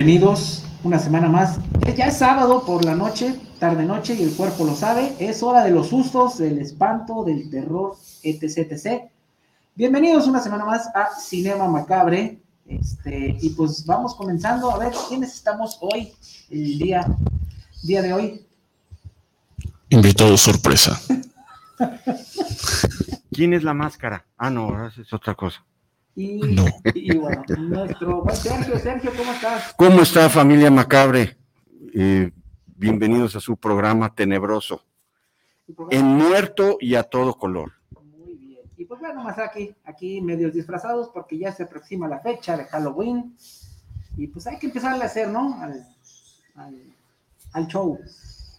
bienvenidos una semana más. Ya es sábado por la noche, tarde noche y el cuerpo lo sabe. Es hora de los sustos, del espanto, del terror, etc. etc. Bienvenidos una semana más a Cinema Macabre. Este, y pues vamos comenzando a ver quiénes estamos hoy, el día, día de hoy. Invitado sorpresa. ¿Quién es la máscara? Ah, no, es otra cosa. Y, No. y bueno, nuestro Sergio, Sergio, ¿cómo estás? ¿Cómo está familia Macabre? Eh, bienvenidos a su programa tenebroso. En muerto y a todo color. Muy bien. Y pues bueno, más aquí, aquí medios disfrazados porque ya se aproxima la fecha de Halloween. Y pues hay que empezar a hacer, ¿no? Al, al- al show.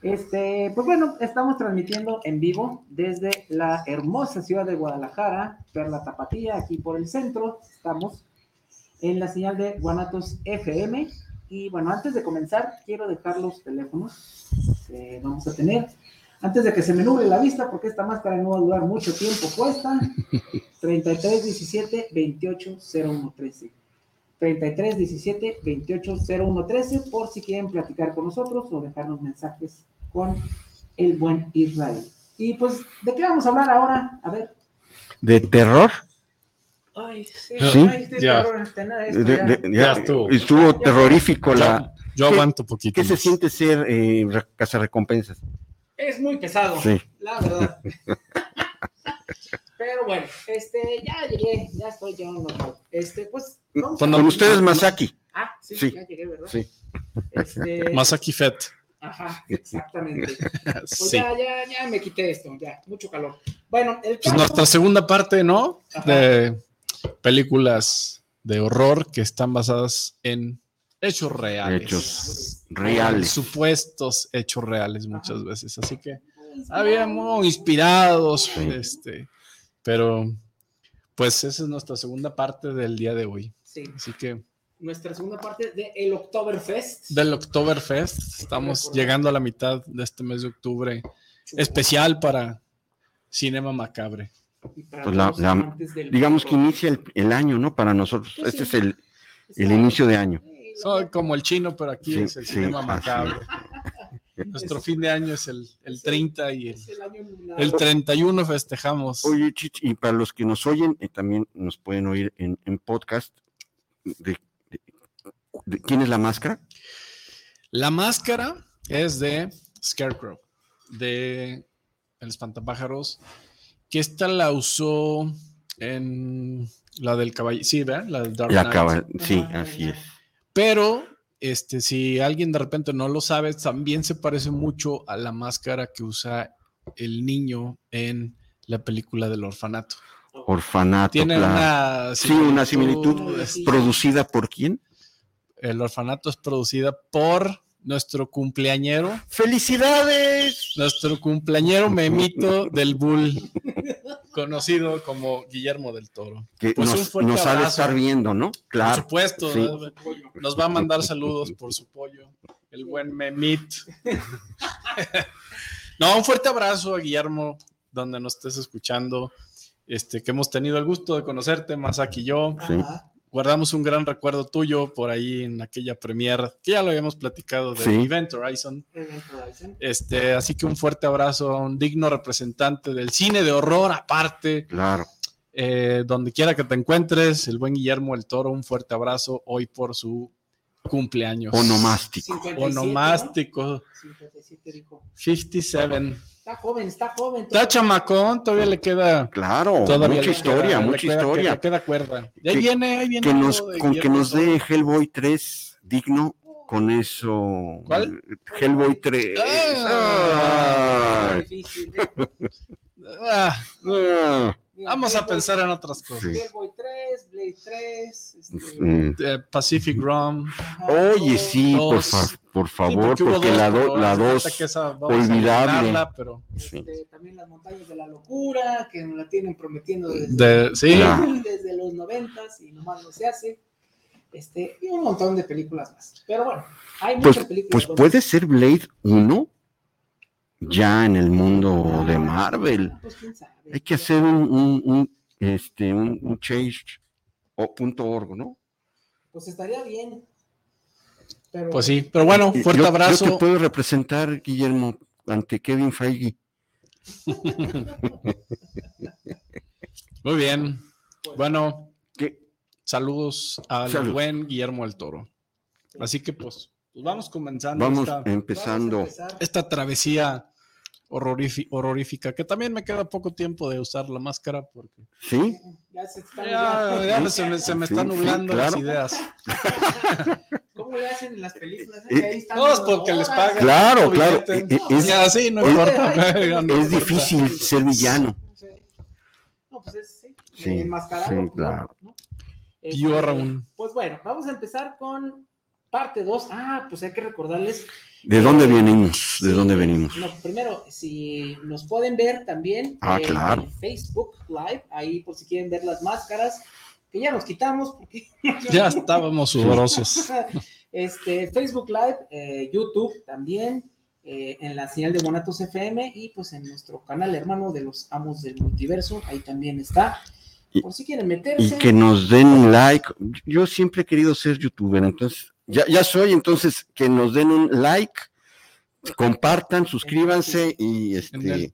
Este, pues bueno, estamos transmitiendo en vivo desde la hermosa ciudad de Guadalajara, Perla Tapatía, aquí por el centro. Estamos en la señal de Guanatos FM. Y bueno, antes de comenzar, quiero dejar los teléfonos que vamos a tener. Antes de que se me nuble la vista, porque esta máscara no va a durar mucho tiempo puesta, 33 17 28 01 13. 33 17 28 01 13, por si quieren platicar con nosotros o dejarnos mensajes con el buen Israel. Y pues, ¿de qué vamos a hablar ahora? A ver. ¿De terror? Ay, sí, Sí, ay, de ya. terror, este, esto, ya. de- ya Ya estuvo. estuvo terrorífico la. Yo ¿Qué- aguanto poquito. ¿Qué se siente ser eh, re- cazarrecompensas? Es muy pesado, Sí. la verdad. Pero bueno, este, ya llegué, ya estoy yo. Este, pues, vamos a- Cuando- Con ustedes, Masaki. Ah, sí, Sí. ya llegué, ¿verdad? Sí. Este, Masaki Fett. Ajá, exactamente. Pues Sí. ya, ya, ya me quité esto, ya, mucho calor. Bueno, el Pues caso- nuestra segunda parte, ¿no? Ajá. De películas de horror que están basadas en hechos reales. Hechos reales. Supuestos hechos reales muchas veces. Así que había muy inspirados, Sí. este, pero pues esa es nuestra segunda parte del día de hoy. Sí, Así que nuestra segunda parte de el Oktoberfest. del Oktoberfest estamos llegando a la mitad de este mes de octubre especial para Cinema Macabre. Y para Pues la- la- Digamos que inicia el, el año, ¿no? Para nosotros. Pues Este sí. es el, el inicio de año. Soy como el chino, pero aquí Sí, es el sí, Cinema así Macabre. Nuestro fin de año es el, el 30 y el, el año lunar. el 31 festejamos. Oye, Chich, y para los que nos oyen, eh, también nos pueden oír en, en podcast. De- ¿Quién es la máscara? La máscara es de Scarecrow, de El Espantapájaros, que esta la usó en la del caballo. Sí, ¿verdad? La del Dark La Knight. Sí, así es. Pero, este, si alguien de repente no lo sabe, también se parece mucho a la máscara que usa el niño en la película del orfanato. Orfanato. Tiene claro. una Sí, una similitud. ¿Producida por quién? El orfanato es producida por nuestro cumpleañero, ¡Felicidades! nuestro cumpleañero memito del Bull, conocido como Guillermo del Toro. Que Pues nos, ha de estar viendo, ¿no? Por Claro. supuesto, sí. ¿no? nos va a mandar saludos por su pollo, el buen Memit. no, un fuerte abrazo a Guillermo, donde nos estés escuchando. Este, que hemos tenido el gusto de conocerte, Masaki y yo. Sí. Guardamos un gran recuerdo tuyo por ahí en aquella premiere, que ya lo habíamos platicado de Sí. Event Horizon. Event Horizon. Este, así que un fuerte abrazo a un digno representante del cine de horror aparte, Claro. eh, donde quiera que te encuentres, el buen Guillermo el Toro, un fuerte abrazo hoy por su cumpleaños. Onomástico. 57, ¿no? Onomástico, 57 dijo. 57. Está joven, está joven. Está chamacón, todavía le queda. Claro, Todavía mucha le historia, queda- le mucha queda- historia. Le queda cuerda. Y ahí Que- viene, ahí viene. que nos, con que nos dé. Hellboy 3 digno, con eso. ¿Cuál? Hellboy 3. Ah. Ay. Difícil, ¿eh? Ah, Vamos a Hellboy- pensar en otras cosas. Sí. Hellboy 3, Blade 3. Este, Mm. Eh, Pacific Rum. Oye, sí, por, fa- por Sí, favor, hubo porque dos, la 2, la hace falta dos, que esa vamos a olvidable. eliminarla, pero sí. Este, también las montañas de la locura, que nos la tienen prometiendo desde, de, sí, desde los noventas y nomás no se hace. Este, y un montón de películas más. Pero bueno, hay Pues, muchas películas. pues puede ser Blade 1 ya en el mundo de Marvel. Pues, quién sabe. Hay que hacer un, un, un, este, un, un change o punto org, ¿no? Pues estaría bien. Pero, pues sí. Pero bueno, fuerte yo, abrazo. Yo te puedo representar, Guillermo, ante Kevin Feige. Muy bien. pues, Bueno, ¿Qué? saludos al Saludos. buen Guillermo del Toro. Así que pues, pues vamos comenzando Vamos esta, empezando. esta travesía horrorífica, que también me queda poco tiempo de usar la máscara porque ¿Sí? Ya se está ya, ya se me, se me Sí, están sí, nublando claro. las ideas. ¿Cómo le hacen en las películas? Eh, Ahí están es las porque les pagan. Claro, No, claro. Es, ya, sí, no es- importa. no es importa. difícil ser villano. Sí. No, pues es, sí. Sí, enmascarado, sí, claro. ¿no? Este, aún. Pues bueno, vamos a empezar con parte 2. Ah, pues hay que recordarles. ¿De dónde venimos? ¿De Sí, dónde venimos? No, primero, si nos pueden ver también Ah, en claro. Facebook Live, ahí por si quieren ver las máscaras, que ya nos quitamos porque Ya estábamos sudorosos. este, Facebook Live, eh, YouTube también, eh, en la señal de Monatos FM y pues en nuestro canal hermano de los Amos del Multiverso, ahí también está. Y- Por si quieren meterse. Y que nos den un like. Yo siempre he querido ser youtuber, entonces, ya, ya soy, entonces, que nos den un like, compartan, suscríbanse y este,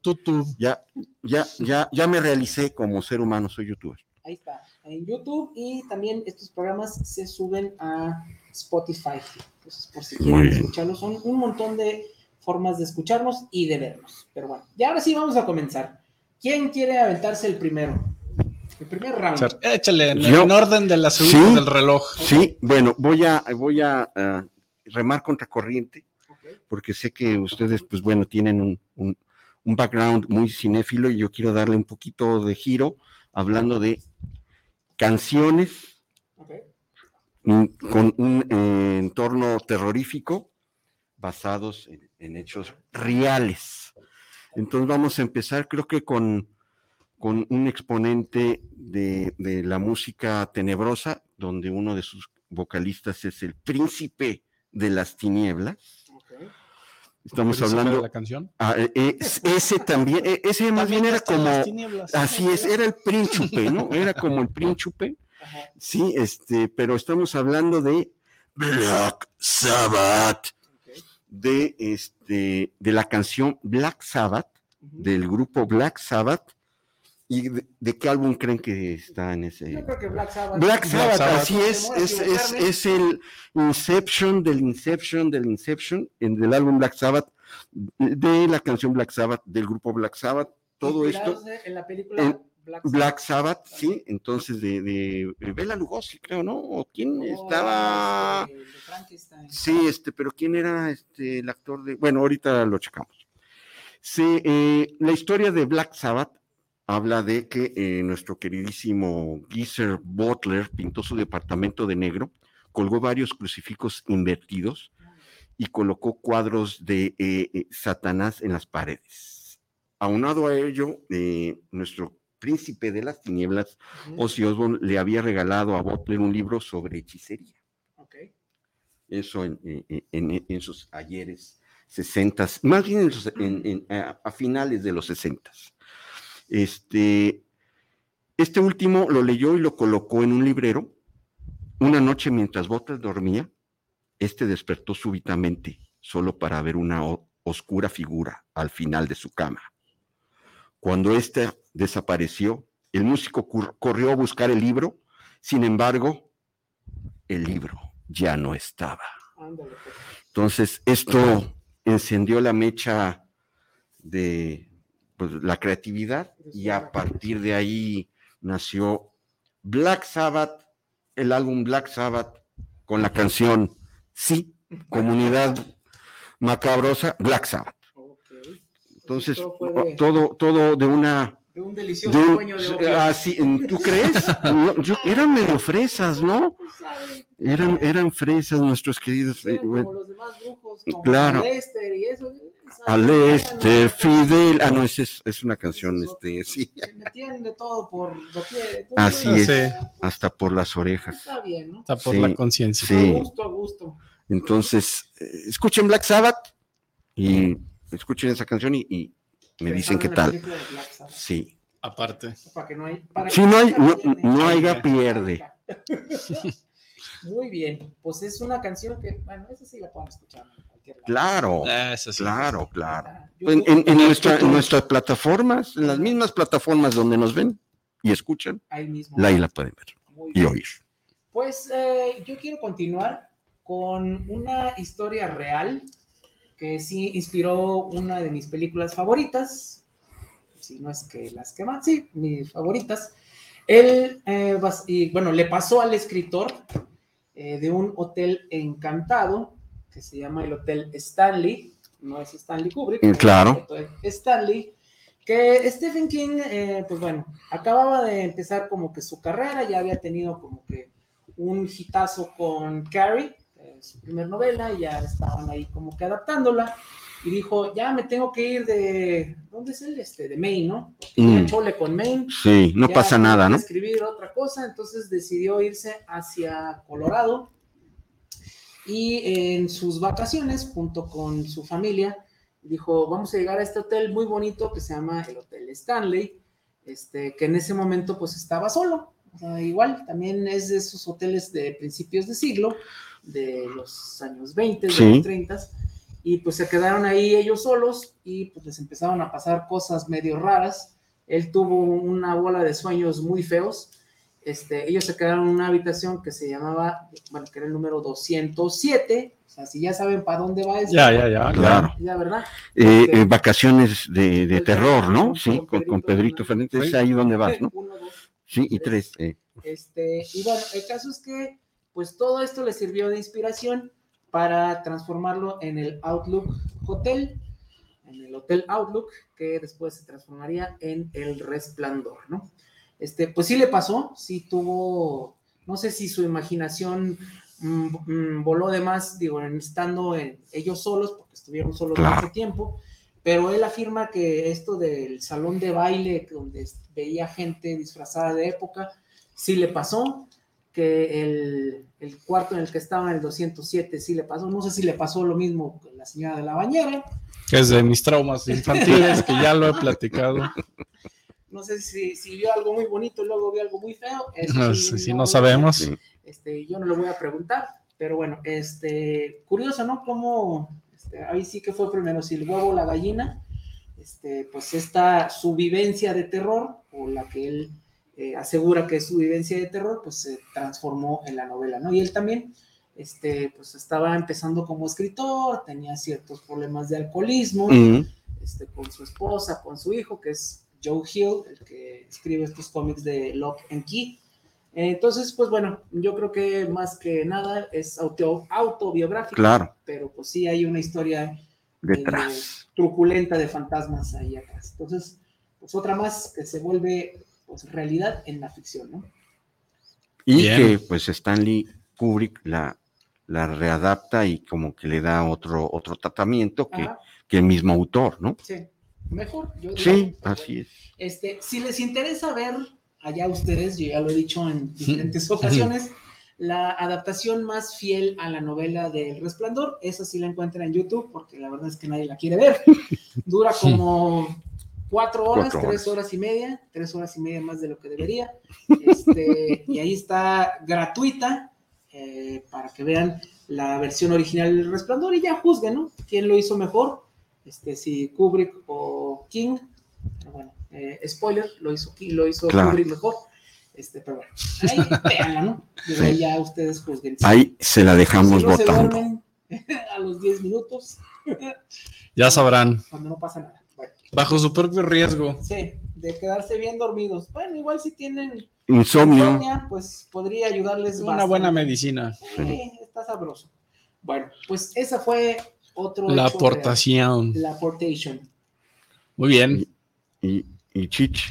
ya, ya, ya, ya me realicé como ser humano, soy youtuber. Ahí está, en YouTube y también estos programas se suben a Spotify. Entonces, por si quieren escucharlos, son un montón de formas de escucharnos y de vernos. Pero bueno, y ahora sí vamos a comenzar. ¿Quién quiere aventarse el primero? El primer round. Échale en, Yo- en orden de la Sí. segunda del reloj. Sí, bueno, voy a, voy a ah, remar contra corriente, porque sé que ustedes, pues bueno, tienen un, un- un background muy cinéfilo y yo quiero darle un poquito de giro hablando de canciones ok. mm, con un eh, entorno terrorífico basados en, en hechos reales. Entonces vamos a empezar, creo que con, con un exponente de, de la música tenebrosa, donde uno de sus vocalistas es el príncipe de las tinieblas. Estamos ¿Príncipe de hablando, la canción. ah, eh, eh, ese también, eh, ese más bien era como, así es, era el príncipe, ¿no? Era como el príncipe. Ajá. Sí, este, pero estamos hablando de Black Sabbath, de este, de la canción Black Sabbath, del grupo Black Sabbath. ¿Y de, de qué álbum creen que está en Yo ese? creo que Black Sabbath. Black Sabbath, Sabbath. así es, es, es, es el Inception del Inception del Inception, en, del álbum Black Sabbath, de la canción Black Sabbath, del grupo Black Sabbath, todo esto. En la película en Black, Black Sabbath, sí, entonces de, de, Bela Lugosi, creo, ¿no? ¿O quién No, estaba? este, de Frankenstein. Sí, este, pero ¿quién era este, el actor de...? Bueno, ahorita lo checamos. Sí, eh, la historia de Black Sabbath habla de que eh, nuestro queridísimo Geezer Butler pintó su departamento de negro, colgó varios crucifijos invertidos y colocó cuadros de eh, eh, Satanás en las paredes. Aunado a ello, eh, nuestro príncipe de las tinieblas. Ozzy Osbourne, le había regalado a Butler un libro sobre hechicería Ok. eso en, en- en- en sus ayeres 60, más bien en a finales de los 60. Este, este último lo leyó y lo colocó en un librero. Una noche mientras Botas dormía, este despertó súbitamente, solo para ver una oscura figura al final de su cama. Cuando ésta desapareció, el músico corrió a buscar el libro, sin embargo, el libro ya no estaba. Pues. Entonces, esto encendió la mecha de pues, la creatividad y a partir de ahí nació Black Sabbath, el álbum Black Sabbath con la canción Sí, Comunidad Macabrosa, Black Sabbath. Entonces, todo de, todo, todo de una... de un delicioso de sueño de ah, sí, ¿Tú crees? No, yo- eran medio fresas, ¿no? Eran, eran fresas nuestros queridos. eh, Eran como los demás brujos, como Claro. Lester y eso. Al este, Fidel. Ah, no, es, es una canción, este, sí, Se metían de todo por doquier. entonces, Así es. Sí. hasta por las orejas. Está bien, ¿no? Está por Sí, la conciencia. sí. A gusto, a gusto. Entonces, eh, escuchen Black Sabbath y escuchen esa canción y, y me dicen qué tal. Sí. Aparte. Para que no hay. para Si que no hay, no, no haya pierde. Muy bien, pues es una canción que, bueno, esa sí la pueden escuchar. Claro, eso sí. claro, claro. En, YouTube, en- en nuestra- en YouTube, nuestras plataformas, en las mismas plataformas donde nos ven y escuchan, ahí mismo. la ahí la pueden ver Muy y bien. oír. Pues eh, yo quiero continuar con una historia real que sí inspiró una de mis películas favoritas, si no es que las que más, sí, mis favoritas. Él, eh, y, bueno, le pasó al escritor eh, de un hotel encantado que se llama el Hotel Stanley, no es Stanley Kubrick, Mm, es claro. el Hotel Stanley, que Stephen King, eh, pues bueno, acababa de empezar como que su carrera, ya había tenido como que un hitazo con Carrie, eh, su primer novela, y ya estaban ahí como que adaptándola, y dijo, ya me tengo que ir de, ¿dónde es él? Este, de Maine, ¿no? Mm. chole con Maine. Sí, no pasa nada, ¿no? Escribir otra cosa, entonces decidió irse hacia Colorado, y en sus vacaciones, junto con su familia, dijo, vamos a llegar a este hotel muy bonito que se llama el Hotel Stanley, este, que en ese momento pues estaba solo. O sea, igual, también es de esos hoteles de principios de siglo, de los años 20, de Sí. los 30, y pues se quedaron ahí ellos solos y pues les empezaron a pasar cosas medio raras. Él tuvo una bola de sueños muy feos. Este, ellos se quedaron en una habitación que se llamaba, bueno, que era el número 207. O sea, si ya saben para dónde va eso. Ya, ya, ya. Claro. Ya, ¿verdad? Eh, Este- eh, vacaciones de, de Del terror, ¿no? con- Sí, con con, con Pedrito Fernández, es ahí donde vas, ¿no? Uno, dos, Sí, y tres. eh. Este, y bueno, el caso es que, pues todo esto le sirvió de inspiración para transformarlo en el Outlook Hotel, en el Hotel Outlook, que después se transformaría en el Resplandor, ¿no? Este, pues sí le pasó, sí tuvo, no sé si su imaginación mm, mm, voló de más, digo, en estando en ellos solos, porque estuvieron solos Claro. mucho tiempo, pero él afirma que esto del salón de baile, donde veía gente disfrazada de época, sí le pasó, que el, el cuarto en el que estaba en el 207 sí le pasó, no sé si le pasó lo mismo con la señora de la bañera, Que es de mis traumas infantiles, que ya lo he platicado. no sé si, si vio algo muy bonito y luego vio algo muy feo, eso No sí, sé si no sabemos. Este, yo no le voy a preguntar, pero bueno, este, curioso, ¿no? Como, este, ahí sí que fue primero, si el huevo o la gallina, este, pues esta su vivencia de terror, o la que él eh, asegura que es su vivencia de terror, pues se transformó en la novela, ¿no? Y él también, este, pues estaba empezando como escritor, tenía ciertos problemas de alcoholismo, este, con su esposa, con su hijo, que es Joe Hill, el que escribe estos cómics de Lock and Key. Entonces, pues bueno, yo creo que más que nada es auto, autobiográfico, claro, pero pues sí hay una historia detrás. eh, truculenta de fantasmas ahí atrás. Entonces, pues otra más que se vuelve pues realidad en la ficción, ¿no? Y Bien. que pues Stanley Kubrick la, la readapta y como que le da otro, otro tratamiento que el mismo autor, ¿no? sí, mejor. Yo diría, Sí, así es. Este, si les interesa ver allá ustedes, yo ya lo he dicho en diferentes ocasiones, la adaptación más fiel a la novela del Resplandor, esa sí la encuentran en YouTube, porque la verdad es que nadie la quiere ver. Dura como cuatro horas, Cuatro tres horas y media, tres horas y media más de lo que debería. Este, y ahí está gratuita eh, para que vean la versión original del Resplandor y ya juzguen, ¿no? ¿Quién lo hizo mejor? Este, si Kubrick o King. Pero bueno, eh, spoiler, lo hizo, King- lo hizo Claro. Kubrick mejor. Este, pero bueno, ahí véanla, ¿no? Y ahí ya ustedes juzguen. Ahí se la dejamos Si no votando. a los 10 minutos, Ya sabrán. cuando no pasa nada. Bueno, Bajo su propio riesgo. Sí, de quedarse bien dormidos. Bueno, igual si tienen Insomnio. insomnia, pues podría ayudarles Una bastante. buena medicina. Sí, está sabroso. Bueno, pues esa fue otro. La hecho aportación. real. La aportation. Muy bien. Y, y Chich.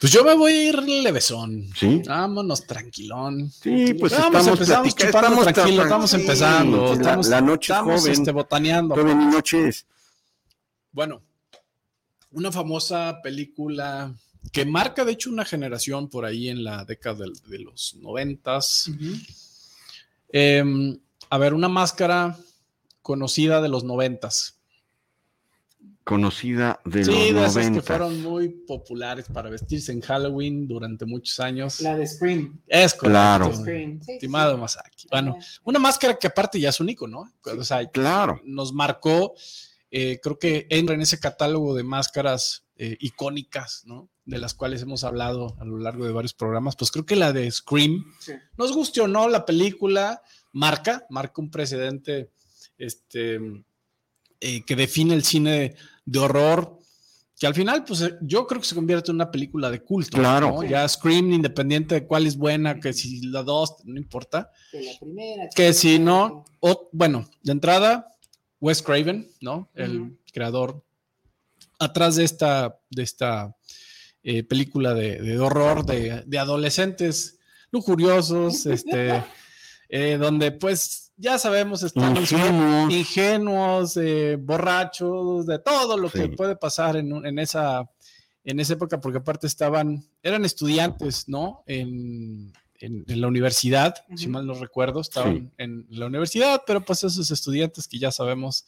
Pues yo me voy a ir levesón. Sí. Vámonos tranquilón. Sí, pues Vamos, estamos chupando estamos tranquilo, tra- estamos sí, empezando. la- estamos, la noche es estamos, joven. este, botaneando. Joven y noche es. Bueno, una famosa película que marca de hecho una generación por ahí en la década de, los noventas. Em, a ver, una máscara conocida de los noventas. Conocida de Sí, los de esas que 90. fueron muy populares para vestirse en Halloween durante muchos años. La de Scream. Es correcto, Claro. Scream. Sí, sí, Estimado sí. Masaki. Bueno, una máscara que aparte ya es un icono, ¿no? O sea, Claro. nos marcó, eh, creo que entra en ese catálogo de máscaras eh, icónicas, ¿no? De las cuales hemos hablado a lo largo de varios programas. Pues creo que la de Scream, Sí. nos guste o no la película, marca, marca un precedente este, eh, que define el cine de horror. Que al final, pues eh, yo creo que se convierte en una película de culto. Claro. ¿no? Ya Scream, independiente de cuál es buena, que si la dos, no importa. Que la primera. Que si no, o- bueno, de entrada, Wes Craven, ¿no? El creador atrás de esta, de esta eh, película de, de horror de, de adolescentes lujuriosos, este, eh, donde pues ya sabemos, su- Ingenuos. ingenuos, eh, borrachos, de todo lo que puede pasar en, en esa en esa época, porque aparte estaban, eran estudiantes, ¿no? En, en- en la universidad, si mal no recuerdo, estaban en la universidad, pero pues esos estudiantes que ya sabemos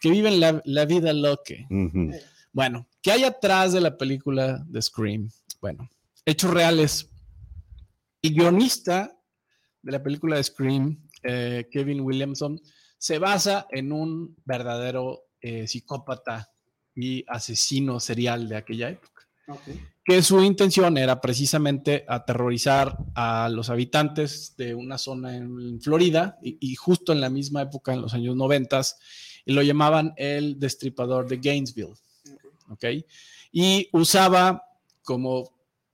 que viven la, la vida loca. Bueno, ¿qué hay atrás de la película de Scream? Bueno, hechos reales. El guionista de la película de Scream, eh, Kevin Williamson, se basa en un verdadero eh, psicópata y asesino serial de aquella época. Que su intención era precisamente aterrorizar a los habitantes de una zona en Florida y, y justo en la misma época, en los años 90, y lo llamaban el destripador de Gainesville. Y usaba como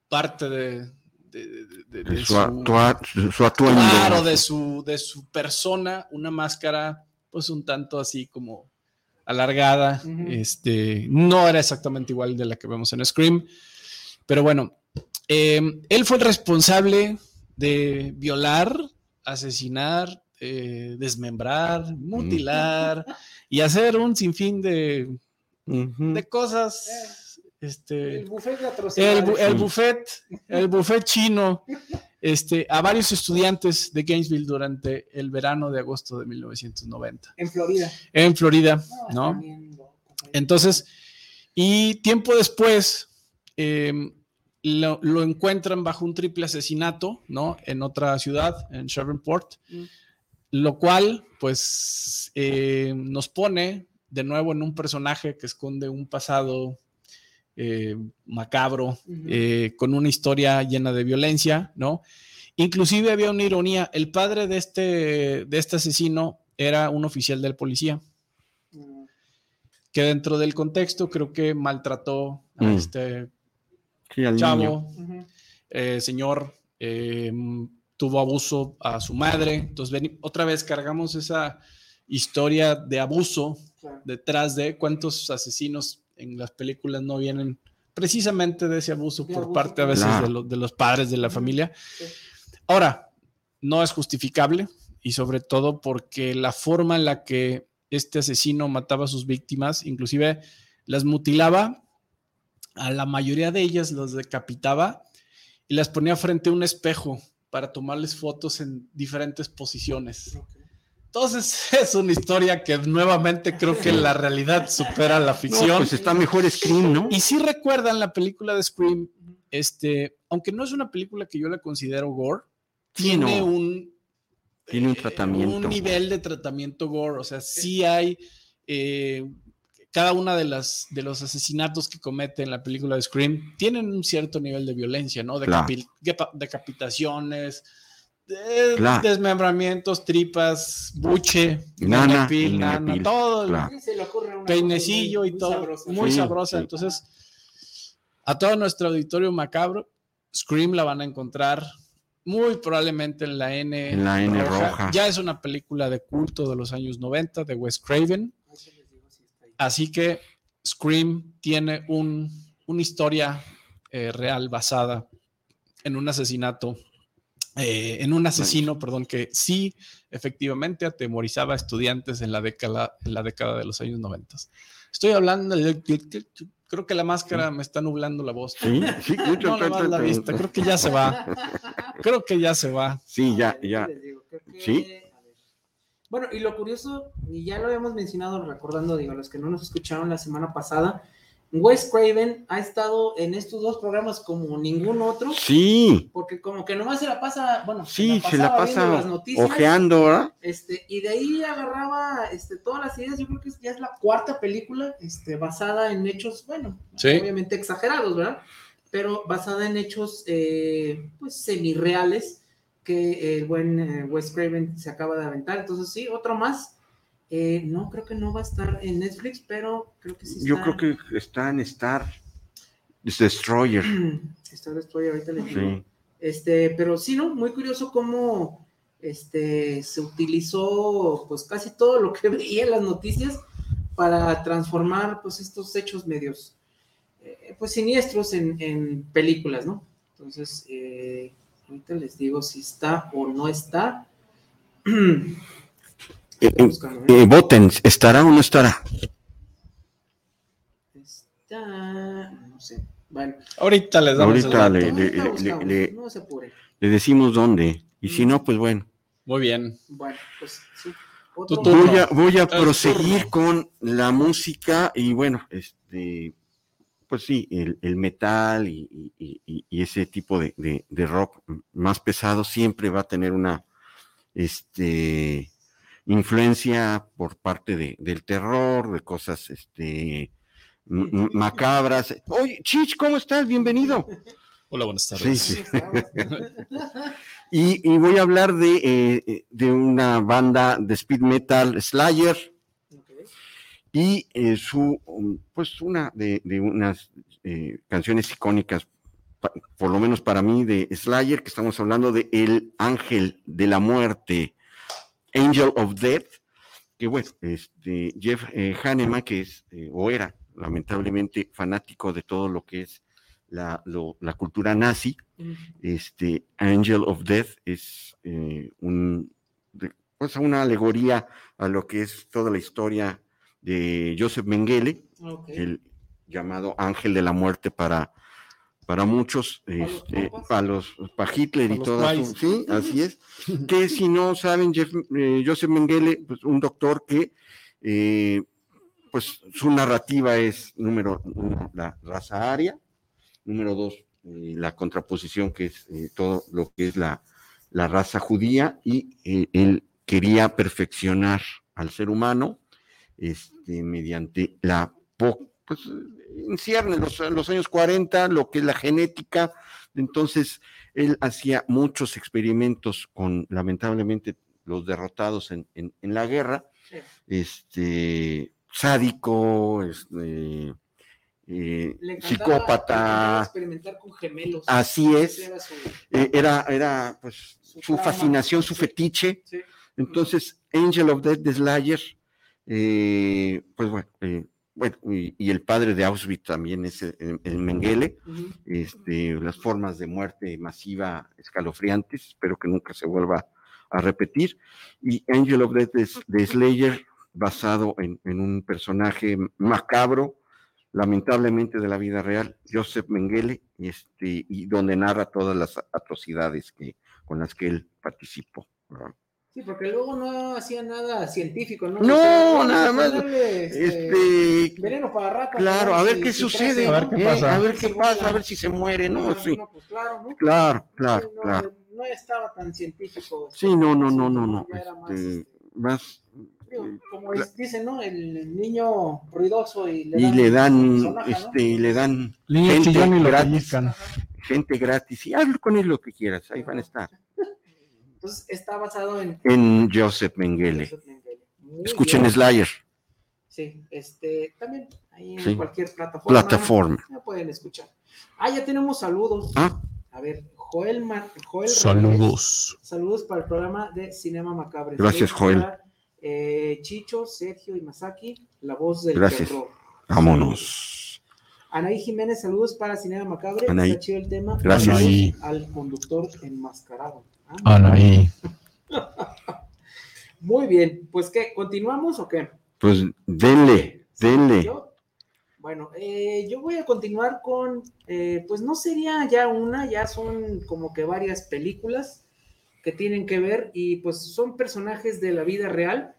parte de, de- de- de- de Su, su- su atuendo. Claro, de su, de su persona, una máscara, pues un tanto así como alargada. Este, no era exactamente igual de la que vemos en Scream, pero bueno, eh, él fue el responsable de violar, asesinar, eh, desmembrar, mutilar y hacer un sinfín de, de cosas. Este, El buffet de el, el buffet, el buffet chino, este, a varios estudiantes de Gainesville durante el verano de agosto de 1990 En Florida. en Florida, No, ¿no? Entonces, y tiempo después eh, lo, lo encuentran bajo un triple asesinato, ¿no? En otra ciudad, en Shreveport, Mm. lo cual, pues, eh, nos pone de nuevo en un personaje que esconde un pasado eh, macabro, eh, con una historia llena de violencia, ¿no? Inclusive había una ironía, el padre de este, de este asesino era un oficial de la policía que dentro del contexto creo que maltrató a Mm. este Sí, al niño. chavo, eh, señor, eh, tuvo abuso a su madre. Entonces, otra vez cargamos esa historia de abuso detrás de cuántos asesinos en las películas no vienen precisamente de ese abuso De por abuso, parte a veces claro. de, los- de los padres de la familia. Sí. Ahora, no es justificable y sobre todo porque la forma en la que este asesino mataba a sus víctimas, inclusive las mutilaba, a la mayoría de ellas las decapitaba y las ponía frente a un espejo para tomarles fotos en diferentes posiciones. Ok. Entonces es una historia que nuevamente creo que la realidad supera la No, ficción. pues está mejor Scream, ¿no? Y si recuerdan la película de Scream, este, aunque no es una película que yo la considero gore, tiene un Tiene un eh, tratamiento. un nivel de tratamiento gore, o sea, sí hay eh, cada una de las de los asesinatos que comete en la película de Scream tienen un cierto nivel de violencia, ¿no? Claro. Decapi- depa- decapitaciones, Claro. desmembramientos, tripas, buche, Nana, nana, todo. claro. Peinecillo y muy todo, sabrosa. muy Sí, sabrosa. sí. Entonces, a todo nuestro auditorio macabro, Scream la van a encontrar muy probablemente en la N, En la N roja. Ya es una película de culto de los años 90 de Wes Craven. Ahí. Así que Scream tiene un, una historia eh, real basada en un asesinato, eh, en un asesino, perdón, que sí efectivamente atemorizaba a estudiantes en la década, en la década de los años 90. Estoy hablando, de- creo que la máscara me está nublando la voz. Sí, sí, mucho. No, nomás la vista, creo que ya se va. Creo que ya se va. Sí, ya, ya. Sí. Bueno, y lo curioso, y ya lo habíamos mencionado, recordando, digo, a los que no nos escucharon la semana pasada, Wes Craven ha estado en estos dos programas como ningún otro, Sí, porque como que nomás se la pasa, bueno, sí, se la pasaba viendo las pasa noticias, ojeando, ¿verdad? este, y de ahí agarraba este, todas las ideas. Yo creo que ya es la cuarta película este, basada en hechos, bueno, Sí. obviamente exagerados, ¿verdad? Pero basada en hechos, eh, pues, semirreales que el buen eh, Wes Craven se acaba de aventar. Entonces, sí, otro más. Eh, no, creo que no va a estar en Netflix, pero creo que sí está. Yo creo que está en Star Destroyer. Está Destroyer, ahorita les digo. Sí. Este, pero sí, ¿no? Muy curioso cómo este, se utilizó pues casi todo lo que veía en las noticias para transformar pues estos hechos medios eh, pues siniestros en, en películas, ¿no? Entonces, eh, ahorita les digo si está o no está. Eh, eh, ¿eh? eh, voten, ¿estará o no estará? Está, no sé. Bueno, Ahorita les damos Ahorita le- ahorita le- buscamos, le- no se apuren. Le decimos dónde. Y si no, pues bueno. Muy bien. Bueno, pues sí. Otro-. Voy a, voy a proseguir turno. con la música y bueno, este, pues sí, el, el metal y, y- y- y ese tipo de, de- de rock más pesado siempre va a tener una este, influencia por parte de- del terror, de cosas este, macabras. Oye, Chich, ¿cómo estás? Bienvenido. Hola, buenas tardes. sí. Y, y voy a hablar de, eh, de una banda de speed metal, Slayer, y eh, su, um, pues una de, de unas eh, canciones icónicas, por lo menos para mí, de Slayer, que estamos hablando de El Ángel de la Muerte, Angel of Death, que bueno, este, Jeff eh, Hanneman, que es, eh, o era lamentablemente fanático de todo lo que es la, lo- la cultura nazi, este Angel of Death es eh, un, de- pues una alegoría a lo que es toda la historia de Joseph Mengele, el llamado Ángel de la Muerte para, para muchos, este, para los para Hitler y todo nazis. sí, así es. Que si no saben, Jeff- eh, Joseph Mengele, pues un doctor que eh, pues su narrativa es número uno, la raza aria, número dos, eh, la contraposición que es eh, todo lo que es la, la raza judía y eh, él quería perfeccionar al ser humano este, mediante la, po- pues, en cierne, los, los años 40, lo que es la genética, entonces él hacía muchos experimentos con, lamentablemente, los derrotados en, en- en la guerra, Sí. este, sádico, este, eh, Le psicópata, experimentar con gemelos. así es, era su- eh, era, era pues Su fascinación, su fetiche. sí. Entonces, Angel of Death de Slayer, eh, pues bueno, eh, bueno, y, y el padre de Auschwitz también es el, el Mengele, este, las formas de muerte masiva escalofriantes, espero que nunca se vuelva a repetir. Y Angel of Death de, de Slayer, basado en, en un personaje macabro, lamentablemente de la vida real, Joseph Mengele, este, y donde narra todas las atrocidades que, con las que él participó. ¿verdad? Sí, porque luego no hacía nada científico, ¿no? No, nada más, este, Este, veneno para ratas. claro, ¿no? a ver Si- qué si sucede, crece, A ver qué eh, pasa. a ver qué pasa, a ver si se muere, ¿no? No, Sí, no, pues claro, ¿no? claro, claro, Sí, no, claro. no estaba tan científico. Sí, no, no, no, no, no. Era más, este, este, más, digo, como es- dicen, ¿no? El niño ruidoso y le y dan. le dan, este, y le dan Gente gratis. gente gratis y hazlo con él lo que quieras, ahí van a estar. Entonces está basado en. En Joseph Mengele. Joseph Mengele. Muy Escuchen bien. Slayer. Sí, este, también ahí en Sí. cualquier plataforma. Plataforma. Ya pueden escuchar. Ah, ya tenemos saludos. Ah, A ver, Joel, Mar- Joel Ramírez. Saludos. Saludos para el programa de Cinema Macabre. Gracias, Joel. para, eh, Chicho, Sergio y Masaki, la voz del Gracias. terror. vámonos. Anaí Jiménez, saludos para Cinema Macabre. Anaí. Está chido el tema. Gracias. Anaí. Al conductor enmascarado. Ah, Anaí. Muy bien, pues ¿qué? ¿Continuamos o qué? Pues denle, denle. ¿Yo? Bueno, eh, yo voy a continuar con, eh, pues no sería ya una, ya son como que varias películas que tienen que ver y pues son personajes de la vida real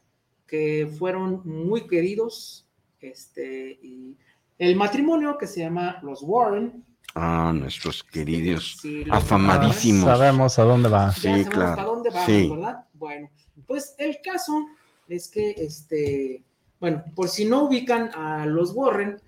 que fueron muy queridos. Este, y el matrimonio que se llama Los Warren. Ah, nuestros queridos. afamadísimos. Sabemos a dónde va. ya Sí, sabemos claro. para dónde vamos, Sí. ¿verdad? Bueno, pues el caso es que, este, bueno, por si no ubican a los Warren,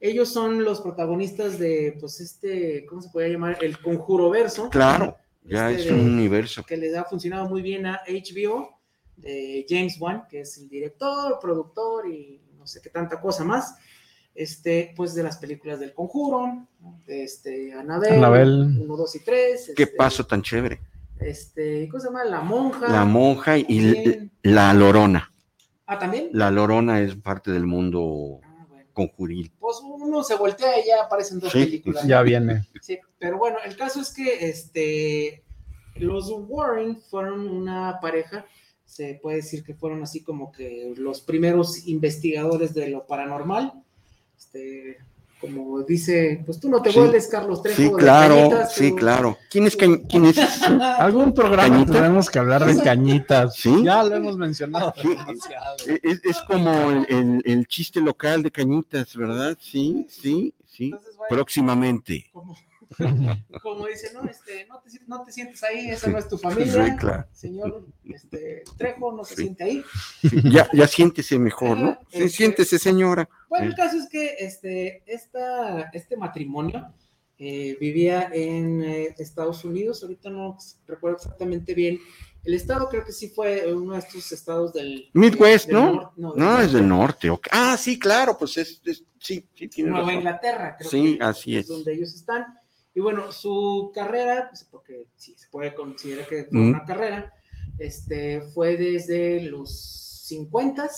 ellos son los protagonistas de, pues, este, ¿cómo se puede llamar? El Conjuro Verso. Claro, ya Este es un de- universo. Que les ha funcionado muy bien a HBO, de James Wan, que es el director, productor y no sé qué tanta cosa más. Este, pues de las películas del Conjuro, este, Annabelle, Annabelle. 1, 2 y 3. Qué paso tan chévere. Este, ¿cómo se llama? La monja. La monja y También. la lorona. Ah, también. La lorona es parte del mundo Ah, bueno. conjuril. Pues uno se voltea y ya aparecen dos Sí, películas. Ya viene. Sí, pero bueno, el caso es que este, los Warren fueron una pareja, se puede decir que fueron así como que los primeros investigadores de lo paranormal. Este, como dice, pues tú no te Sí. vuelves Carlos Trejo. Sí, de claro, Cañitas, sí, tú- claro. ¿Quién es, Cañ- quién es? Algún programa ¿Cañita? tenemos que hablar de cañitas. Sí. Ya lo hemos mencionado. Sí. Es, es como el, el- el chiste local de Cañitas, ¿verdad? Sí, sí, sí. Entonces, bueno, Próximamente. como, como dice, no, este, no, te, si- no te sientes ahí, esa no es tu familia. Sí, claro. Señor este, Trejo no se Sí. siente ahí. Sí, ya, ya siéntese mejor, ¿no? Sí, Este- siéntese, señora. Bueno, el Sí. caso es que este, esta, este matrimonio eh, vivía en eh, Estados Unidos, ahorita no recuerdo exactamente bien el estado, creo que sí fue uno de estos estados del... Midwest, del ¿no? no, No, del es del norte. norte. ok. Ah, sí, claro, pues es, es- sí, sí, tiene Nueva razón. Inglaterra, creo Sí, que así es. donde ellos están. Y bueno, su carrera, pues, porque sí se puede considerar que fue Mm. una carrera, este, fue desde los 50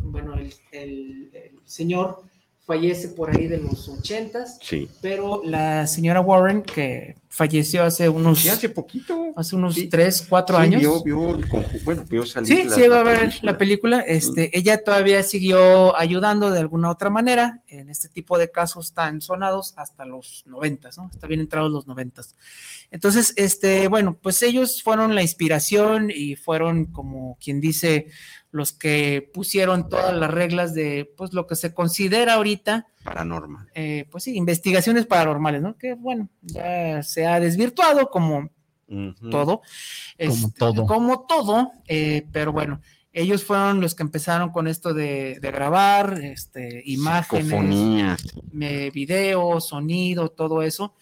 bueno, el, el- el señor fallece por ahí de los 80 Sí. pero la señora Warren, que falleció hace unos, Sí, hace poquito. hace unos Sí. 3, 4 Sí, años. Vio, vio el conju- bueno, vio salir. Sí, la- sí, va a ver película. la película. Este, ella todavía siguió ayudando de alguna otra manera en este tipo de casos tan sonados hasta los noventas, ¿no? Está bien entrados los noventas. Entonces, este, bueno, pues ellos fueron la inspiración y fueron como quien dice los que pusieron todas las reglas de, pues, lo que se considera ahorita Paranormal. eh, pues sí, investigaciones paranormales, ¿no? Que bueno, ya se ha desvirtuado como Ujú. todo. Como Este, todo. Como todo, eh, pero bueno, ellos fueron los que empezaron con esto de, de grabar, este, imágenes, me- video, sonido, todo eso.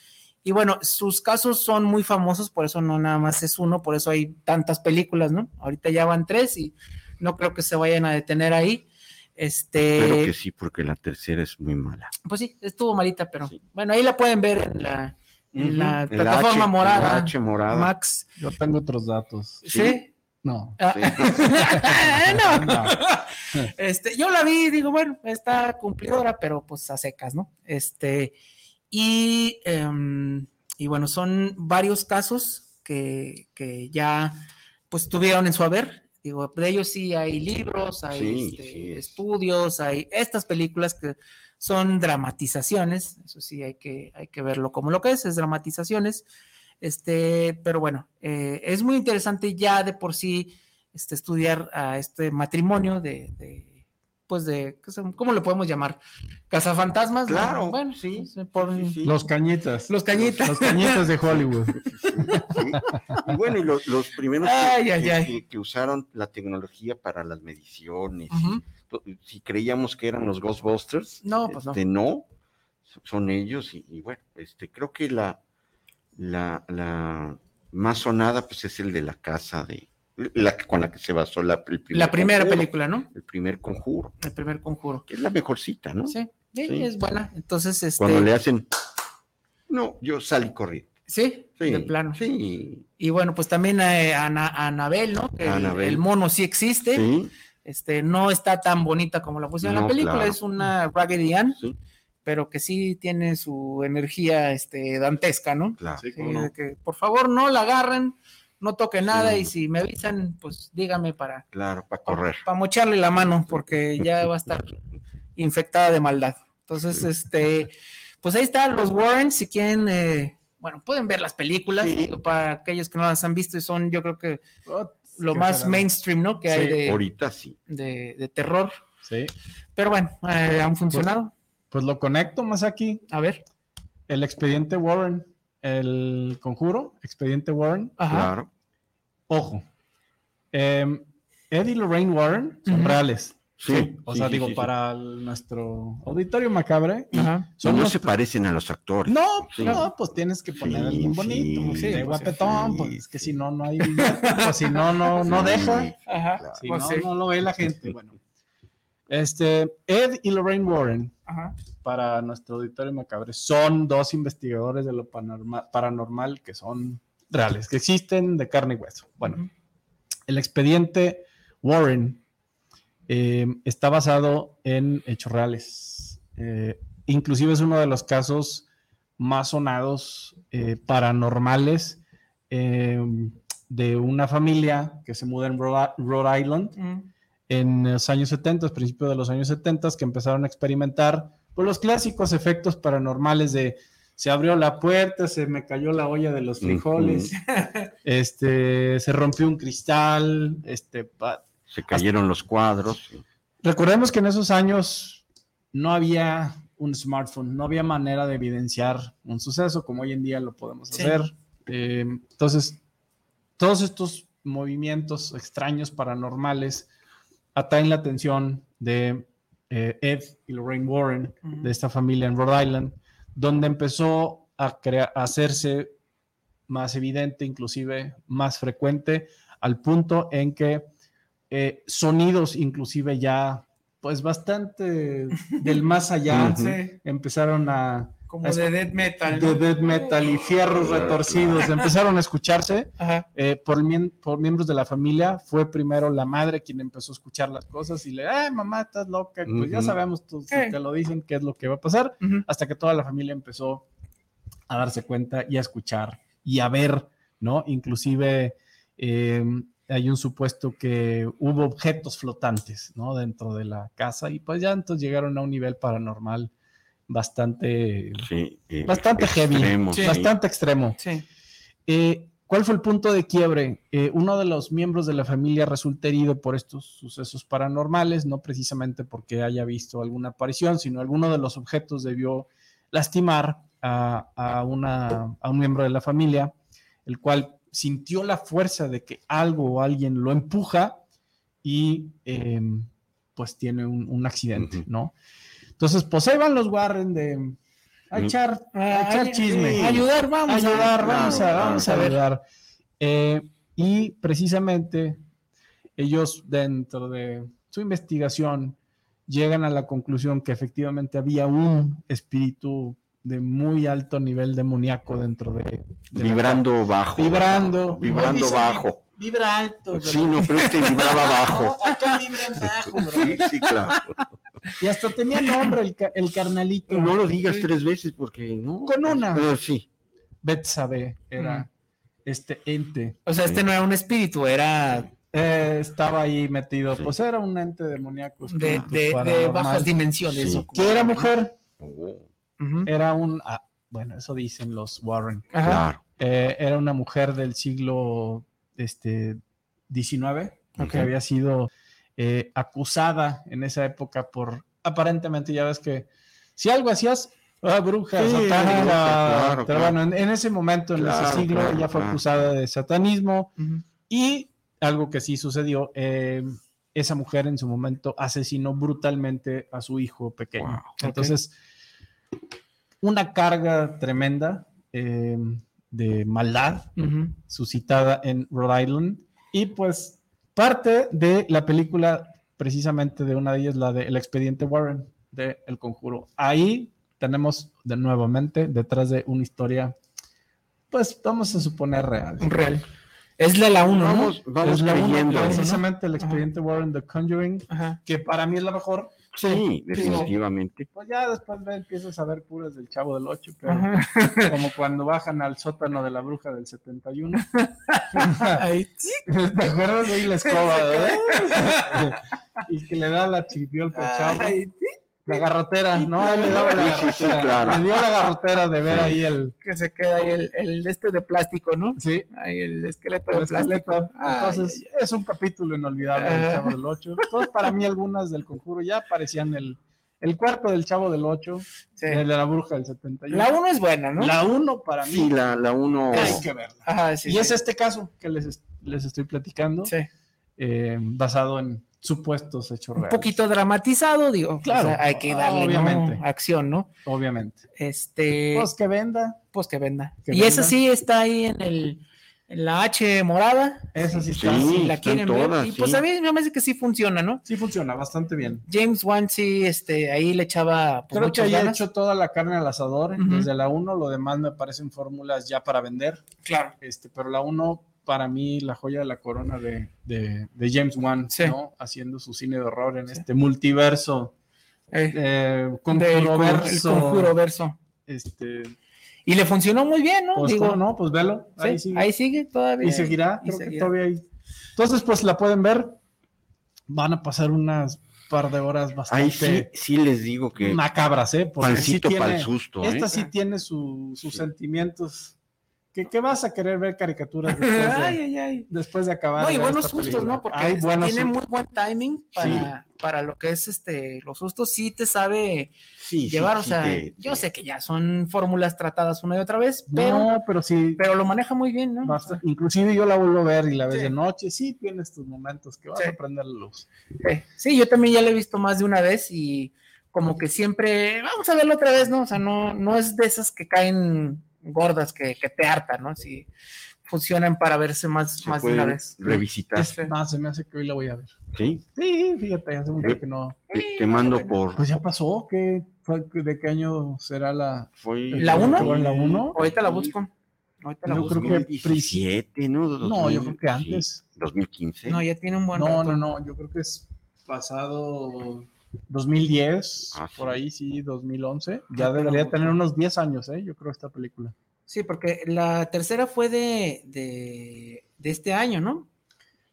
Y bueno, sus casos son muy famosos, por eso no nada más es uno, por eso hay tantas películas, ¿no? Ahorita ya van tres y no creo que se vayan a detener ahí. Este, Espero que sí, porque la tercera es muy mala. pues sí, estuvo malita, pero Sí. bueno, ahí la pueden ver en la, en plataforma H, morada. H morada. Max. Yo tengo otros datos. ¿Sí? ¿Sí? No. Ah, no. No. Este, yo la vi y digo, bueno, está cumplidora, pero pues a secas, ¿no? Este, y, em, y bueno, son varios casos que, que ya pues tuvieron en su haber. Digo, de ellos sí hay libros, hay Sí, este, sí. estudios, hay estas películas que son dramatizaciones, eso sí hay que, hay que verlo como lo que es, es dramatizaciones. Este, pero bueno, eh, es muy interesante ya de por sí este, estudiar a este matrimonio de, de, pues de. ¿cómo le podemos llamar? ¿Cazafantasmas? ¿no? Claro, bueno, sí, pues, por- sí, sí. Los cañitas. Los cañitas. Los cañitas de Hollywood. Sí. Y bueno, y los, los primeros que- Ay, que, ay, ay. que- que usaron la tecnología para las mediciones. Si creíamos que eran los Ghostbusters, No, pues no. este, no, son ellos. Y, y bueno, este, creo que la, la, la más sonada pues es el de la casa de, la que- con la que se basó la, el primer La primera conjuro, película, ¿no? El primer conjuro, El primer conjuro. que es la mejorcita, ¿no? Sí, sí, Sí. es buena. Entonces, este. Cuando le hacen, no, yo salí corriendo. Sí, Sí, de plano. Sí, Y bueno, pues también eh, Ana, Anabel, ¿no? Que el- Anabel. El, mono sí existe. sí, Este, no está tan bonita como la pusieron en la película, claro. es una Raggedy Ann, sí, pero que sí tiene su energía este, dantesca, ¿no? claro. Sí, Sí, no. que por favor no la agarren, no toquen nada Sí. y si me avisan, pues dígame para, Claro, para correr. para mocharle la mano porque ya va a estar infectada de maldad. Entonces, este, pues ahí están los Warren, si quieren, eh, bueno, pueden ver las películas, Sí. digo, para aquellos que no las han visto y son yo creo que lo Qué más mainstream, ¿no? Que hay de, Ahorita sí. de, de terror. Sí. Pero bueno, eh, han funcionado. Pues lo conecto más aquí. A ver. El expediente Warren, el conjuro, expediente Warren. Ajá. Claro. Ojo. em, Ed y Lorraine Warren son reales. Sí. O sí, sea, sí, digo, sí, sí. para el- nuestro auditorio macabre. Ajá. Son no se parecen a los actores. No, Sí. no, pues tienes que poner Sí, alguien bonito, sí, sí, guapetón, sí, pues es que si no, no hay, pues si no, no, no Sí, deja, Ajá. Claro. si Pues no, sí. no lo ve la gente, bueno. Este, Ed y Lorraine Warren, Ajá. para nuestro auditorio macabre, son dos investigadores de lo panorma- paranormal que son reales, que existen de carne y hueso. Bueno, el expediente Warren eh, está basado en hechos reales. Eh, inclusive es uno de los casos más sonados eh, paranormales eh, de una familia que se muda en Rhode, Rhode Island. En los años 70, principios de los años 70, que empezaron a experimentar pues, los clásicos efectos paranormales de se abrió la puerta, se me cayó la olla de los frijoles, este, se rompió un cristal, este, Se cayeron los cuadros. Recordemos que en esos años no había un smartphone, no había manera de evidenciar un suceso como hoy en día lo podemos Sí. hacer. Eh, entonces, todos estos movimientos extraños, paranormales, atraen la atención de eh, Ed y Lorraine Warren, de esta familia en Rhode Island, donde empezó a, a hacerse más evidente, inclusive más frecuente, al punto en que eh, sonidos inclusive ya, pues bastante del más allá, empezaron a... como Es- de death metal. De ¿no? death metal y fierros Claro, retorcidos empezaron a escucharse eh, por, miembros de la familia. Fue primero la madre quien empezó a escuchar las cosas y le, ay, mamá, estás loca. Pues ya sabemos, tú, si Sí. te lo dicen, qué es lo que va a pasar hasta que toda la familia empezó a darse cuenta y a escuchar y a ver, ¿no? Inclusive eh, hay un supuesto que hubo objetos flotantes, ¿no? Dentro de la casa y pues ya entonces llegaron a un nivel paranormal bastante, Sí, eh, bastante heavy, extremo, Sí. sí. bastante extremo. Sí. Eh, ¿Cuál fue el punto de quiebre? Eh, uno de los miembros de la familia resulta herido por estos sucesos paranormales, no precisamente porque haya visto alguna aparición, sino alguno de los objetos debió lastimar a, a una- a un miembro de la familia, el cual sintió la fuerza de que algo o alguien lo empuja y eh, pues tiene un, un accidente, Ujú. ¿no? Entonces, pues ahí van los Warren de a Mm. echar, a echar ay, chisme sí. Ayudar, vamos. a- ayudar, claro, vamos a, claro, vamos a ayudar. Eh, y precisamente ellos dentro de su investigación llegan a la conclusión que efectivamente había un espíritu de muy alto nivel demoníaco dentro de, de la Vibrando bajo. vibrando Vibrando bajo. Vibra alto Sí, no, pero este vibraba bajo. No, acá vibra bajo, bro. Sí, sí, claro. y hasta tenía nombre el, el carnalito No lo digas tres veces porque no. Con una. Pero sí. Betsabe era Mm. este ente O sea, este no era un espíritu, era Eh, estaba ahí metido, Sí. pues era un ente demoníaco. de, de- bajas dimensiones. Que era mujer, Oh, era un, ah, bueno, eso dicen los Warren. Ajá. claro. Eh, era una mujer del siglo este, XIX, Ok. que había sido eh, acusada en esa época por, aparentemente, ya ves que si algo hacías, ah, bruja, Sí, satánica, claro, pero claro. bueno, en, en ese momento, en Claro, ese siglo, claro, ella fue claro. acusada de satanismo, Ujú. Y algo que sí sucedió, eh, esa mujer en su momento asesinó brutalmente a su hijo pequeño. Wow. Entonces, una carga tremenda eh, de maldad Ujú. suscitada en Rhode Island Y pues parte de la película, precisamente de una de ellas, la de El expediente Warren de El Conjuro. Ahí tenemos de nuevamente detrás de una historia, pues vamos a suponer real. Real. Es la la 1, ¿no? Vamos, vamos Es la creyendo. precisamente el Ajá. expediente Warren The Conjuring, Ajá. que para mí es la mejor. Sí, definitivamente. Pues ya después empiezas a ver puras del Chavo del 8, pero Ajá. como cuando bajan al sótano de la bruja del 71. Ahí, sí. ¿Te acuerdas de ahí la escoba? ¿verdad? y que le da la chipiolpa al chavo. Ay, sí. La garrotera, ¿no? Ahí le daba la Sí, sí, claro. Le dio la garrotera de ver ahí el. Que se queda ahí el, el este de plástico, ¿no? Sí, Ahí el esqueleto el de plástico. esqueleto. Ay, Entonces, es un capítulo inolvidable del. Chavo del 8. Entonces, para mí, algunas del conjuro ya parecían el, el cuarto del Chavo del 8, sí. el de la bruja del 71. La 1 es buena, ¿no? La 1 para mí Sí, la, la uno. hay que verla. Ajá, sí. y sí. es este caso que les, les estoy platicando, Sí. eh, basado en supuestos hechos Un reales. poquito dramatizado, digo. Claro. o sea, hay que darle ¿no? Obviamente. acción, ¿no? Obviamente. Este. Pues que venda. pues que venda. que y esa venda. sí está ahí en el en la H morada. Esa sí Sí. está. si la quieren ver. todas, Y pues sí. a mí me parece que sí funciona, ¿no? Sí funciona bastante bien. James Wan sí, este, ahí le echaba pues, Creo que haya ganas. hecho toda la carne al asador desde la 1, lo demás me parecen fórmulas ya para vender, Claro. este, pero la 1 para mí la joya de la corona de, de- de James Wan, Sí. ¿no? haciendo su cine de horror en este multiverso, Eh, eh, del conjuro cor- el verso, conjuro verso. este, Y le funcionó muy bien, ¿no? pues, Digo, ¿cómo no, pues velo, sí, ahí sigue. ahí sigue todavía. y seguirá, Y creo que todavía hay. Entonces, pues la pueden ver, van a pasar unas par de horas Ahí sí, bastante sí les digo que macabras, ¿eh? Porque sí pancito para el tiene- susto, ¿eh? Esta sí tiene su- sus sentimientos. ¿Qué, qué vas a querer ver caricaturas después de, ay, ay, ay. después de acabar? No, y buenos sustos, película? ¿no? Porque tiene sustos. muy buen timing para, para lo que es este los sustos, sí te sabe Sí, sí, llevar, o sea, te- yo sé que ya son fórmulas tratadas una y otra vez, pero, No, pero sí. pero lo maneja muy bien, ¿no? basta- inclusive yo la vuelvo a ver y la ves de noche. Sí, tiene estos momentos que vas a prender la luz. Sí, yo también ya lo he visto más de una vez y como que siempre, vamos a verlo otra vez, ¿no? O sea, no, no es de esas que caen gordas que, que te hartan, ¿no? Sí, funcionan para verse más, se más de una vez. Revisitar, Sí. Más se me hace que hoy la voy a ver. ¿sí? Sí, fíjate, hace mucho que no. Te, te mando por... Pues ya pasó. ¿qué, ¿De qué año será la, Fue, ¿La uno? ¿La uno? Ahorita la busco. Ahorita la Yo busco. creo que 2017, ¿no? No, yo creo que 2000, antes. sí, 2015. No, ya tiene un buen No, rato. no, no, yo creo que es pasado 2010, Ah, por sí. ahí sí, 2011. Ya Ah, debería pero- tener unos 10 años, ¿eh? Yo creo esta película. Sí, porque la tercera fue de, de, de este año, ¿no?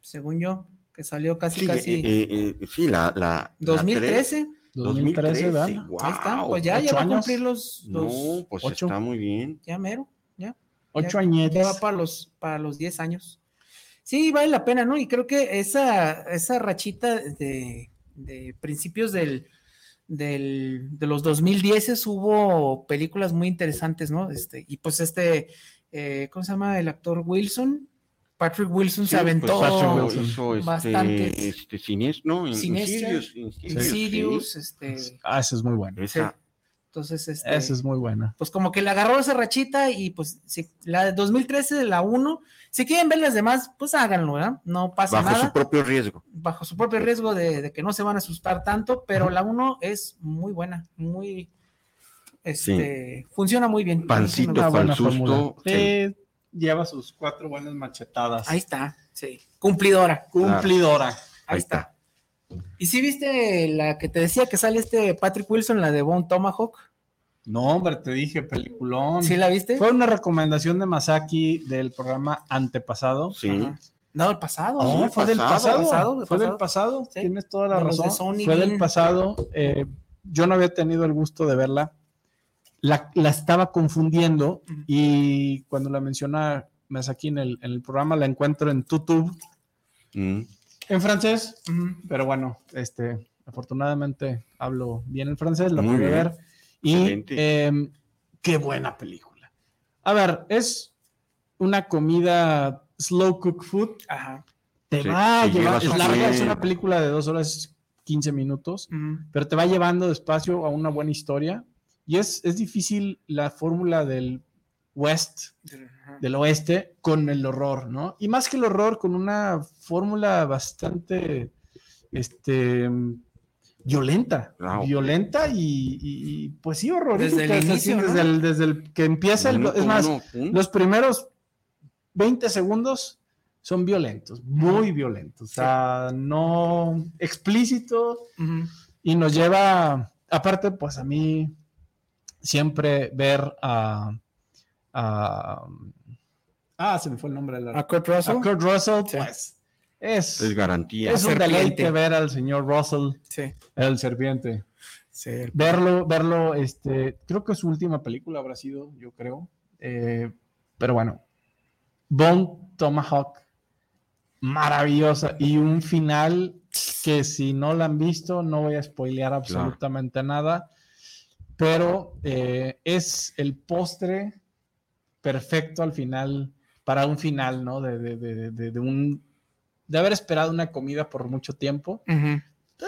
Según yo, que salió casi, Sí, casi. eh, sí, la, la, la 2013. 2013, ¿verdad? wow, Ahí está, pues ya, ya ocho va a años. cumplir los, los No, pues ocho. está muy bien. ya mero, Ocho ya, añetes. ya va para los, para los 10 años. Sí, vale la pena, ¿no? Y creo que esa, esa rachita de, de principios del, del, de los 2010 hubo películas muy interesantes, ¿no? Este, y pues este, eh, ¿cómo se llama? El actor Wilson, Patrick Wilson se aventó pues, Patrick hizo- Wilson. hizo este, bastantes. este siniestro, no, Insidious, Insidious, este, Ah, esa es muy buena. Esa, entonces, este, Esa es muy buena. pues como que le agarró esa rachita y pues si, la de 2013 de la 1, si quieren ver las demás, pues háganlo, ¿verdad? No pasa bajo nada. su propio riesgo. bajo su propio riesgo de, de que no se van a asustar tanto, pero la 1 es muy buena, muy este funciona muy bien. Pancito fórmula. susto. sí. Sí, lleva sus cuatro buenas machetadas. Ahí está, sí. Cumplidora. Cumplidora. Ahí, Ahí está. ¿Y si viste la que te decía que sale este Patrick Wilson, la de Bone Tomahawk? No, hombre, te dije, peliculón. ¿Sí la viste? Fue una recomendación de Masaki del programa antepasado. Sí. Ajá. No, el pasado. Oh, ¿no? No, fue del pasado, pasado. pasado, de fue del pasado. Sí. Tienes toda la De los de razón. Sony fue del pasado. Eh, yo no había tenido el gusto de verla. La, la estaba confundiendo y cuando la menciona Masaki en el, en el programa la encuentro en YouTube Mm. En francés. Pero bueno, este, afortunadamente hablo bien el francés, la Muy pude ver. Y em, qué buena película. A ver, es una comida slow cook food. Ajá. Te Sí, va a llevar, es larga, es una película de dos horas 15 minutos, pero te va llevando despacio a una buena historia. Y es, es difícil la fórmula del west, del oeste, con el horror, ¿no? Y más que el horror, con una fórmula bastante, este, violenta, Ah, violenta y, y- y, pues sí, horrorífica. Desde el es inicio, desde, el, desde el que empieza, el, es más, los primeros 20 segundos son violentos, muy violentos, o sea, no explícito y nos lleva, aparte, pues a mí siempre ver a, a- ah, se me fue el nombre de la, A Kurt Russell. a Kurt Russell, Sí. pues es, Es garantía. es un deleite ver al señor Russell, Sí. el serpiente Sí. verlo, verlo, este, creo que su última película habrá sido, yo creo. Eh, pero bueno, Bone Tomahawk, maravillosa. Y un final que si no la han visto, no voy a spoilear absolutamente nada. Pero eh, es el postre perfecto al final, para un final, ¿no? De, de, de, de, de un, de haber esperado una comida por mucho tiempo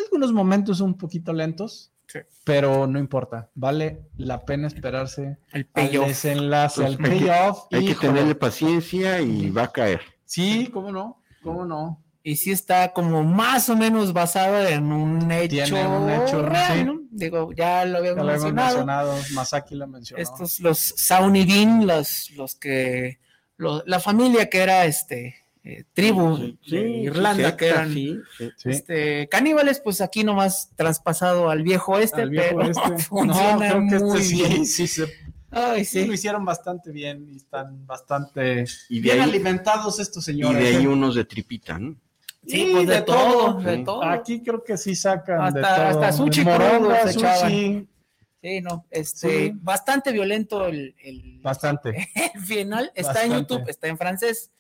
algunos momentos un poquito lentos, Sí. pero no importa. Vale la pena esperarse El al desenlace, al Pues, hay que- payoff. Hay que híjole. tenerle paciencia y va a caer. Sí, cómo no, cómo no. Y sí está como más o menos basado en un hecho, Tiene un hecho, real, sí. ¿no? Digo, ya lo habíamos Ya lo mencionado. mencionado, Masaki lo mencionó. Estos, los Saunidin, los, los que, lo- la familia que era este, eh, tribu Sí, de Irlanda, sí, que eran sí, sí. Sí. este, caníbales, pues aquí nomás traspasado al viejo este, Al viejo pero este. funciona No, creo que este bien. sí, se- Ay, sí, lo hicieron bastante bien y están bastante Y de bien ahí, alimentados estos y señores. de ahí ¿eh? unos de tripita, ¿no? Sí, pues de, todo, de todo. Aquí creo que sí sacan de Hasta- todo. hasta sushi Moronga, crudo se echaban. sushi, Sí, no, este, Sí. bastante violento el, el, bastante. el final. Está en. YouTube, está en francés.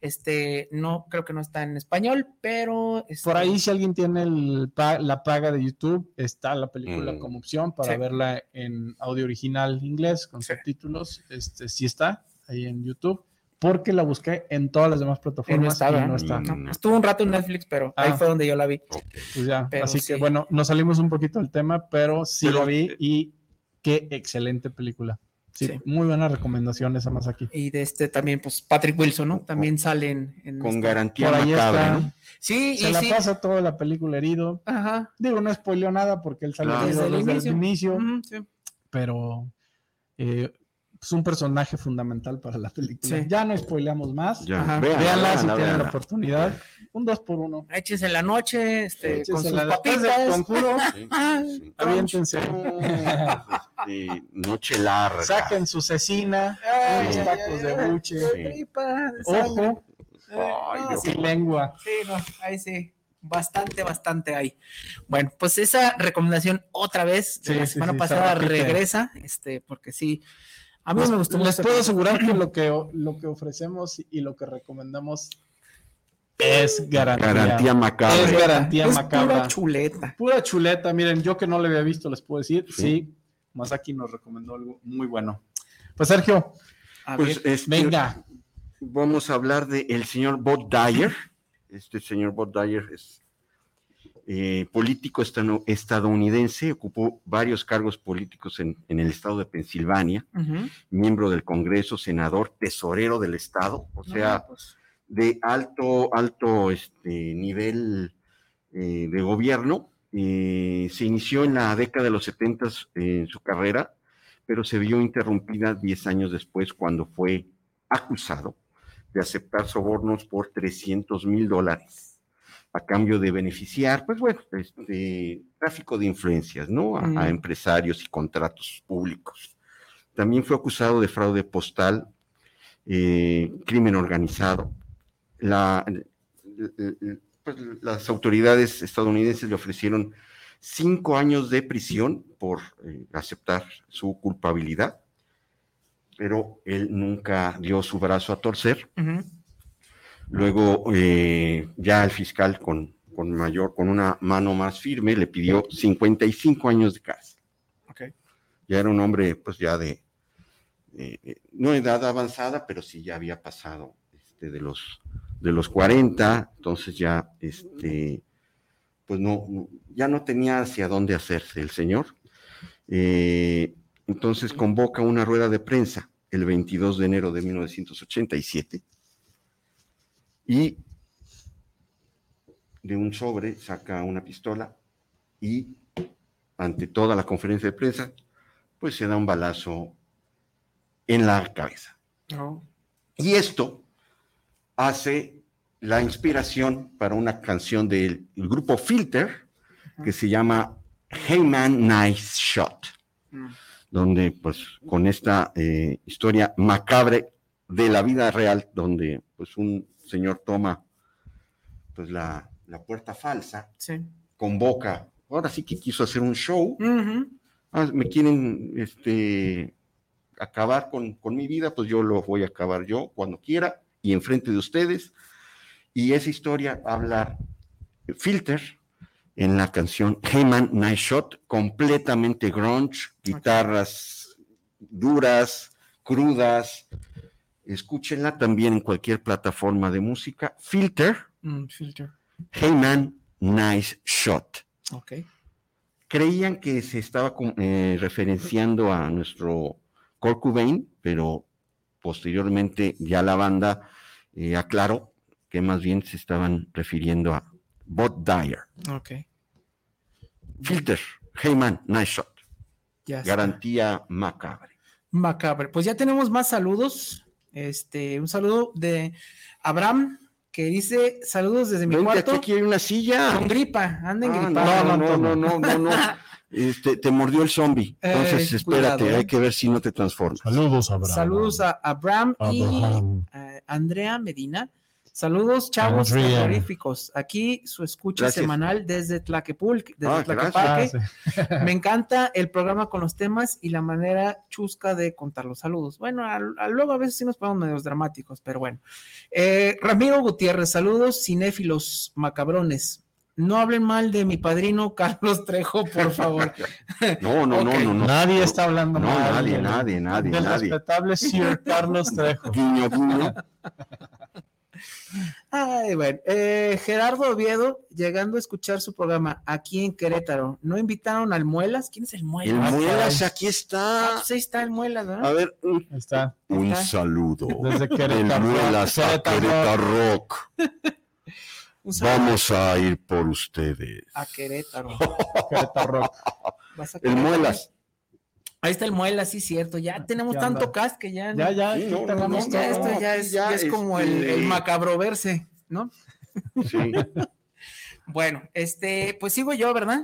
Este, no, creo que no está en español, pero. este, Por ahí, si alguien tiene el la paga de YouTube, está la película Mm. como opción para Sí. verla en audio original inglés con Sí. subtítulos. Este sí está ahí en YouTube, porque la busqué en todas las demás plataformas estaba, y no ¿eh? está. Mm. no, estuvo un rato en Netflix, pero ahí Ah. fue donde yo la vi. Pues ya, Pero así sí. que bueno, nos salimos un poquito del tema, pero sí Pero- la vi y qué excelente película. Sí, Sí. muy buena recomendación esa más aquí. Y de este también, pues Patrick Wilson, ¿no? También sale en. en Con garantía Por ahí está. ¿no? Sí, Se y la sí. pasa toda la película herido. Ajá. Digo, no spoileó nada porque él salió Claro. herido Desde el desde, inicio. el inicio. Ujú, sí. pero eh, es un personaje fundamental para la película. Sí. Ya no spoileamos más. Véanla si véanla, tienen la oportunidad. Un dos por uno. Échense en la noche, este, con Échense sus la- papitas. Conjuro, Sí, sí. aviéntense. Este, noche larga. Saquen su cecina, Ay, ay, tacos ay, de ay, buche, ojo Ay, no, Dios. sí, y lengua. Sí, no, ahí sí. Bastante, bastante hay. Bueno, pues esa recomendación otra vez de Sí, la semana sí, pasada regresa, este, porque sí, a mí Les, me gustó les mucho. puedo asegurar que lo que lo que ofrecemos y lo que recomendamos es garantía. Garantía macabra. Es garantía es macabra. pura chuleta. Pura chuleta, miren, yo que no le había visto, les puedo decir, Sí. sí, Masaki nos recomendó algo muy bueno. Pues Sergio, A Pues, ver, este, venga, Vamos a hablar del el señor Bob Dyer. Este señor Bob Dyer es eh, político estadounidense, ocupó varios cargos políticos en, en el estado de Pensilvania, miembro del Congreso, senador, tesorero del estado, o sea, No, pues, de alto, alto este, nivel eh, de gobierno. Eh, se inició en la década de los 70 en su carrera, pero se vio interrumpida 10 años después cuando fue acusado de aceptar sobornos por 300 mil dólares a cambio de beneficiar, pues bueno, este, tráfico de influencias, ¿no? A, a empresarios y contratos públicos. También fue acusado de fraude postal, eh, crimen organizado. La, pues, las autoridades estadounidenses le ofrecieron cinco años de prisión por eh, aceptar su culpabilidad, pero él nunca dio su brazo a torcer. ujú. Luego, eh, ya el fiscal con, con mayor, con una mano más firme, le pidió 55 años de cárcel. Ok. Ya era un hombre, pues ya de, no edad avanzada, pero sí ya había pasado este, de los de los 40, entonces ya, este, pues no, no- ya no tenía hacia dónde hacerse el señor. Eh, entonces convoca una rueda de prensa el 22 de enero de 1987 y de un sobre saca una pistola y ante toda la conferencia de prensa, pues se da un balazo en la cabeza. Y esto hace la inspiración para una canción del grupo Filter que se llama Hey Man Nice Shot, Mm. donde pues con esta eh, historia macabre de la vida real, donde pues un señor toma pues la, la puerta falsa, Sí. convoca, ahora sí que quiso hacer un show, ah, me quieren este, acabar con, con mi vida, pues yo lo voy a acabar yo cuando quiera y enfrente de ustedes. Y esa historia habla Filter en la canción Hey Man Nice Shot, completamente grunge, guitarras duras, crudas. Escúchenla también en cualquier plataforma de música. Filter, Mm, filter. Hey Man Nice Shot Ok. creían que se estaba eh, referenciando a nuestro Kurt Cobain, pero posteriormente ya la banda eh, aclaró que más bien se estaban refiriendo a Bob Dyer. Ok. Filter, Heyman, Nice Shot, Ya garantía macabre. Macabre. Pues ya tenemos más saludos. Este, un saludo de Abraham, que dice saludos desde mi Vente, cuarto. aquí hay una silla. Con gripa, anda Ah, engripado. no, no, no, no, no, no. Este, te mordió el zombie. Entonces, Eh, espérate, cuidado, eh. hay que ver si no te transformas. Saludos, Abraham. Saludos a Abraham y Abraham. a Andrea Medina. Saludos, chavos terroríficos. Aquí su escucha Gracias. semanal desde Tlaquepulque, desde Ah, Tlaquepaque. Ah, sí. Me encanta el programa con los temas y la manera chusca de contar los saludos. Bueno, al- al- luego a veces sí nos ponemos medios dramáticos, pero bueno. Eh, Ramiro Gutiérrez, saludos cinéfilos macabrones. No hablen mal de mi padrino Carlos Trejo, por favor. No, no, no, no, no. Nadie está hablando No, mal nadie, nadie, nadie, del nadie. respetable Sir Carlos Trejo. Guiño, guiño. Ay, bueno. Eh, Gerardo Oviedo, llegando a escuchar su programa aquí en Querétaro, ¿no invitaron al Muelas? ¿Quién es el Muelas? El Ah, Muelas, aquí Ah, está. pues ahí está el Muelas, ¿verdad? A ver, un, Ahí está. un Está. saludo. Desde El Querétaro. Muelas a Querétaro. Querétaro Rock. Un saludo Vamos a ir por ustedes. a Querétaro. Querétaro Rock. A El Querétaro. Muelas. Ahí está el Muelas, sí, cierto. Ya tenemos Ya tanto cast que ya. Ya, ya, Sí, aquí no, no, tenemos no, ya esto ya es, ya, ya es como el, este- el macabro verse, ¿no? Sí. Bueno, este, pues sigo yo, ¿verdad?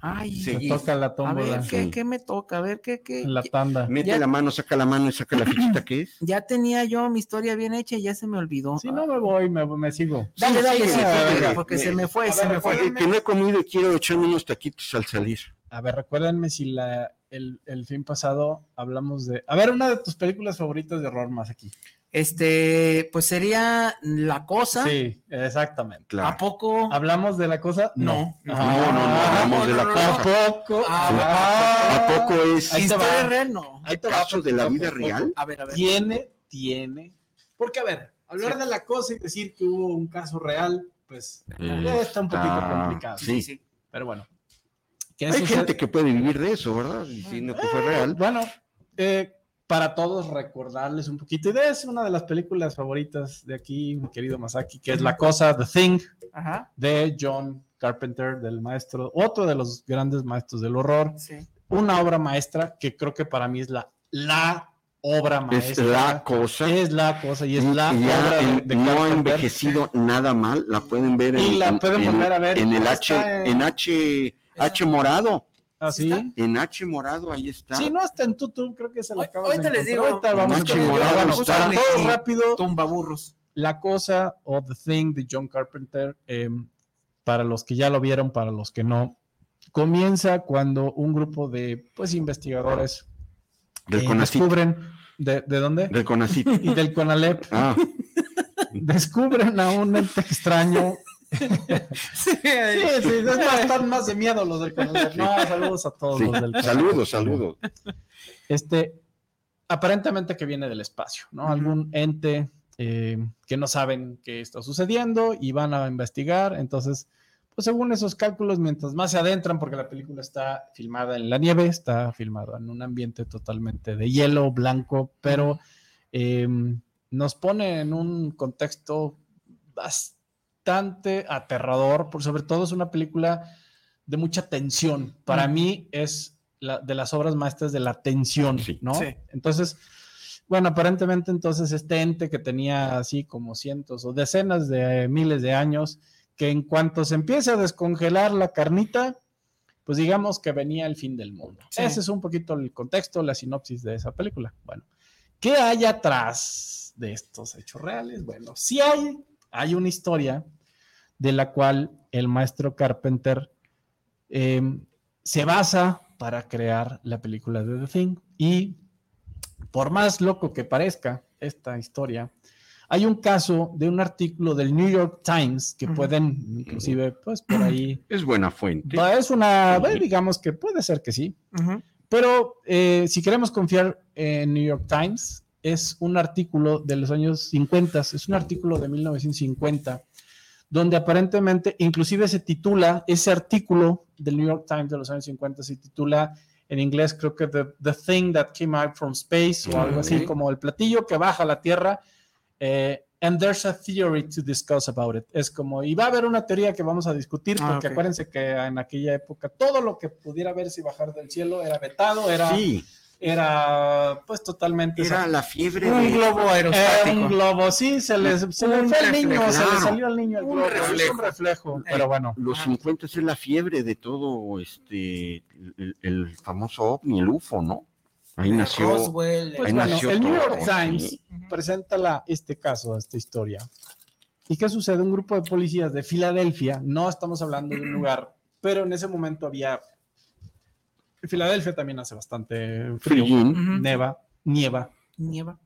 Ay, Sí. Te toca la a tómbola. ver, ¿qué, Sí. qué me toca? A ver, ¿qué, qué? En la tanda. Mete Ya- la mano, saca la mano y saca la fichita que es. Ya tenía yo mi historia bien hecha y ya se me olvidó. Si no me voy, me, me sigo. Dale, dale, Sí, sí, sí, porque- se me fue, A se ver, me fue. Que no he comido y quiero echarme unos taquitos al salir. A ver, recuérdenme si la, el, el fin pasado hablamos de. A ver, una de tus películas favoritas de horror más aquí. Este, pues sería La Cosa. Sí, exactamente. Claro. ¿A poco? ¿Hablamos de la cosa? No. No, no, no, hablamos de la no, cosa. ¿A poco? Ah, ¿A poco es Ahí ¿Historia real? No. Ahí te va. caso de la vida real? A ver, a ver. Tiene, tiene. Porque, a ver, hablar Sí. de la cosa y decir que hubo un caso real, pues Eh, está un poquito está- complicado. sí. sí. Pero bueno. ¿Qué Hay sucede? gente que puede vivir de eso, ¿verdad? Diciendo que fue real. Bueno, eh, para todos recordarles un poquito, y de es una de las películas favoritas de aquí, mi querido Masaki, que es La Cosa, The Thing, Ajá. de John Carpenter, del maestro, otro de los grandes maestros del horror, Sí. una obra maestra que creo que para mí es la, la obra Es maestra. la cosa. Es la cosa y es Y la ya obra en- de no ha envejecido nada mal, la pueden ver en, Y la en- pueden en- volver a ver. en el en H, H morado, Así. en H morado, ahí está. Si no está en YouTube, creo que se la Ahor- acabas de ahorita les digo. Ahorita vamos encontrar. Morado está. todos rápido, Tumbaburros. La cosa o The Thing de John Carpenter, eh, para los que ya lo vieron, para los que no, comienza cuando un grupo de pues investigadores del eh, descubren de, ¿de dónde Del CONACYT. y del Conalep Ah, descubren a un ente extraño. Sí, Sí, sí, es más, están más de miedo los del Conalep. No, saludos a todos sí. los del Conalep. Saludos, saludos. Este, aparentemente que viene del espacio, ¿no? Ujú. Algún ente eh, que no saben qué está sucediendo y van a investigar, entonces, pues según esos cálculos, mientras más se adentran, porque la película está filmada en la nieve, está filmada en un ambiente totalmente de hielo, blanco, pero eh, nos pone en un contexto bastante aterrador, por sobre todo es una película de mucha tensión. Para Mm. mí es la, de las obras maestras de la tensión, Sí. ¿no? Sí. Entonces, bueno, aparentemente entonces este ente que tenía así como cientos o decenas de eh, miles de años, que en cuanto se empieza a descongelar la carnita, pues digamos que venía el fin del mundo. Sí. Ese es un poquito el contexto, la sinopsis de esa película. Bueno, ¿qué hay atrás de estos hechos reales? Bueno, sí hay, hay una historia de la cual el maestro Carpenter eh, se basa para crear la película de The Thing. Y por más loco que parezca esta historia, hay un caso de un artículo del New York Times que pueden, inclusive, pues por ahí, Es buena fuente. es una, bueno, digamos que puede ser que sí, pero eh, si queremos confiar en New York Times, es un artículo de los años 50, es un artículo de 1950, donde aparentemente, inclusive se titula, ese artículo del New York Times de los años 50 se titula en inglés, creo que The, the Thing That Came Out from Space o algo así, como el platillo que baja a la Tierra. eh, and there's a theory to discuss about it. Es como, y va a haber una teoría que vamos a discutir, Ah, porque ok. acuérdense que en aquella época todo lo que pudiera verse y bajar del cielo era vetado, era, Sí, era pues totalmente... era la fiebre Un de... globo Era aerostático. un globo, sí, se le, se le Un fue al niño, reflejo, se le claro. salió al niño el Un globo, es reflejo. un reflejo, Eh, pero bueno. Los Ah. 50 es la fiebre de todo este el, el famoso ovni, el UFO, ¿no? Ahí nació. Roswell. Pues Ahí bueno, nació el New York Times sí. presenta la, este caso, esta historia. ¿Y qué sucede? Un grupo de policías de Filadelfia, no estamos hablando de un lugar, pero en ese momento había... Filadelfia también hace bastante frío. Ujú. neva, nieva. Nieva.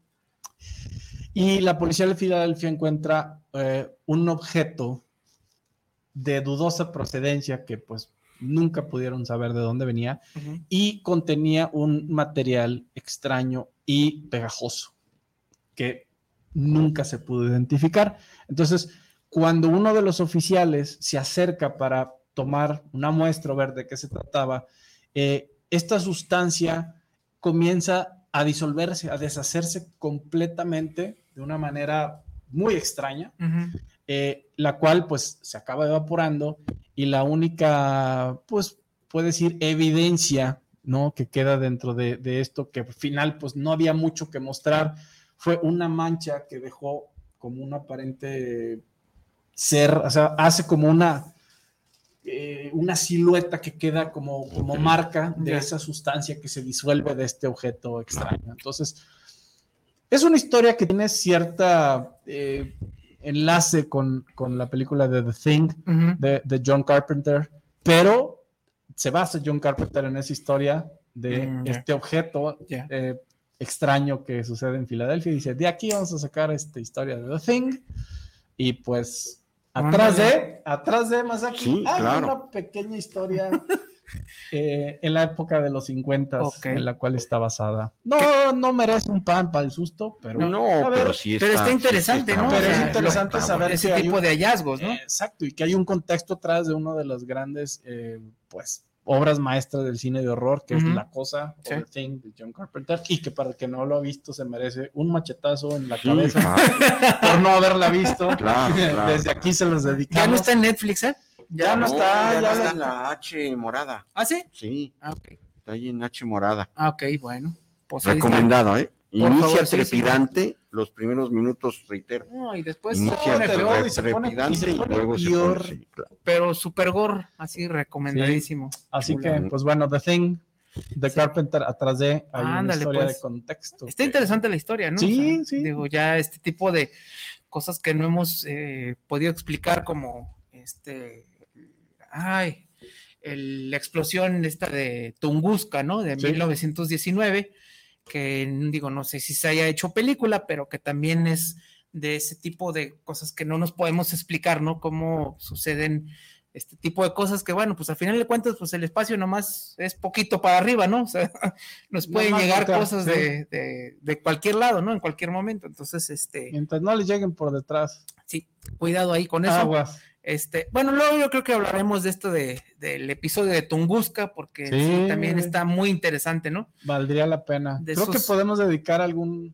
Y la policía de Filadelfia encuentra eh, un objeto de dudosa procedencia que pues nunca pudieron saber de dónde venía y contenía un material extraño y pegajoso que nunca se pudo identificar. Entonces, cuando uno de los oficiales se acerca para tomar una muestra, ver de qué se trataba, eh, esta sustancia comienza a disolverse, a deshacerse completamente de una manera muy extraña eh, la cual pues se acaba evaporando y la única, pues, puede decir, evidencia, ¿no? Que queda dentro de, de esto, que al final pues no había mucho que mostrar, fue una mancha que dejó como un aparente ser, o sea, hace como una, eh, una silueta que queda como, como marca de esa sustancia que se disuelve de este objeto extraño. Entonces, es una historia que tiene cierta eh, enlace con, con la película de The Thing de, de John Carpenter, pero se basa John Carpenter en esa historia de Mm, este objeto eh, extraño que sucede en Filadelfia. Y dice, de aquí vamos a sacar esta historia de The Thing y pues atrás de, atrás de más aquí Sí, hay claro. una pequeña historia eh, en la época de los 50 Ok. en la cual está basada. No, no merece un pan para el susto, pero No, a ver, pero sí está. pero está sí interesante, está ¿no? Pero O es interesante está saber Ese que tipo un- de hallazgos, ¿no? Eh, Exacto, y que hay un contexto atrás de una de las grandes, eh, pues, obras maestras del cine de horror, que es La Cosa, o Sí. The Thing, de John Carpenter, y que para el que no lo ha visto se merece un machetazo en la Sí, cabeza claro, por no haberla visto. Claro, claro. Desde aquí se los dedicamos. Ya no está en Netflix, ¿eh? Ya no está, ya ya no está en la H morada. ¿Ah, sí? Sí, Ah, ok. está ahí en H morada. Ah, ok, bueno. Pues. Recomendado, ¿eh? Inicia favor, sí, sí. trepidante, los primeros minutos, reitero. No, y después Inicia se pone peor, y se pone- trepidante y se y pone luego se pone, sí, claro. pero super gore, así recomendadísimo. Así que, pues bueno, The Thing, de Sí. Carpenter, atrás de hay una Ándale, historia pues. de contexto. Está que- interesante la historia, ¿no? Sí, sí. Digo, ya este tipo de cosas que no hemos eh, podido explicar, como este, ay, el- la explosión esta de Tunguska, ¿no? De Sí. 1919, que digo, no sé si se haya hecho película, pero que también es de ese tipo de cosas que no nos podemos explicar, ¿no? Cómo suceden este tipo de cosas que, bueno, pues al final de cuentas, pues el espacio nomás es poquito para arriba, ¿no? O sea, nos pueden Nomás llegar cosas sí. de, de- de cualquier lado, ¿no? En cualquier momento. Entonces, este, Mientras no le lleguen por detrás. sí, cuidado ahí con eso. Aguas. Este, bueno, luego yo creo que hablaremos de esto de, del episodio de Tunguska, porque sí, Sí. también está muy interesante, ¿no? Valdría la pena. De Creo que podemos dedicar algún,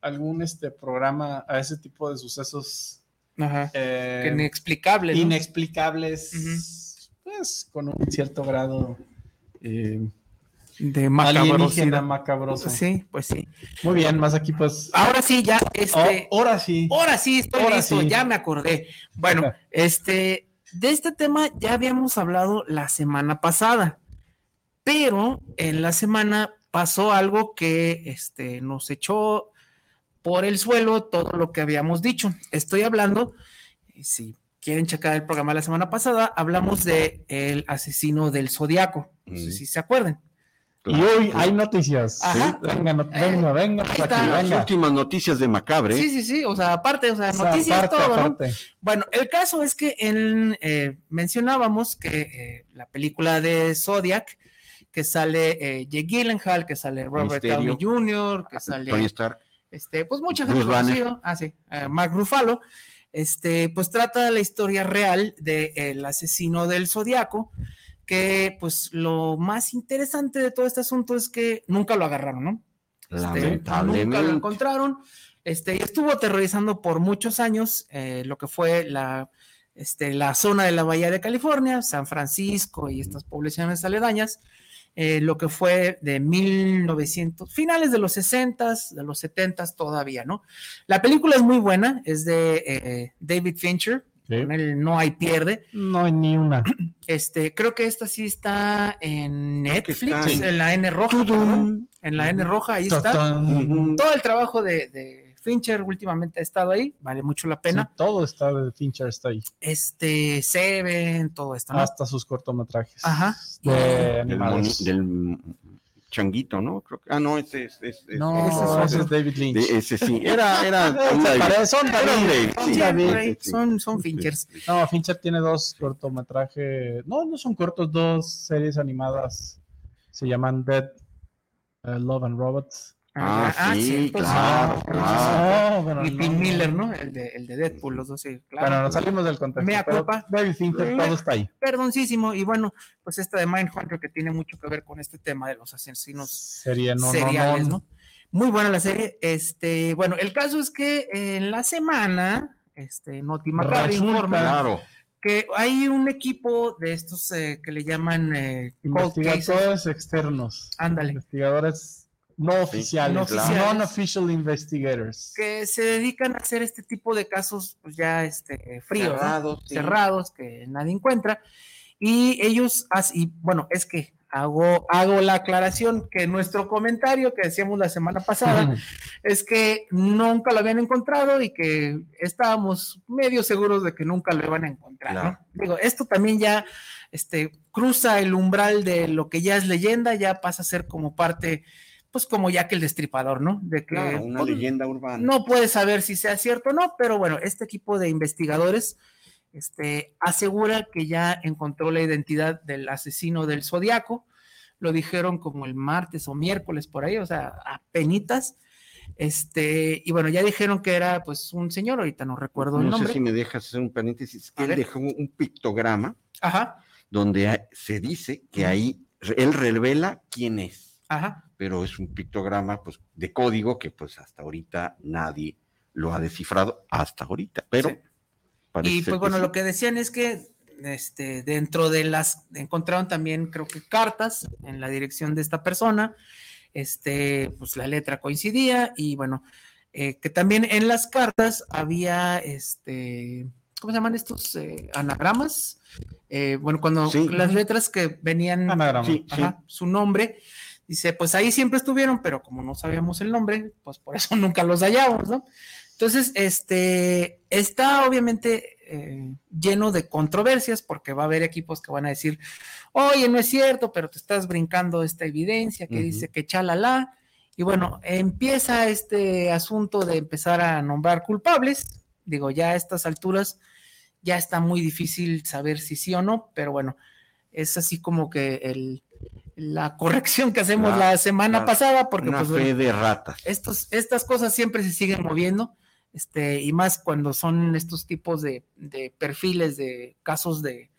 algún este programa a ese tipo de sucesos Ajá. eh, Que inexplicable. ¿no? inexplicables, pues con un cierto grado eh, De macabrosidad. macabroso. Sí, pues sí. Muy bien, más aquí pues. Ahora sí, ya, este. Oh, ahora sí. Ahora sí, estoy Ahora listo, sí. ya me acordé. Bueno, este, de este tema ya habíamos hablado la semana pasada, pero en la semana pasó algo que este, nos echó por el suelo todo lo que habíamos dicho. Estoy hablando, y si quieren checar el programa de la semana pasada, hablamos de el asesino del zodiaco. No sé si se acuerdan. Y hoy hay noticias. Ajá. Venga, no- venga, venga, Ahí aquí. Las últimas noticias de Macabre. Sí, sí, sí. O sea, aparte, o sea, O sea, noticias aparte, todo, ¿no? Bueno, el caso es que en, eh, mencionábamos que eh, la película de Zodiac, que sale eh, Jake Gyllenhaal, que sale Robert Misterio. Downey Jr., que sale, Tony Stark. este, pues mucha gente Bruce Banner. conocido, ah, sí, eh, Mark Ruffalo, este, pues trata de la historia real del asesino del Zodiaco, que pues lo más interesante de todo este asunto es que nunca lo agarraron, ¿no? Este, nunca lo Lamentablemente. encontraron. Este, y estuvo aterrorizando por muchos años eh, lo que fue la, este, la zona de la Bahía de California, San Francisco y estas poblaciones aledañas, eh, lo que fue de 1900, finales de los 60s, de los 70s todavía, ¿no? La película es muy buena, es de eh, David Fincher, Sí. con él no hay pierde. No hay ni una. Este, creo que esta sí está en Netflix, está en- en la N roja, en la N roja, ahí está todo el trabajo de, de Fincher últimamente ha estado ahí, vale mucho la pena. Sí, todo está de Fincher está ahí. Este, Seven, todo esto, ¿no? Hasta sus cortometrajes. Ajá. De del changuito, ¿no? Creo que, ah, no, ese es. es- es- No, Ese es ese es otro. David Lynch. de- ese sí. Era, era David. son un David. Son sí. David. Sí. son, Finchers. No, Fincher tiene dos cortometrajes. No, no son cortos, dos series animadas. Se llaman Dead eh, Love and Robots. Ah, sí, cierto, claro, sí. claro. No, pero Y no. Tim Miller, ¿no? El de, el de Deadpool, los dos, sí, claro. Bueno, nos salimos del contexto. Mea culpa. David Fincher, todo está ahí. Perdoncísimo. Y bueno, pues esta de Mindhunter que tiene mucho que ver con este tema de los asesinos Sería no, no, seriales, no. ¿no? Muy buena la serie. Este, bueno, el caso es que en la semana, este, Noti Macabro Resulta- informa Claro. que hay un equipo de estos eh, que le llaman eh. Investigadores externos. Ándale. Investigadores no oficiales. no claro. Non-official investigators. que se dedican a hacer este tipo de casos pues ya este, fríos, ¿no? Cerrados, sí. cerrados, que nadie encuentra. Y ellos, y bueno, es que hago, hago la aclaración que nuestro comentario que decíamos la semana pasada es que nunca lo habían encontrado y que estábamos medio seguros de que nunca lo iban a encontrar. ¿no? Claro. Digo, esto también ya este, cruza el umbral de lo que ya es leyenda, ya pasa a ser como parte, pues como ya que el destripador, ¿no? De que Claro, una pues, leyenda urbana. no puedes saber si sea cierto o no, pero bueno, este equipo de investigadores este, asegura que ya encontró la identidad del asesino del zodiaco. Lo dijeron como el martes o miércoles por ahí, o sea, a penitas. Este, y bueno, ya dijeron que era pues un señor, ahorita no recuerdo el No sé nombre. si me dejas hacer un paréntesis. Que él dejó un pictograma Ajá, donde se dice que ahí él revela quién es, ajá. Pero es un pictograma pues, de código que pues hasta ahorita nadie lo ha descifrado, hasta ahorita, pero Sí. Y pues bueno, sí. lo que decían es que este, dentro de las, encontraron también creo que cartas en la dirección de esta persona, este, pues la letra coincidía y bueno, eh, que también en las cartas había, este, ¿cómo se llaman estos? Eh, anagramas. Eh, bueno, cuando Sí. las letras que venían. Sí, su nombre, dice, pues ahí siempre estuvieron, pero como no sabíamos el nombre, pues por eso nunca los hallamos, ¿no? Entonces, este, está obviamente eh, lleno de controversias porque va a haber equipos que van a decir, oye, no es cierto, pero te estás brincando esta evidencia que dice que chalala. Y bueno, empieza este asunto de empezar a nombrar culpables. Digo, ya a estas alturas ya está muy difícil saber si sí o no, pero bueno, es así como que el, la corrección que hacemos la semana pasada, porque una pues fe bueno, de ratas. estos, estas cosas siempre se siguen moviendo. este, y más cuando son estos tipos de, de perfiles de casos de,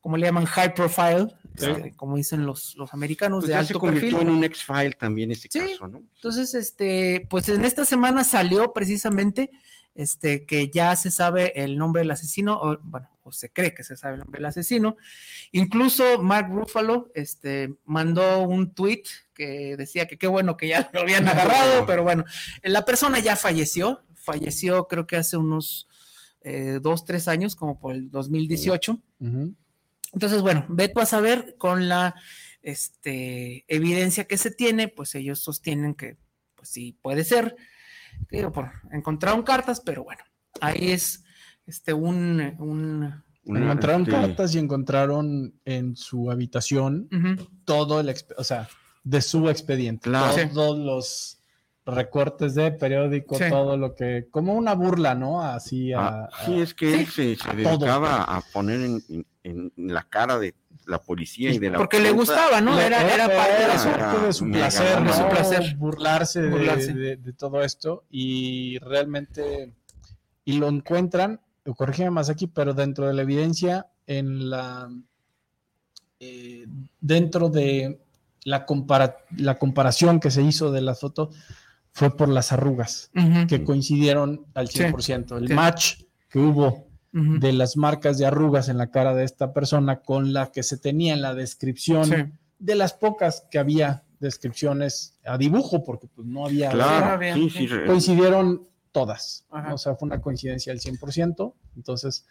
como le llaman, high profile, Sí. este, como dicen los, los americanos, Pues de ya se alto convirtió perfil. en un X-File también ese Sí. caso, ¿no? Entonces, este, pues en esta semana salió precisamente este, que ya se sabe el nombre del asesino, o bueno, o se cree que se sabe el nombre del asesino. Incluso Mark Ruffalo este, mandó un tweet que decía que qué bueno que ya lo habían agarrado, pero bueno, la persona ya falleció, falleció creo que hace unos eh, dos, tres años, como por el 2018. Ujú. Entonces, bueno, ve tú a saber con la este, evidencia que se tiene, pues ellos sostienen que, pues sí, puede ser. Digo, por, encontraron cartas, pero bueno, ahí es este, un, un Una- encontraron este, cartas y encontraron en su habitación todo el, o sea, de su expediente, Claro. todos los recortes de periódico, Sí. todo lo que, como una burla, ¿no? Así a, ah, sí, es que él se, dedicaba a poner en, en- en la cara de la policía y de la porque le gustaba, ¿no? Le- Era, era parte de era su- parte de su placer, su placer. burlarse, de, Burlarse. de- de todo esto y realmente y lo encuentran, corrígeme más aquí, pero dentro de la evidencia en la eh, dentro de la compara- la comparación que se hizo de la foto fue por las arrugas que coincidieron al Sí. 100%. El Sí. match que hubo de las marcas de arrugas en la cara de esta persona con la que se tenía en la descripción sí. de las pocas que había descripciones a dibujo, porque pues no había, Claro, Sí, sí, sí. sí. re- coincidieron todas, Ajá. o sea, fue una coincidencia al 100%, entonces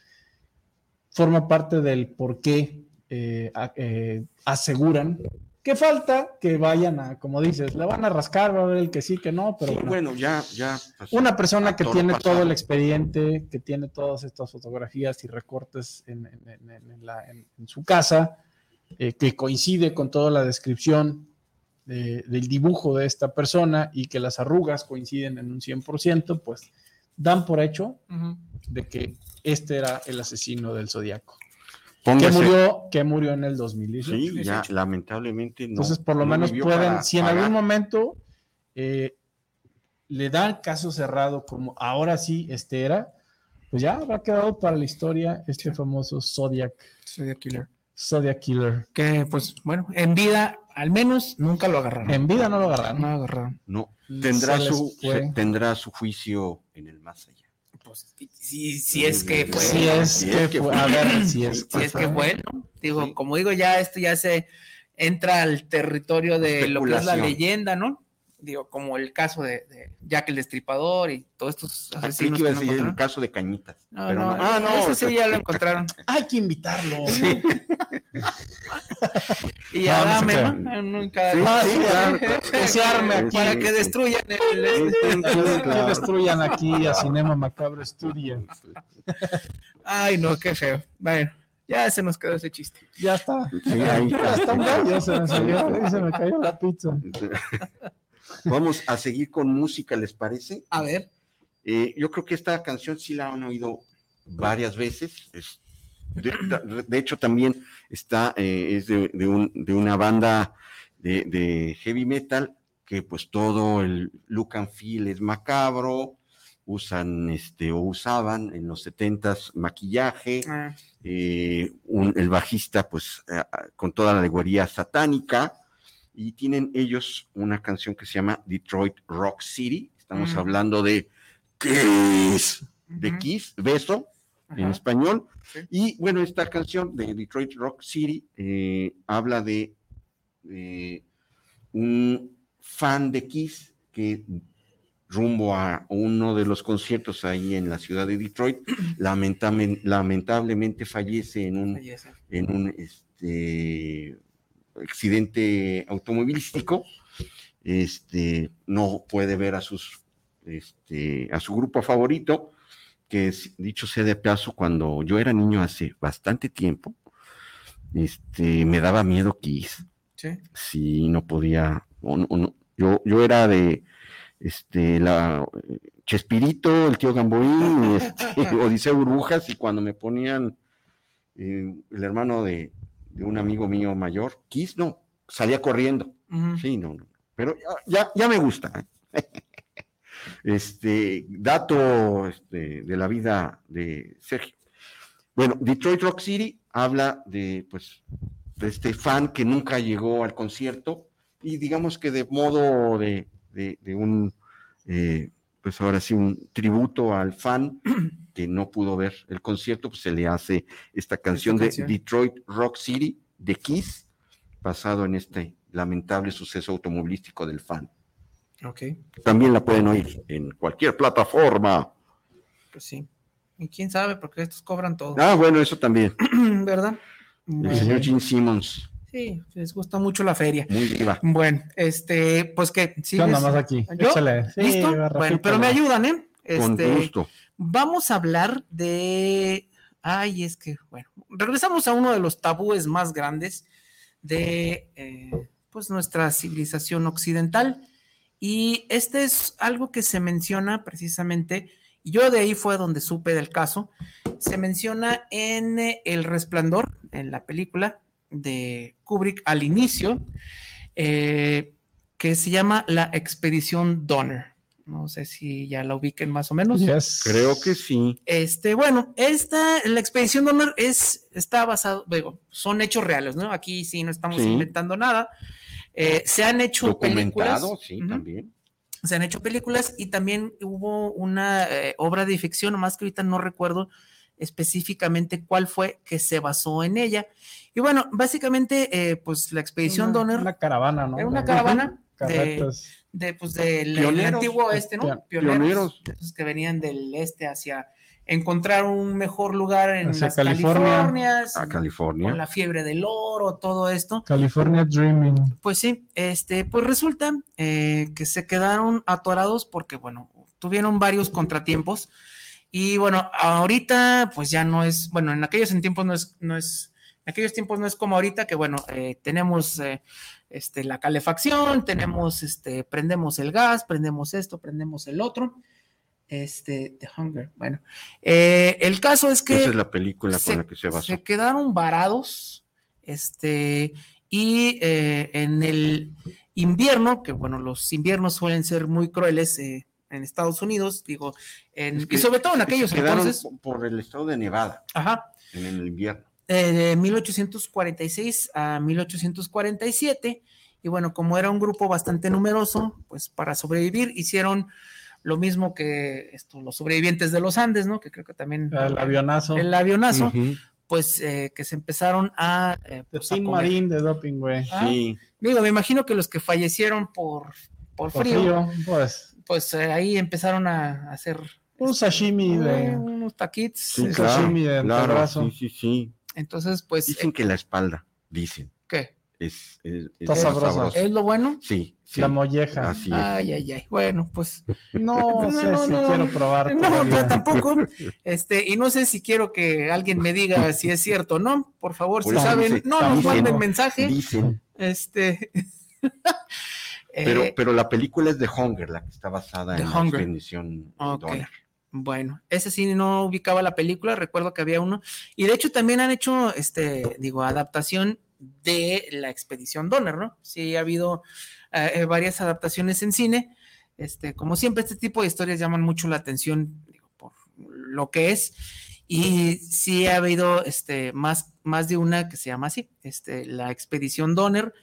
forma parte del por qué eh, eh, aseguran que falta que vayan a, como dices, le van a rascar, va a ver el que sí, que no, pero sí, bueno. bueno, ya, ya. pues, Una persona que tiene pasado. todo el expediente, que tiene todas estas fotografías y recortes en, en- en- en- en la- en- en su casa, eh, que coincide con toda la descripción de- del dibujo de esta persona y que las arrugas coinciden en un 100%, pues dan por hecho de que este era el asesino del zodiaco. Que Póngase- murió, que murió en el 2018. Sí, ya, lamentablemente no. Entonces, por lo no menos pueden, si en pagar. algún momento eh, le dan caso cerrado como ahora sí este era, pues ya habrá quedado para la historia este famoso Zodiac, Zodiac Killer. Zodiac Killer. Que, pues, bueno, en vida, al menos, nunca lo agarraron. En vida no lo agarraron. No lo agarraron. No, tendrá Se su, se- tendrá su juicio en el más allá. Pues, si, si es que fue. Si es Si que es que fue, a ver, si es, si es que fue, ¿no? Digo, Sí. como digo, ya esto ya se entra al territorio de lo que es la leyenda, ¿no? Digo, como el caso de, de Jack el Destripador y todos estos Así asesinos que iba a que no decir el caso de Cañitas. No, pero no, no. Ah, no. Ese sí ya lo encontraron. Hay que invitarlo. Y No, no. Nunca. Sí, sí, claro. que se arme aquí. Para que destruyan el. Que Claro. destruyan aquí a Cinema Macabro Studio. Ay, no, qué feo. Bueno, ya se nos quedó ese chiste. Ya está. Ahí está. Un gallo se me salió, se me cayó la pizza. Vamos a seguir con música, ¿les parece? A ver. Eh, yo creo que esta canción sí la han oído varias veces. Es- de- de hecho, también está, eh, es de, de un- de una banda de, de heavy metal que pues todo el look and feel es macabro, usan este o usaban en los setentas maquillaje, Ah, eh, un- el bajista pues eh, con toda la alegoría satánica y tienen ellos una canción que se llama Detroit Rock City. Estamos Ujú. hablando de Kiss, de. Kiss, beso en español. Sí. Y bueno, esta canción de Detroit Rock City eh, habla de, de un fan de Kiss que rumbo a uno de los conciertos ahí en la ciudad de Detroit, lamentable- lamentablemente fallece en un, Belleza. en un este, accidente automovilístico. Este, no puede ver a sus este, a su grupo favorito, que dicho sea de paso, cuando yo era niño hace bastante tiempo, este, me daba miedo Kiss. Sí. Si no podía, o no- o no- yo, yo era de este, la Chespirito, el tío Gamboín, este, Odiseo Burbujas, y cuando me ponían eh, el hermano de, de un amigo mío mayor, Kiss, no, salía corriendo. Sí, no, no. Pero ya, ya, ya me gusta. ¿eh? Este, dato este, de la vida de Sergio. Bueno, Detroit Rock City habla de, pues, de este fan que nunca llegó al concierto y digamos que de modo de, de- de un, eh, pues ahora sí, un tributo al fan que no pudo ver el concierto, pues se le hace esta canción, canción. de Detroit Rock City de Kiss, basado en este lamentable suceso automovilístico del fan. También la pueden oír en cualquier plataforma. pues sí. Y quién sabe, porque estos cobran todo. Ah, bueno, eso también. ¿Verdad? El Bueno, señor Gene Simmons, sí, les gusta mucho la feria. muy viva. Bueno, este, pues que ¿Qué onda sigues- más aquí? ¿Yo? Échale. Sí, ¿Listo? Bueno, pero me ayudan, ¿eh? Con Este, gusto. Vamos a hablar de. Ay, es que, bueno, regresamos a uno de los tabúes más grandes de eh, pues nuestra civilización occidental. Y este es algo que se menciona precisamente, y yo de ahí fue donde supe del caso. Se menciona en eh, El Resplandor, en la película de Kubrick al inicio, eh, que se llama La Expedición Donner. No sé si ya la ubiquen más o menos. Yes. Creo que sí. Este, bueno, esta, la expedición Donner es, está basado, digo, son hechos reales, ¿no? Aquí sí no estamos Sí. inventando nada. Eh, se han hecho películas. Documentado, sí, Ujú. también. Se han hecho películas y también hubo una eh, obra de ficción, nomás que ahorita no recuerdo específicamente cuál fue que se basó en ella. Y bueno, básicamente, eh, pues la expedición Una- Donner Una caravana, ¿no? era una caravana de, de, pues, del Pioneros, antiguo oeste, ¿no? pio- pioneros. pues, que venían del este hacia encontrar un mejor lugar en las California. Californias, A con California. la fiebre del oro, todo esto. California Dreaming. Pues sí, este, pues resulta eh, que se quedaron atorados porque, bueno, tuvieron varios contratiempos. Y bueno, ahorita, pues ya no es, bueno, en aquellos en tiempos no es, no es, en aquellos tiempos no es como ahorita, que bueno, eh, tenemos eh, este, la calefacción, tenemos, este, prendemos el gas, prendemos esto, prendemos el otro. Este, The Hunger, bueno. eh, el caso es que Esa es la película con la que se basó. se quedaron varados, este, y eh, en el invierno, que bueno, los inviernos suelen ser muy crueles eh, en Estados Unidos, digo, en- Es que y sobre todo en se aquellos quedaron entonces, po- por el estado de Nevada ajá, en el invierno. de 1846 a 1847, y bueno, como era un grupo bastante numeroso, pues para sobrevivir hicieron lo mismo que esto, los sobrevivientes de los Andes, ¿no? Que creo que también El avionazo. el avionazo, pues eh, que se empezaron a, eh, De pues, a. Marín de doping, güey. Ah, Sí, Digo, me imagino que los que fallecieron por, por Por frío, frío, pues. pues eh, ahí empezaron a hacer Un sashimi eh, de. unos taquitos. sí, este, claro, sashimi de claro, sí, sí, sí. Entonces, pues, Dicen eh, que la espalda, dicen, ¿qué? Es, es, Está es sabrosa. ¿Es lo bueno? Sí, sí. La molleja. Así es. Ay, ay, ay. Bueno, pues. No No, sé no, si no. quiero probar. No, todavía. yo tampoco. Este, y no sé si quiero que alguien me diga si es cierto o no. Por favor, si saben, dice, no nos dicen, manden ¿no? mensaje. Dicen, Este. pero, eh, pero la película es de Hunger, la que está basada The en Hunger. la expedición Ok. Donner. Bueno, ese sí no ubicaba la película, recuerdo que había uno. Y de hecho también han hecho, este, digo, adaptación de la expedición Donner, ¿no? Sí, ha habido eh, eh, varias adaptaciones en cine. Este, como siempre, este tipo de historias llaman mucho la atención digo, por lo que es. Y sí ha habido este, más, más de una que se llama así, este, la expedición Donner.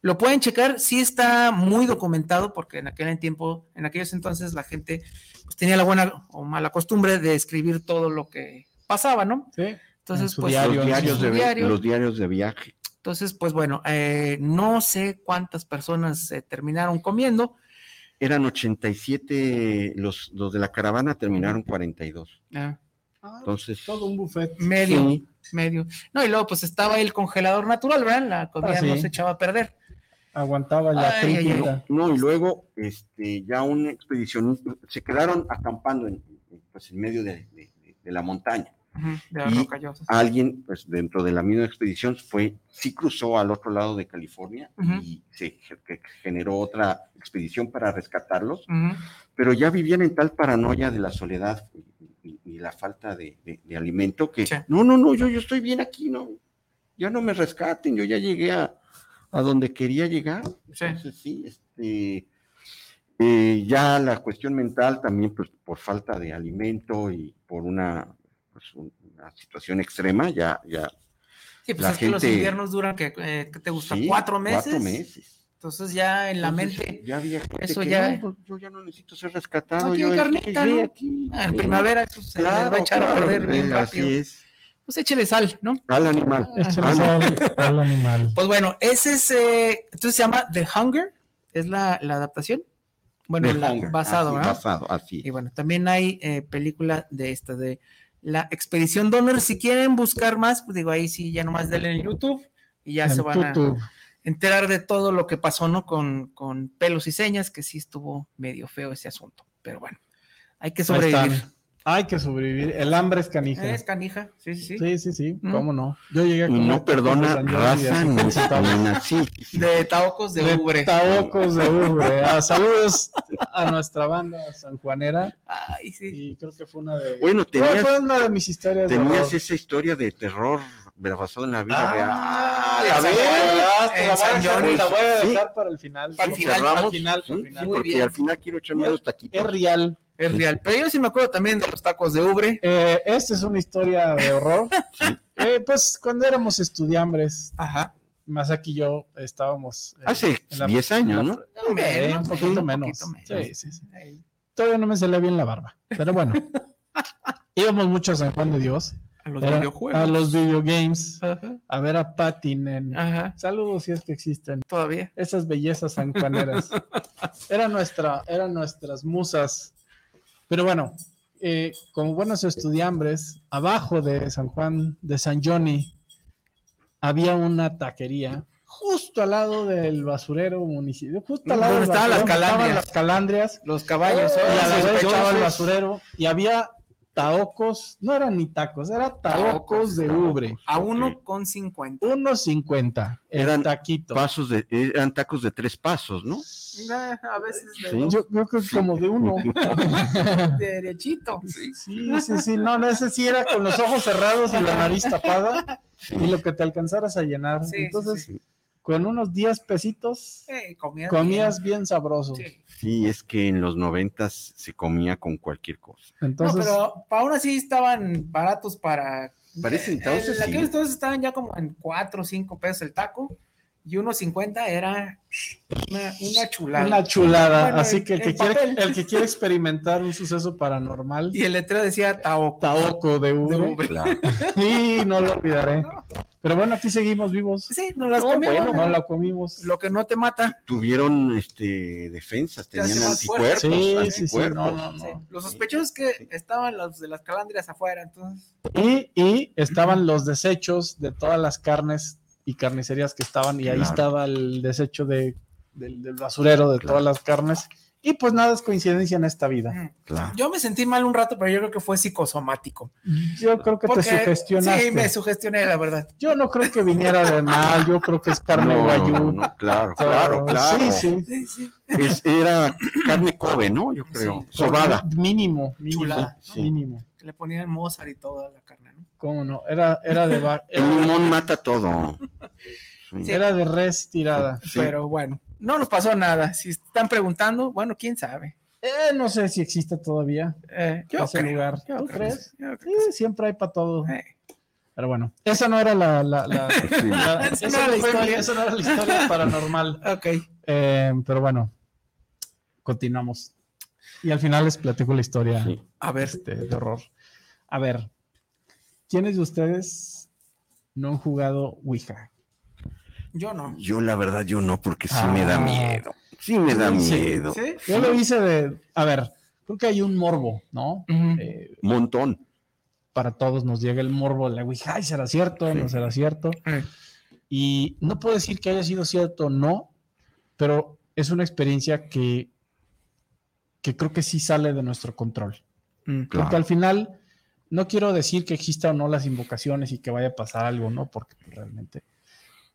Lo pueden checar, sí está muy documentado, porque en aquel tiempo, en aquellos entonces, la gente pues, tenía la buena o mala costumbre de escribir todo lo que pasaba, ¿no? Sí. Entonces, pues, diario, Los en diarios, su de, vi- diario. los diarios de viaje. Entonces, pues bueno, eh, no sé cuántas personas se terminaron comiendo. Eran 87, los, los de la caravana terminaron 42. Ah, Entonces, Todo un buffet. medio, sí, medio. No, y luego pues estaba el congelador natural, ¿verdad? La comida Ah, sí. no se echaba a perder. Aguantaba la crítica. no, y luego este, ya una expedición, se quedaron acampando en, pues, en medio de, de- de la montaña. De Y rocallosas. Alguien, pues dentro de la misma expedición, fue, sí cruzó al otro lado de California y se generó otra expedición para rescatarlos, pero ya vivían en tal paranoia de la soledad y, y- y la falta de, de- de alimento que, Sí. no, no, no, yo, yo estoy bien aquí, no, ya no me rescaten, yo ya llegué a, a donde quería llegar. Sí. Entonces, sí, este, Eh, ya la cuestión mental también, pues por falta de alimento y por una, pues, una situación extrema, ya, ya. Sí, pues La es que los gente- inviernos duran, que ¿qué te gusta? sí, ¿Cuatro meses? Cuatro meses. Entonces ya en la Entonces, mente, Ya había gente eso que, ya- "No, pues, yo ya no necesito ser rescatado. Aquí yo carnita, ¿no? aquí". ah, en Sí, primavera eso se les va a Claro, echar a perder bien eh, rápido. Así es. Pues échele sal, ¿no? Al animal. Échale Ah, sal al animal. Pues bueno, ese es, eh, entonces se llama The Hunger, es la, la adaptación. Bueno, The la- Hunger, basado, así, ¿verdad? Basado, así. Y bueno, también hay eh, película de esta, de la Expedición Donner. Si quieren buscar más, pues digo, ahí sí, ya nomás denle en YouTube y ya se van a enterar de todo lo que pasó, ¿no? Con, con pelos y señas, que sí estuvo medio feo ese asunto. Pero bueno, hay que sobrevivir. Hay que sobrevivir. El hambre es canija. Es canija, sí, sí, sí. Sí, sí, sí. Mm. ¿Cómo no? Yo llegué a comer no de perdona raza ni. De taocos de, De ubre. Taocos de ubre. Ah, saludos a nuestra banda sanjuanera. Ay, sí. Y creo que fue una de. Bueno, Fue- tenías, fue una de mis historias. de tenías horror. esa historia de terror basado en la vida Ah, real. la la. En la voy a dejar- la Sí. para el final. Para el Sí, final, cerramos. Al final, sí, al sí, final. Muy porque bien. al final quiero echarme dos taquitos. Es real. Es real. Pero yo sí me acuerdo también de los tacos de ubre. Eh, esta es una historia de horror. Eh, pues cuando éramos estudiambres, Ajá. Masaki y yo estábamos. eh, Hace en la- 10 años, la- ¿no? Eh, un sí, poquito un menos. poquito menos. Sí, sí, sí. Todavía no me salía bien la barba. Pero bueno. Íbamos mucho a San Juan de Dios. A los Era- videojuegos. A los videogames. Ajá. A ver a Patin en. Ajá. Saludos si es que existen. Todavía. Esas bellezas sanjuaneras. Era nuestra, eran nuestras musas. Pero bueno, eh, como buenos estudiambres, abajo de San Juan, de San Johnny, había una taquería justo al lado del basurero municipio, justo al lado del estaban las basurero, estaban calandrias. las calandrias, Los caballos. y a la órale, vez estaba el basurero, y había taocos, no eran ni tacos, eran taocos de ubre. A uno con cincuenta. 50, el Eran taquito. Pasos de, eran tacos de tres pasos, ¿no? Ah, A veces de Sí. Yo creo que como de uno. derechito. Sí, sí, sí, no, no, ese sí era con los ojos cerrados y la nariz tapada y lo que te alcanzaras a llenar. Sí, sí, Entonces, sí. Con unos 10 pesitos, Eh, comías comías bien sabroso. bien. Sí. Sí, es que en los noventas se comía con cualquier cosa. Entonces, no, pero aún así estaban baratos para. Para ese entonces, En aquel sí. entonces estaban ya como en 4 o 5 pesos el taco y unos 50 era una, una chulada. una chulada. Bueno, Así que el que, quiere, el que quiere experimentar un suceso paranormal, Y el letrero decía Taoco. taoco de ubre. Claro. Sí, no lo olvidaré. Pero bueno, aquí seguimos vivos. Sí, nos las No, comimos. bueno, no la comimos. Lo que no te mata. Tuvieron este, defensas, tenían anticuerpos. Sí, sí, sí, no, anticuerpos. no, no. Sí. Los sospechosos que estaban los de las calandrias afuera, entonces. Y, y estaban los desechos de todas las carnes y carnicerías que estaban, y ahí estaba el desecho de, del, del basurero de todas las carnes. Y pues nada es coincidencia en esta vida. mm. Claro. Yo me sentí mal un rato, pero yo creo que fue psicosomático. Yo creo que Porque- te sugestionaste. Sí, me sugestioné, la verdad. Yo no creo que viniera de mal, yo creo que es carne No, guayú. no, no, claro, claro, claro. Sí, sí. Sí, sí. Es- era carne Kobe, ¿no? Yo creo. Sí. Sobada. Mínimo, mínimo, Chulada, sí. mínimo. Le ponían Mozart y toda la ¿no? ¿Cómo no? Era, era de El era, limón mata todo. Sí. era de res tirada. Sí. Pero bueno, no nos pasó nada. Si están preguntando, bueno, quién sabe. Eh, no sé si existe todavía Eh, yo ese creo, lugar. yo ¿Tú creo, crees? yo creo Sí, siempre hay para todo. sí. Pero bueno, esa no era la, la, la- Sí. la- Esa no era la historia. esa no era la historia paranormal. Eh, ok. Eh, pero bueno, continuamos. Y al final les platico la historia Sí. A ver, este, de horror. A ver, ¿quiénes de ustedes no han jugado Ouija? yo no. Yo la verdad yo no, porque sí me da Ah. miedo. Sí me da Sí. miedo. ¿Sí? Yo lo hice de, a ver, creo que hay un morbo, ¿no? Eh, Montón. para todos nos llega el morbo de la Ouija, ay, ¿será cierto? ¿No Sí. será cierto? Y no puedo decir que haya sido cierto o no, pero es una experiencia que, que creo que sí sale de nuestro control. mm, Porque al final, no quiero decir que exista o no las invocaciones y que vaya a pasar algo, ¿no? Porque realmente.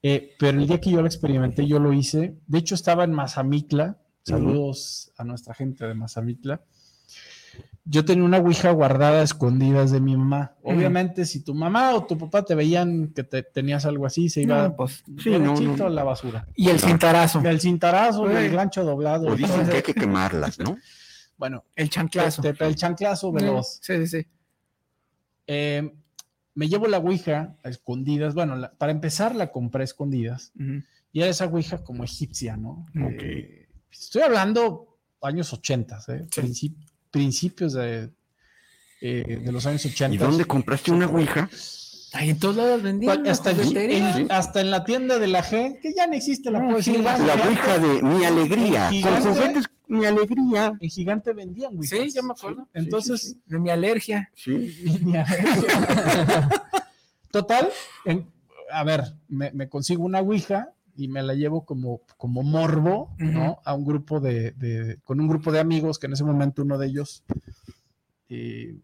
eh, pero el día que yo lo experimenté, yo lo hice. De hecho, estaba en Mazamitla. Saludos a nuestra gente de Mazamitla. yo tenía una ouija guardada a escondidas de mi mamá. Obviamente, si tu mamá o tu papá te veían que te, tenías algo así, se iba No, pues, Sí, no, a la basura. y el cintarazo, El cintarazo, Uy. el gancho doblado. O dicen que hay que quemarlas, ¿no? Bueno, el chanclazo. te- te- el chanclazo veloz. Sí, sí, sí. Eh, me llevo la ouija a escondidas. Bueno, la- para empezar la compré a escondidas. Y era esa ouija como egipcia, ¿no? Ok. Eh, estoy hablando años 80, ¿eh? Sí. Princip- principios de, eh, de los años 80. ¿Y dónde compraste una ouija? Ahí en todos lados vendían. hasta, ¿no? en, Juguetería. en- hasta en la tienda de la G, que ya no existe, la No, puedo sí, vas, La ouija de mi alegría. Con Gigante. juguetes, mi alegría. En gigante vendían, güey. Sí, ya me acuerdo. Entonces, De mi alergia. Sí. Línea. Total, en- a ver, me, me consigo una ouija y me la llevo como, como morbo, ¿no? A un grupo de, de- con un grupo de amigos que en ese momento uno de ellos eh,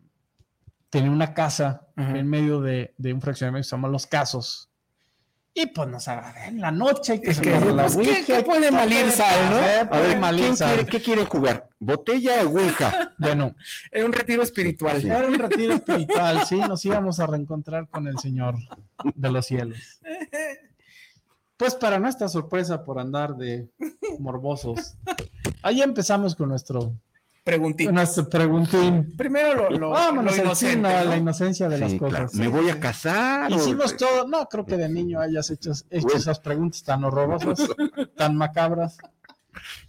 tenía una casa en medio de, de un fraccionamiento que se llama Los Casos. Y pues nos agarré en la noche, que Es que, la pues, ¿qué- qué puede mal ir sal, no? Eh, A puede ver, mal ir ¿quién sal. quiere- ¿qué quiere jugar? ¿Botella o ouija? Bueno, Era un retiro espiritual. Sí. Era un retiro espiritual, sí, nos íbamos a reencontrar con el Señor de los cielos. Pues para nuestra sorpresa por andar de morbosos, ahí empezamos con nuestro, Preguntín. Primero lo, lo, Vámonos lo inocente, a ¿no? la inocencia de las claro. cosas. ¿Me voy a casar? o- Hicimos todo, no creo que de niño hayas hecho, hecho Bueno. esas preguntas tan horrorosas, tan macabras.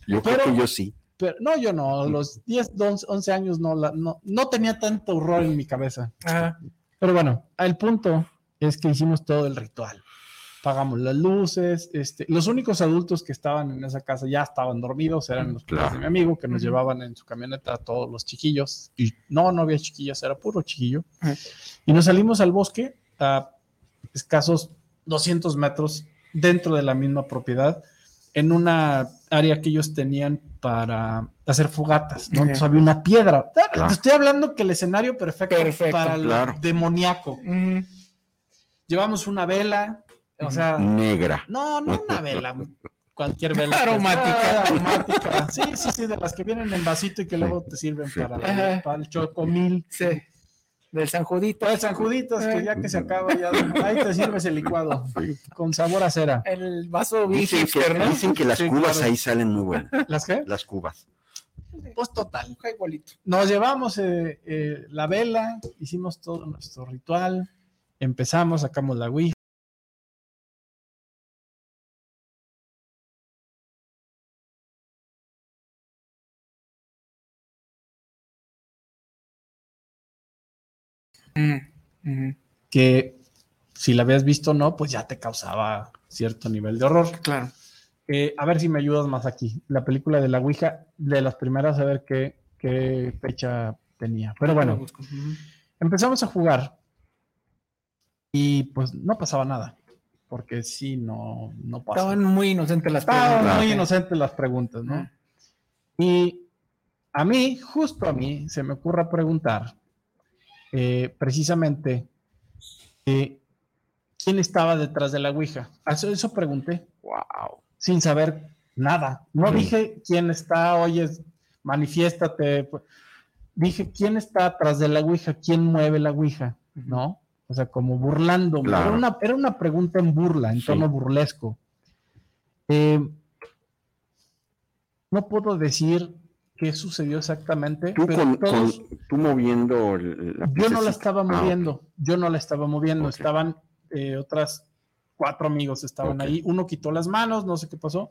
Yo creo que yo sí. Pero no, yo no, a los 10, 11, 11 años no, la- no, no tenía tanto horror en mi cabeza. Ajá. Pero bueno, el punto es que hicimos todo el ritual. Pagamos las luces, este, los únicos adultos que estaban en esa casa ya estaban dormidos, eran los padres Claro. de mi amigo que nos llevaban en su camioneta a todos los chiquillos. Y no, no había chiquillas, era puro chiquillo. Y nos salimos al bosque a escasos 200 metros dentro de la misma propiedad, en una área que ellos tenían para hacer fogatas. ¿no? Entonces había una piedra. Te estoy hablando que el escenario perfecto, Perfecto, para lo claro. demoníaco. Llevamos una vela, o sea, Negra. no, no una vela, cualquier vela. Aromática. Aromática. Sí, sí, sí, de las que vienen en vasito y que luego te sirven Sí. para, para el chocomil. Sí. Del San Judito. Para el San Juditas, que ya que se acaba, ya ahí te sirves el licuado con sabor a cera. El vaso Dicen que, dicen que las Sí, cubas claro. ahí salen muy buenas. ¿Las qué? Las cubas. Pues total. Igualito. Nos llevamos eh, eh, la vela, hicimos todo nuestro ritual, empezamos, sacamos la Ouija. Que si la habías visto o no, pues ya te causaba cierto nivel de horror. Claro. Eh, a ver si me ayudas más aquí. La película de la Ouija, de las primeras, a ver qué, qué fecha tenía. Pero bueno, empezamos a jugar y pues no pasaba nada, porque sí, no, no pasaba. Estaban muy inocentes las Estaban preguntas. muy Ok. inocentes las preguntas, ¿no? Y a mí, justo a mí, se me ocurre preguntar eh, precisamente eh, quién estaba detrás de la Ouija. Eso, eso pregunté, Wow. sin saber nada. No Sí. dije quién está, oye, manifiéstate. Dije quién está atrás de la Ouija, quién mueve la Ouija, ¿no? O sea, como burlando. Claro. Era, una, era una pregunta en burla, en Sí. tono burlesco. Eh, no puedo decir qué sucedió exactamente, Tú, pero con, todos- con- tú moviendo el- la yo no la estaba Ah, moviendo, yo no la estaba moviendo, estaban eh, otras cuatro amigos estaban ahí, uno quitó las manos, no sé qué pasó,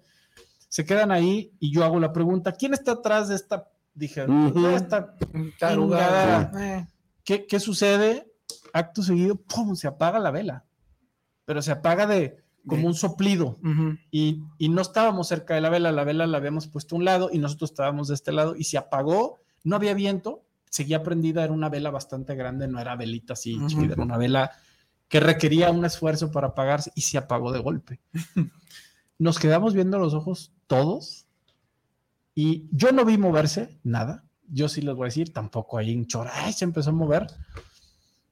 se quedan ahí y yo hago la pregunta, ¿quién está atrás de esta? Dije, Ujú. "De esta, Tarugada. Eh, ¿qué, qué sucede? Acto seguido, ¡pum! se apaga la vela, pero se apaga de como un soplido. Y, y no estábamos cerca de la vela, la vela la habíamos puesto a un lado y nosotros estábamos de este lado y se apagó, no había viento, seguía prendida, era una vela bastante grande, no era velita así chiquita, era una vela que requería un esfuerzo para apagarse y se apagó de golpe. Nos quedamos viendo los ojos todos y yo no vi moverse nada, yo sí les voy a decir, tampoco ahí en chora, se empezó a mover,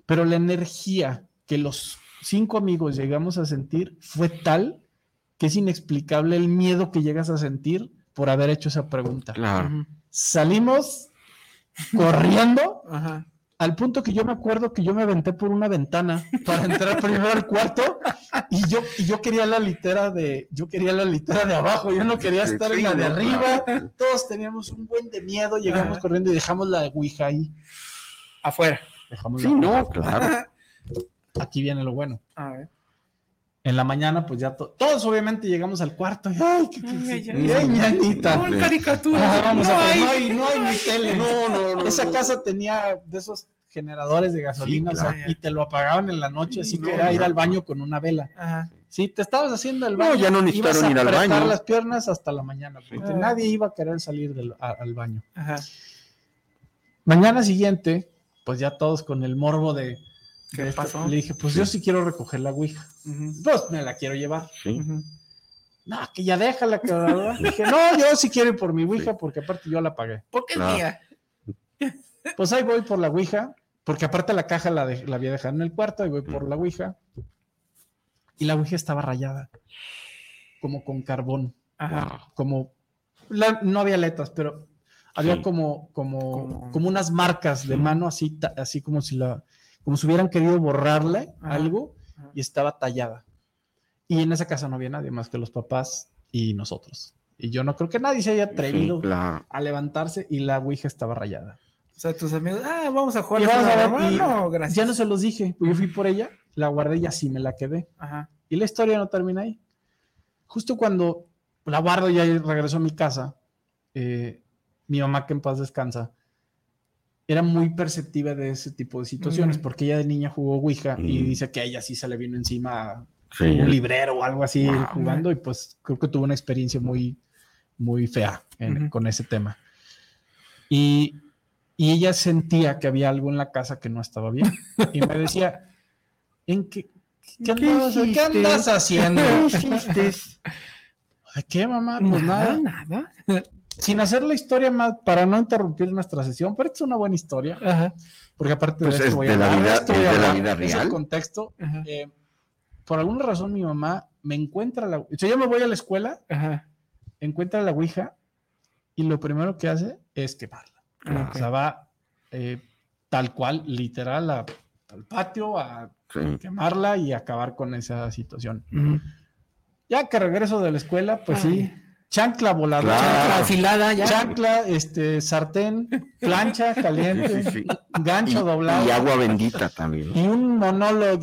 pero la energía que los cinco amigos llegamos a sentir fue tal que es inexplicable el miedo que llegas a sentir por haber hecho esa pregunta. Claro. Salimos corriendo Ajá. al punto que yo me acuerdo que yo me aventé por una ventana para entrar primero al cuarto y yo, y yo quería la litera de, yo quería la litera de abajo, yo no quería Sí, estar sí, en la de no, arriba, claro. todos teníamos un buen de miedo, llegamos Ajá. corriendo y dejamos la Ouija ahí. Afuera. Dejamos Sí, la- no, claro. Aquí viene lo bueno. A ver. En la mañana, pues ya to- todos obviamente llegamos al cuarto. y, Ay, qué, qué- Ay, qué- ay. No, en caricaturas. Ah, vamos no a hay. no hay, no hay ni tele. No, no, no, Esa no. casa tenía de esos generadores de gasolina Sí, o sea, claro. y te lo apagaban en la noche, así No, que era ir no. al baño con una vela. Ajá. Si te estabas haciendo el No, baño, ya no necesitaron ibas a ir al baño. las piernas hasta la mañana, porque Ah. nadie iba a querer salir del- a- al baño. Ajá. Mañana siguiente, pues ya todos con el morbo de, ¿Qué pasó? le dije, pues yo sí quiero recoger la ouija. Ujú, Pues me la quiero llevar. Sí. No, que ya déjala, que dije, no, yo sí quiero ir por mi ouija, porque aparte yo la pagué. ¿Por qué es mía? Pues ahí voy por la ouija, porque aparte la caja la, de- la había dejado en el cuarto, ahí voy por la ouija. Y la ouija estaba rayada, como con carbón, Ajá. como la- no había letras, pero había Sí. como, como, Como- como unas marcas de mano, así, ta- así como si la, como si hubieran querido borrarle Ajá. algo Ajá. y estaba tallada. Y en esa casa no había nadie más que los papás y nosotros. Y yo no creo que nadie se haya atrevido Sí, claro. a levantarse y la ouija estaba rayada. O sea, tus amigos, ah, vamos a jugar. Y vamos a ver, y no, gracias. Ya no se los dije, pues yo fui por ella, la guardé y así me la quedé. Ajá. Y la historia no termina ahí. Justo cuando la guardo y ya regresó a mi casa, eh, mi mamá, que en paz descansa, era muy perceptiva de ese tipo de situaciones, Mm. porque ella de niña jugó Ouija y Mm. dice que a ella sí se le vino encima Sí. un librero o algo así Wow. jugando y pues creo que tuvo una experiencia muy, muy fea en- con ese tema. Y, y ella sentía que había algo en la casa que no estaba bien y me decía, ¿en qué, qué, andas, ¿qué andas haciendo? ¿Qué hiciste? ¿De qué, mamá? Pues nada, nada. nada. Sin hacer la historia más, para no interrumpir nuestra sesión, pero esta es una buena historia, Ajá. porque aparte Pues de esto es voy de a la hablar, vida- esto voy de la vida es el real. contexto. Eh, por alguna razón mi mamá me encuentra la... O sea, yo me voy a la escuela, Ajá. encuentra la Ouija y lo primero que hace es quemarla. Ah, O sea, va eh, tal cual, literal, a- al patio a Sí. quemarla y acabar con esa situación. Ya que regreso de la escuela, pues Ay. sí, chancla voladora, Claro. Chancla afilada ya. chancla, este, sartén, plancha caliente, Sí, sí, sí. gancho Y, doblado y agua bendita también. y un monólogo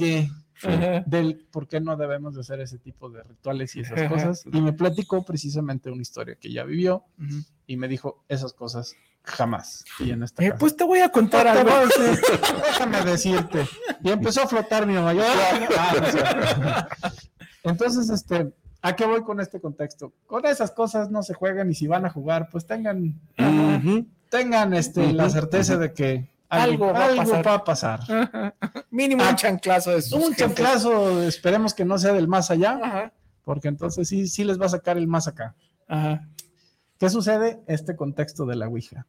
del por qué no debemos de hacer ese tipo de rituales y esas cosas. Y me platicó precisamente una historia que ella vivió Ujú. y me dijo esas cosas jamás. Y en esta Eh, casa. pues te voy a contar algo. déjame decirte. Y empezó a flotar mi mamá. Yo, "Ah, no es cierto". Entonces, este, ¿a qué voy con este contexto? Con esas cosas no se juegan y si van a jugar, pues tengan, tengan este, la certeza de que algo, Algo va a algo pasar. va a pasar. Mínimo Ah, un chanclazo de sus Un jefes. chanclazo, esperemos que no sea del más allá, Ajá. porque entonces sí, sí les va a sacar el más acá. Ajá. ¿Qué sucede? Este contexto de la Ouija.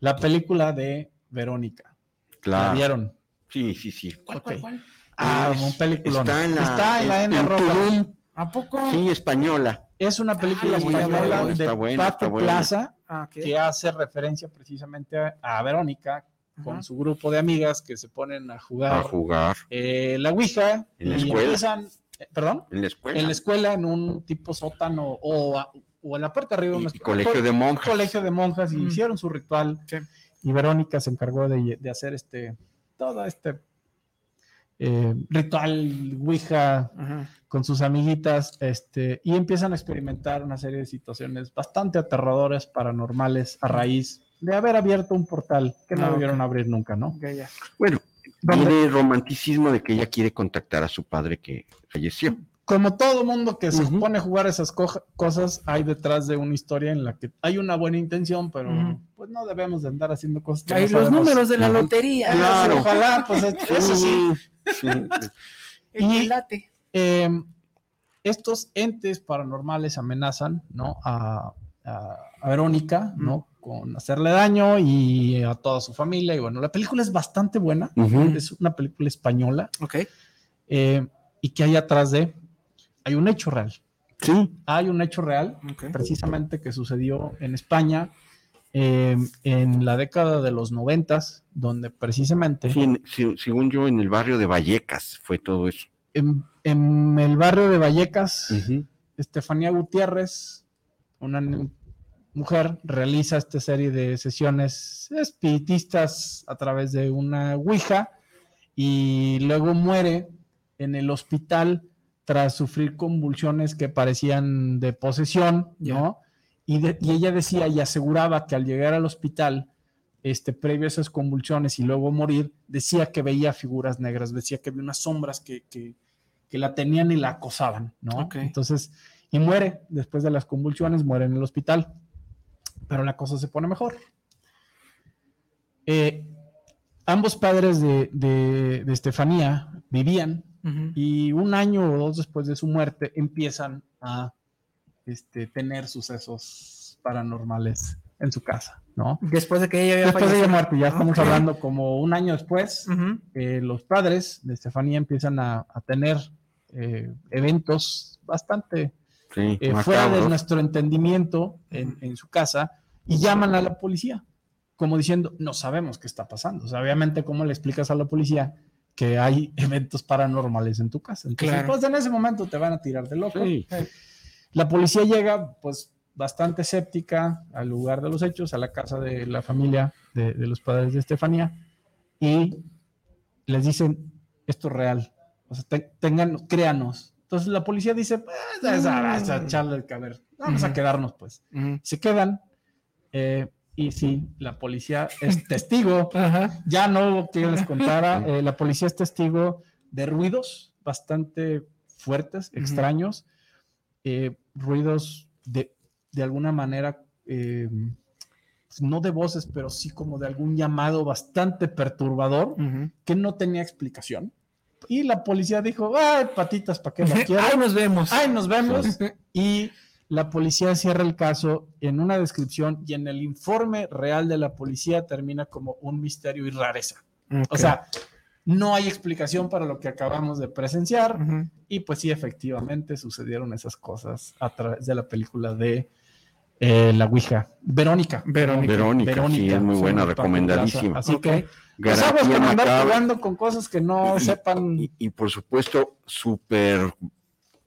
La película de Verónica. ¿La Claro. vieron? Sí, sí, sí. ¿Cuál, cuál, cuál? Ah, Es- un peliculón. Está en la, Está en la N en roja. ¿A poco? Sí, española. Es una película Ay, española está buena, de está buena, Pato está buena. Plaza Ah, que hace referencia precisamente a, a Verónica con Ajá. su grupo de amigas que se ponen a A jugar jugar eh, la Ouija En la y escuela. empiezan, eh, perdón, en la escuela. en la escuela en un tipo sótano o, a- o en la parte de arriba de Y- un y colegio de monjas. colegio de monjas y Mm. hicieron su ritual Sí. y Verónica se encargó de, de hacer este todo este eh, ritual Ouija Ajá. con sus amiguitas este, y empiezan a experimentar una serie de situaciones bastante aterradoras, paranormales, a raíz de haber abierto un portal que no Ah, debieron abrir nunca, ¿no? Bueno, ¿Dónde? tiene el romanticismo de que ella quiere contactar a su padre que falleció. Como todo mundo que se pone a jugar esas cosas, hay detrás de una historia en la que hay una buena intención, pero no debemos de andar haciendo cosas que Ahí no los sabemos. números de la lotería. Claro. Ojalá, pues eso sí. Sí. El Y- quilate. Eh, estos entes paranormales amenazan, ¿no? A, a- a Verónica, ¿no? Con hacerle daño y a toda su familia. Y bueno, la película es bastante buena. Es una película española Ok. eh, y que hay atrás de, hay un hecho real. Sí. Hay un hecho real, precisamente que sucedió en España eh, en la década de los noventas, donde precisamente Sí, en- sí, según yo, en el barrio de Vallecas fue todo eso. en, en el barrio de Vallecas, Estefanía Gutiérrez, una mujer, realiza esta serie de sesiones espiritistas a través de una Ouija y luego muere en el hospital tras sufrir convulsiones que parecían de posesión, ¿no? Y, de- y ella decía y aseguraba que al llegar al hospital, este, previo a esas convulsiones y luego morir, decía que veía figuras negras, decía que veía unas sombras que, que- que la tenían y la acosaban, ¿no? Entonces, y muere después de las convulsiones, muere en el hospital, pero la cosa se pone mejor. Eh, ambos padres de, de- de Estefanía vivían y un año o dos después de su muerte empiezan a este, tener sucesos paranormales en su casa, ¿no? Después de que ella había Después de ella fallecido. muerte, ya estamos hablando como un año después, eh, los padres de Estefanía empiezan a, a tener eh, eventos bastante Sí, eh, fuera de nuestro entendimiento en, en su casa y llaman a la policía, como diciendo, no sabemos qué está pasando. O sea, obviamente, ¿cómo le explicas a la policía que hay eventos paranormales en tu casa? Entonces, Claro. pues en ese momento te van a tirar de loco. Sí. La policía llega, pues, bastante escéptica al lugar de los hechos, a la casa de la familia de, de los padres de Estefanía, y les dicen, esto es real, o sea, te- tengan, créanos. Entonces la policía dice, pues, es a, es a echarle el caber, vamos a quedarnos, pues. Ujú. Se quedan, eh, y sí, la policía es testigo, Ajá. ya no que les contara, eh, la policía es testigo de ruidos bastante fuertes, extraños, eh, ruidos de, de alguna manera, eh, no de voces, pero sí como de algún llamado bastante perturbador que no tenía explicación. Y la policía dijo, ay, patitas, ¿para qué la quiero? Ahí nos vemos. Ay, nos vemos. Y la policía cierra el caso en una descripción y en el informe real de la policía termina como un misterio y rareza. O sea, no hay explicación para lo que acabamos de presenciar y pues sí, efectivamente sucedieron esas cosas a través de la película de eh, La Ouija. Verónica. Verónica. Verónica, sí, es muy buena, recomendadísima. Así que pues aguas Garantía con andar jugando con cosas que no Y- sepan. Y, y por supuesto, súper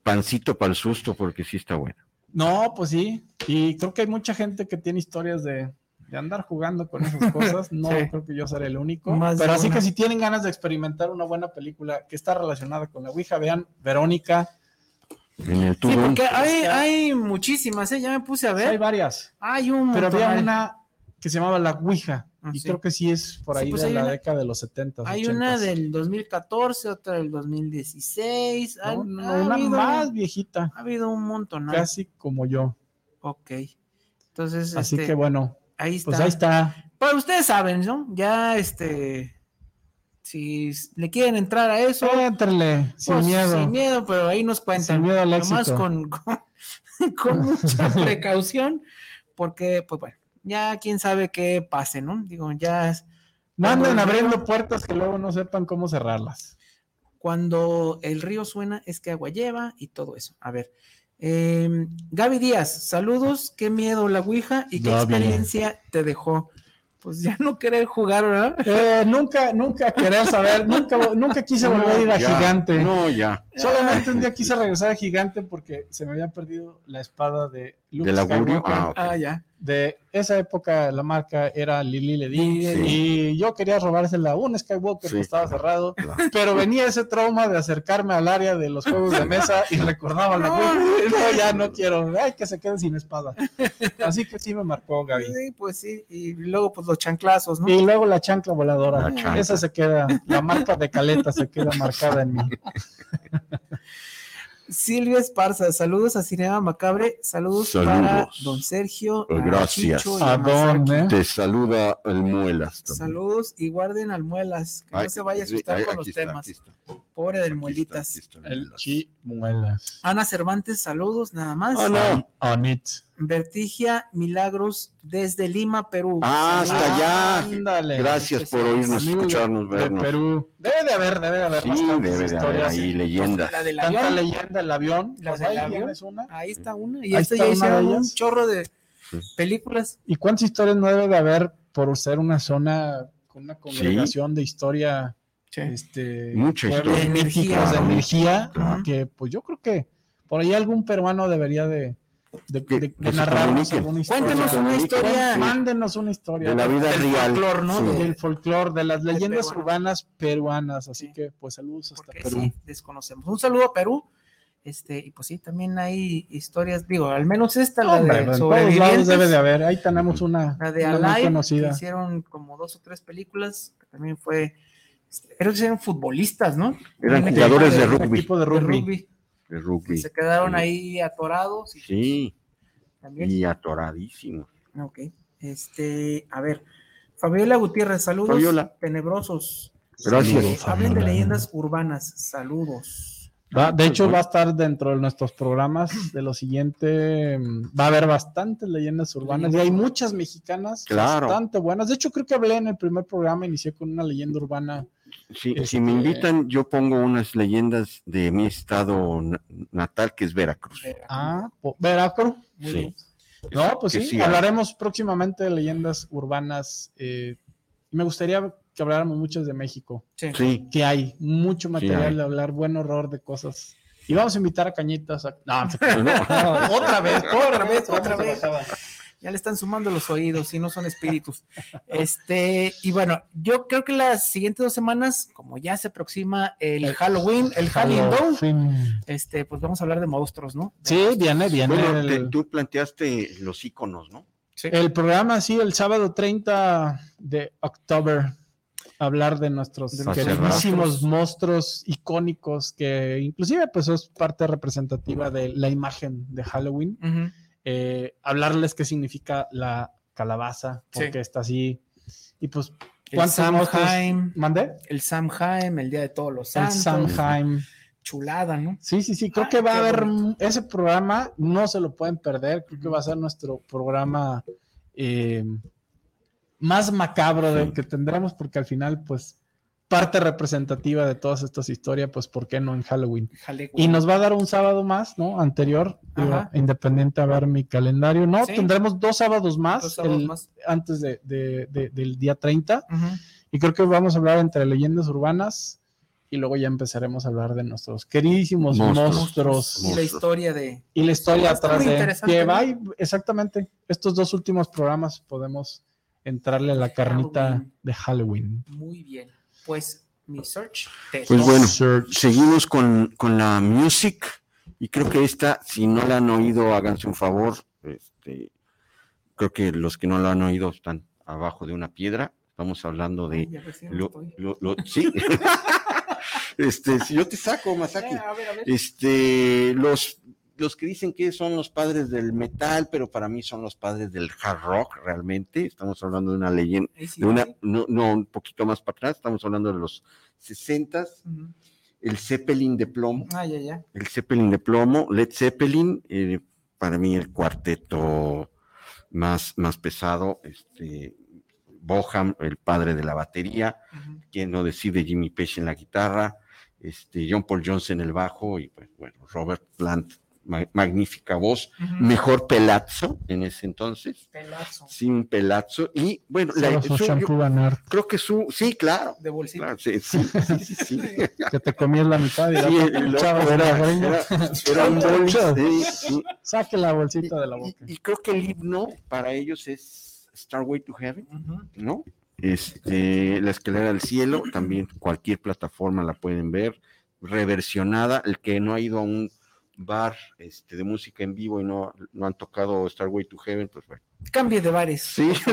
pancito para el susto, porque sí está buena. No, pues sí. Y creo que hay mucha gente que tiene historias de, de andar jugando con esas cosas. No Sí. creo que yo seré el único. Más Pero así una. que si tienen ganas de experimentar una buena película que está relacionada con la Ouija, vean Verónica. En el Sí, porque hay, hay muchísimas, ¿eh? Ya me puse a Hay ver. varias. Hay un Pero había una que se llamaba la Ouija. Ah, y sí. creo que sí es por Sí, ahí pues de hay la una- década de los 70. Hay una del 2014, otra del 2016. No, no, ha, una habido, más viejita, ha habido un montón. casi como yo. Ok. Entonces, Así este, que bueno, ahí está. pues ahí está. Pues ustedes saben, ¿no? Ya, este, si le quieren entrar a eso, Éntrale, sin pues, miedo. sin miedo, pero ahí nos cuentan. Sin miedo al Nomás con, con, con mucha precaución, porque, pues bueno, ya quién sabe qué pase, ¿no? Digo, ya es- No anden abriendo río- puertas que luego no sepan cómo cerrarlas. cuando el río suena es que agua lleva y todo eso. A ver, eh, Gaby Díaz, saludos, qué miedo la Ouija y qué Gaby. experiencia te dejó. Pues ya no querer jugar, ¿verdad? Eh, nunca, nunca querer saber, nunca, nunca quise volver a ir a Ya, Gigante. No, ya. Solamente un día quise regresar a Gigante porque se me había perdido la espada de Luke ¿Del augurio? Skywalker. Ah, ok. Ah, ya. De esa época la marca era Lili Ledi Ledi. y yo quería robársela a un Skywalker Sí. que estaba cerrado, Claro. pero venía ese trauma de acercarme al área de los juegos de mesa y recordaba la No. no, ya no quiero, ay que se quede sin espada. Así que sí me marcó Gaby. Sí, pues sí. Y luego, pues los chanclazos, ¿no? Y luego la chancla voladora. La chancla. Esa se queda, la marca de caleta se queda marcada en mí. Silvia Esparza, saludos a Cinema Macabre, saludos, Saludos. para don Sergio, a Gracias. ¿A dónde? Te saluda el Muelas. también. Saludos y guarden al Muelas, que Ay, no se vaya a asustar con aquí los está, temas. aquí está, aquí Pobre del Muelitas. el El Muelas. chimuelas. Ana Cervantes, saludos nada más. Ah, no. On, it. Vertigia Milagros desde Lima, Perú. Ah, hasta allá. Ándale. Gracias por oírnos, de- escucharnos, de vernos. Perú. Debe de haber, debe de haber Sí, bastantes debe de haber historias. ahí leyendas. La del Tanta avión. leyenda, el avión. La Pues del avión. tienes una. Ahí está una. Y Ahí esta está ya de hicieron un chorro de, películas. ¿Y cuántas historias no debe de haber por ser una zona con una congregación de historia? Este, Mucha historia. míticos de energía, Ajá. que pues yo creo que por ahí algún peruano debería de, de, Que- de- de narrarnos alguna historia. Cuéntenos una historia Mándenos una historia. De la vida del real. folclor, ¿no? Sí. De- del folclore, de las leyendas peruano. urbanas peruanas. Así Sí. que, pues, saludos hasta porque Perú. sí, desconocemos. Un saludo a Perú. Este, y pues sí, también hay historias, digo, al menos esta, la Hombre, de en todos lados sobrevivientes, debe de haber. Ahí tenemos una, la de una muy que conocida. hicieron como dos o tres películas, que también fue, creo que eran futbolistas, ¿no? Eran jugadores de rugby. Equipo de de rugby. De rugby. se quedaron Sí. ahí atorados. Y, Sí, también. y atoradísimos. Ok. Este, a ver, Fabiola Gutiérrez, saludos. Fabiola. Tenebrosos. Gracias. Eh, hablen de leyendas urbanas, saludos. Va- de hecho, Pues, va a estar dentro de nuestros programas de lo siguiente. mm, Va a haber bastantes leyendas urbanas y hay muchas mexicanas Claro. bastante buenas. De hecho, creo que hablé en el primer programa, inicié con una leyenda urbana. Sí, Este- Si me invitan, yo pongo unas leyendas de mi estado na- natal, que es Veracruz. Ah, po- Veracruz. Muy Sí. bien. No, pues Que sí, hablaremos próximamente de leyendas urbanas. eh, me gustaría que habláramos muchas de México, Sí. Sí, que hay mucho material hay. de hablar, buen horror de cosas. Y vamos a invitar a Cañitas. A... No, no, otra vez, otra vez, otra vez. Ya le están sumando los oídos y no son espíritus. Este, y bueno, yo creo que las siguientes dos semanas, como ya se aproxima el Halloween, el Halloween, este, pues vamos a hablar de monstruos, ¿no? Sí, viene, viene. Bueno, el, te- tú planteaste los iconos, ¿no? el programa, sí, el sábado 30 de octubre. Hablar de nuestros queridísimos monstruos. monstruos icónicos que inclusive pues es parte representativa de la imagen de Halloween. Ujú. Eh, hablarles qué significa la calabaza, Sí. porque está así. Y pues, El ¿cuántos monstruos? Samhain, ¿Mandé? el Samhain, el Día de Todos los El Santos. Samhain. Chulada, ¿no? Sí, sí, sí, creo Ay, que va a haber bonito. ese programa, no se lo pueden perder, creo que va a ser nuestro programa eh, más macabro del que tendremos, porque al final, pues, parte representativa de todas estas historias, pues, ¿por qué no en Halloween? Halloween. Y nos va a dar un sábado más, ¿no? Anterior, digo, independiente a ver mi calendario. No, Sí. tendremos dos sábados más, Dos sábados el- más. antes de- de- de- del día 30. Ujú. Y creo que vamos a hablar entre leyendas urbanas y luego ya empezaremos a hablar de nuestros queridísimos Monstruos. monstruos, Y la historia de. y la historia atrás muy de interesante, que va y- exactamente estos dos últimos programas podemos entrarle a la carnita Halloween. de Halloween. Muy bien. Pues mi search. te Pues bueno, seguimos con, con la music y creo que esta, si no la han oído, háganse un favor. Este, creo que los que no la han oído están abajo de una piedra. Estamos hablando de... Ay, Lo, estoy. lo- lo- sí. este, si yo te saco, Masaki. Eh, a ver, a ver. Este, los, los que dicen que son los padres del metal, pero para mí son los padres del hard rock, realmente. Estamos hablando de una leyenda, de una, no, no, un poquito más para atrás, estamos hablando de los 60 Ujú. el Zeppelin de plomo, Ah, ya, ya. el Zeppelin de plomo, Led Zeppelin, eh, para mí el cuarteto más, más pesado, este, Boham, el padre de la batería, quien no decide Jimmy Page en la guitarra, este, John Paul Jones en el bajo y pues bueno, Robert Plant, ma- magnífica voz, Ujú. mejor pelazo en ese entonces, Pelazo. sin pelazo y bueno, la- su su- yo creo que su, sí, claro, De bolsita. claro, sí, sí, sí, sí, sí. que te comías la mitad y la era, era- era un sí. Saque la bolsita de la Y, boca. y creo que el himno para ellos es Starway to Heaven, Ujú. ¿no? Este, la escalera del cielo, también cualquier plataforma la pueden ver, reversionada. El que no ha ido a un bar este, de música en vivo y no, no han tocado Starway to Heaven, pues bueno. Cambie de bares. Sí.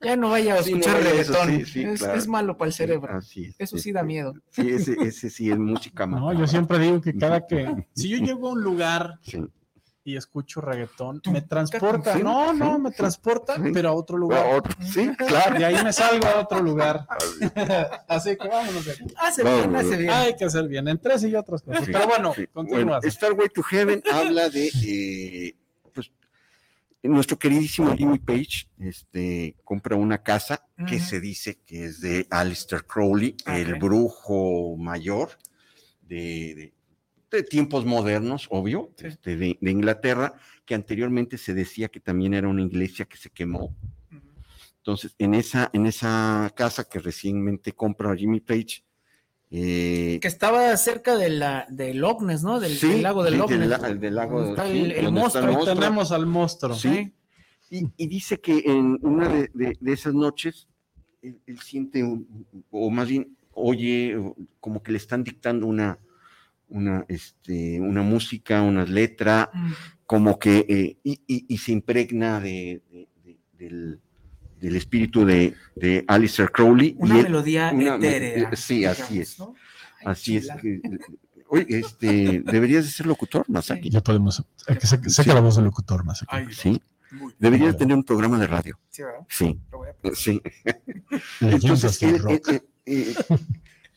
Ya no vaya a Sí, no escuchar vaya a eso, reggaetón. sí, sí, es, claro. es malo para el cerebro. Así es. Eso sí da miedo. Sí, ese, ese sí es música No, macabra. yo siempre digo que cada que si yo llego a un lugar Sí. Y escucho reggaetón, me transporta. Sí, No, no, sí, me transporta, sí. pero a otro lugar. otro- Sí, claro. Y ahí me salgo a otro lugar. Así que vámonos de aquí. Hace Vamos, bien, hace bien. Hay que hacer bien, entre ese y otras cosas. Sí, Pero bueno, sí. continúas. Bueno, Starway to Heaven habla de, eh, pues, nuestro queridísimo Jimmy Page, este, compra una casa que se dice que es de Aleister Crowley, el brujo mayor de, de- de tiempos modernos, obvio, este, de, de Inglaterra, que anteriormente se decía que también era una iglesia que se quemó. Entonces, en esa, en esa casa que recientemente compra Jimmy Page, eh, Que estaba cerca de la, del Loch Ness, ¿no? Del, sí, del lago del sí, Loch del Ness. la- del lago está sí, el, está monstruo. el Ahí tenemos al monstruo. Sí. Y, y dice que en una de, de- de esas noches él, él siente, un- o más bien oye, como que le están dictando una, una, este, una música, una letra, Mm. como que, eh, y, y- y se impregna de, de- de- del, del espíritu de, de Alistair Crowley. Una y él- melodía una- etérea. sí, así es. ¿no? Ay, Así es. chula. que- oye, este, deberías de ser locutor, Masaki. Ya podemos. que saca, saca Sí. la voz del locutor más. aquí. Ay, Sí, deberías tener un programa de radio. sí, ¿verdad? Sí, Lo voy a- sí. Entonces, él- él- él- eh,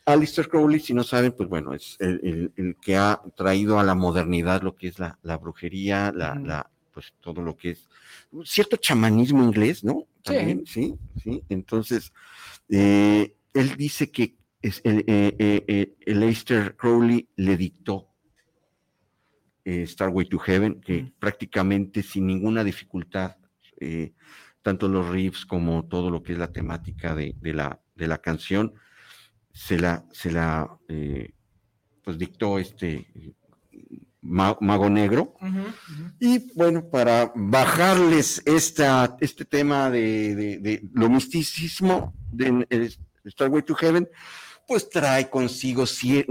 Alistair Crowley, si no saben, pues bueno, es el, el- el que ha traído a la modernidad lo que es la, la brujería, la, la, pues todo lo que es cierto chamanismo inglés, ¿no? Sí. También, sí, sí. Entonces, eh, él dice que es el, eh, eh, eh, el Aleister Crowley le dictó Starway to Heaven, que prácticamente sin ninguna dificultad, tanto los riffs como todo lo que es la temática de, de la, de la canción, se la, se la eh, pues dictó este ma- mago negro. Y bueno, para bajarles esta, este tema de, de- de lo misticismo de el Starway to Heaven, pues trae consigo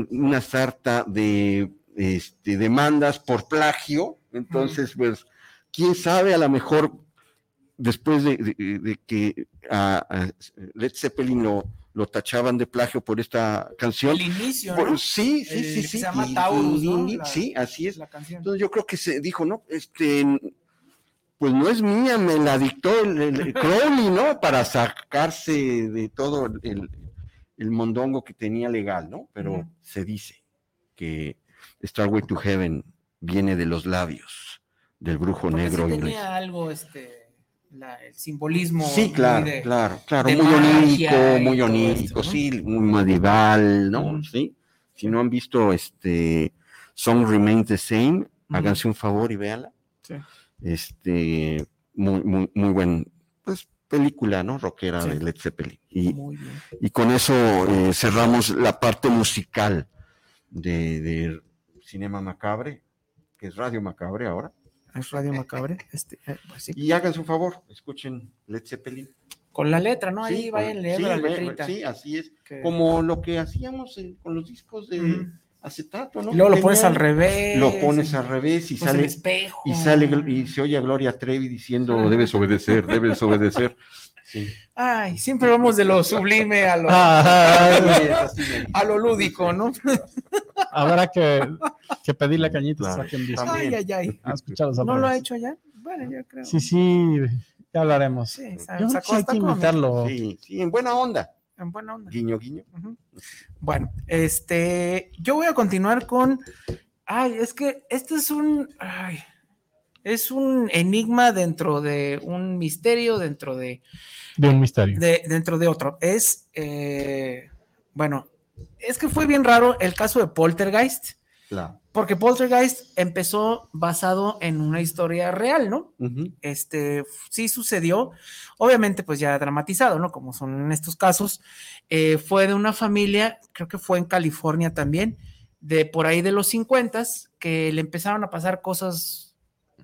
una sarta de este, demandas por plagio. Entonces, pues, quién sabe, a lo mejor después de, de- de que a, a Led Zeppelin lo, lo tachaban de plagio por esta canción. El inicio, ¿no? sí, sí, El sí, sí. se llama y- Taurus, ¿no? y- La- sí, así es. La canción. Entonces yo creo que se dijo, no, este, pues no es mía, me la dictó el, el Crowley, ¿no? Para sacarse de todo el, el mondongo que tenía legal, ¿no? Pero se dice que Starway to Heaven viene de los labios del brujo Porque sí negro inglés. tenía algo, este, la- el simbolismo. Sí, claro, de- claro, claro, de muy onírico, muy onírico, esto, ¿no? sí, muy medieval, ¿no? Sí. Si no han visto este Song Remains the Same, háganse un favor y véanla. Sí. Este, muy, muy, muy buen, pues, película, ¿no? Rockera Sí. de Led Zeppelin. Y, y con eso eh, cerramos la parte musical de, de Cinema Macabre, que es Radio Macabre ahora. Es Radio Macabre. Este, eh, pues sí. Y háganse un favor, escuchen Led Zeppelin. Con la letra, ¿no? Ahí vayan leyendo sí, la letrita. Sí, así es. que- Como lo que hacíamos en- con los discos de acetato, ¿no? Y luego lo pones al revés. Lo pones al revés y pues, el sale espejo. y sale y se oye a Gloria Trevi diciendo debes obedecer, debes obedecer. Sí. Ay, siempre vamos de lo sublime a lo, Ay, a lo lúdico, ¿no? habrá que, que pedirle a Claro. saquen disco. También. Ay, ay, ay. ¿Has escuchado esa ¿No lo ha hecho ya? Bueno, yo creo. Sí, sí, ya hablaremos. Sí, Yo creo que hay que invitarlo. Sí, sí, en buena onda. En buena onda. Guiño, guiño. Bueno, este, yo voy a continuar con, ay, es que este es un, ay, es un enigma dentro de un misterio, dentro de, De un misterio. de- dentro de otro. Es, eh, bueno, es que fue bien raro el caso de Poltergeist, Claro. porque Poltergeist empezó basado en una historia real, ¿no? Este, sí sucedió, obviamente pues ya dramatizado, ¿no? Como son en estos casos, eh, fue de una familia, creo que fue en California también, de por ahí de los 50 que le empezaron a pasar cosas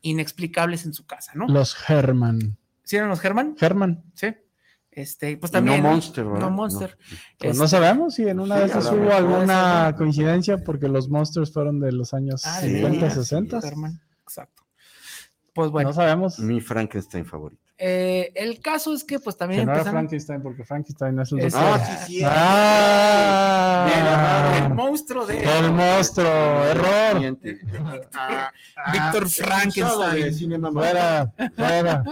inexplicables en su casa, ¿no? Los Herman. ¿Sí eran los Herman? Herman. Sí. Este, pues también. no Monster, ¿verdad? No Monster. Pues Este, no sabemos si en una Sí, de esas hubo alguna coincidencia porque los Monsters fueron de los años ah, de 50, veras, 60. Herman, Exacto. Pues bueno, No sabemos. Mi Frankenstein favorito. eh, el caso es que pues también Que no era empezaron- Frankenstein porque Frankenstein es el doctor. Ah, sí, sí. Ah, el monstruo de el monstruo, error. Siguiente. Víctor Frankenstein. Fuera, fuera.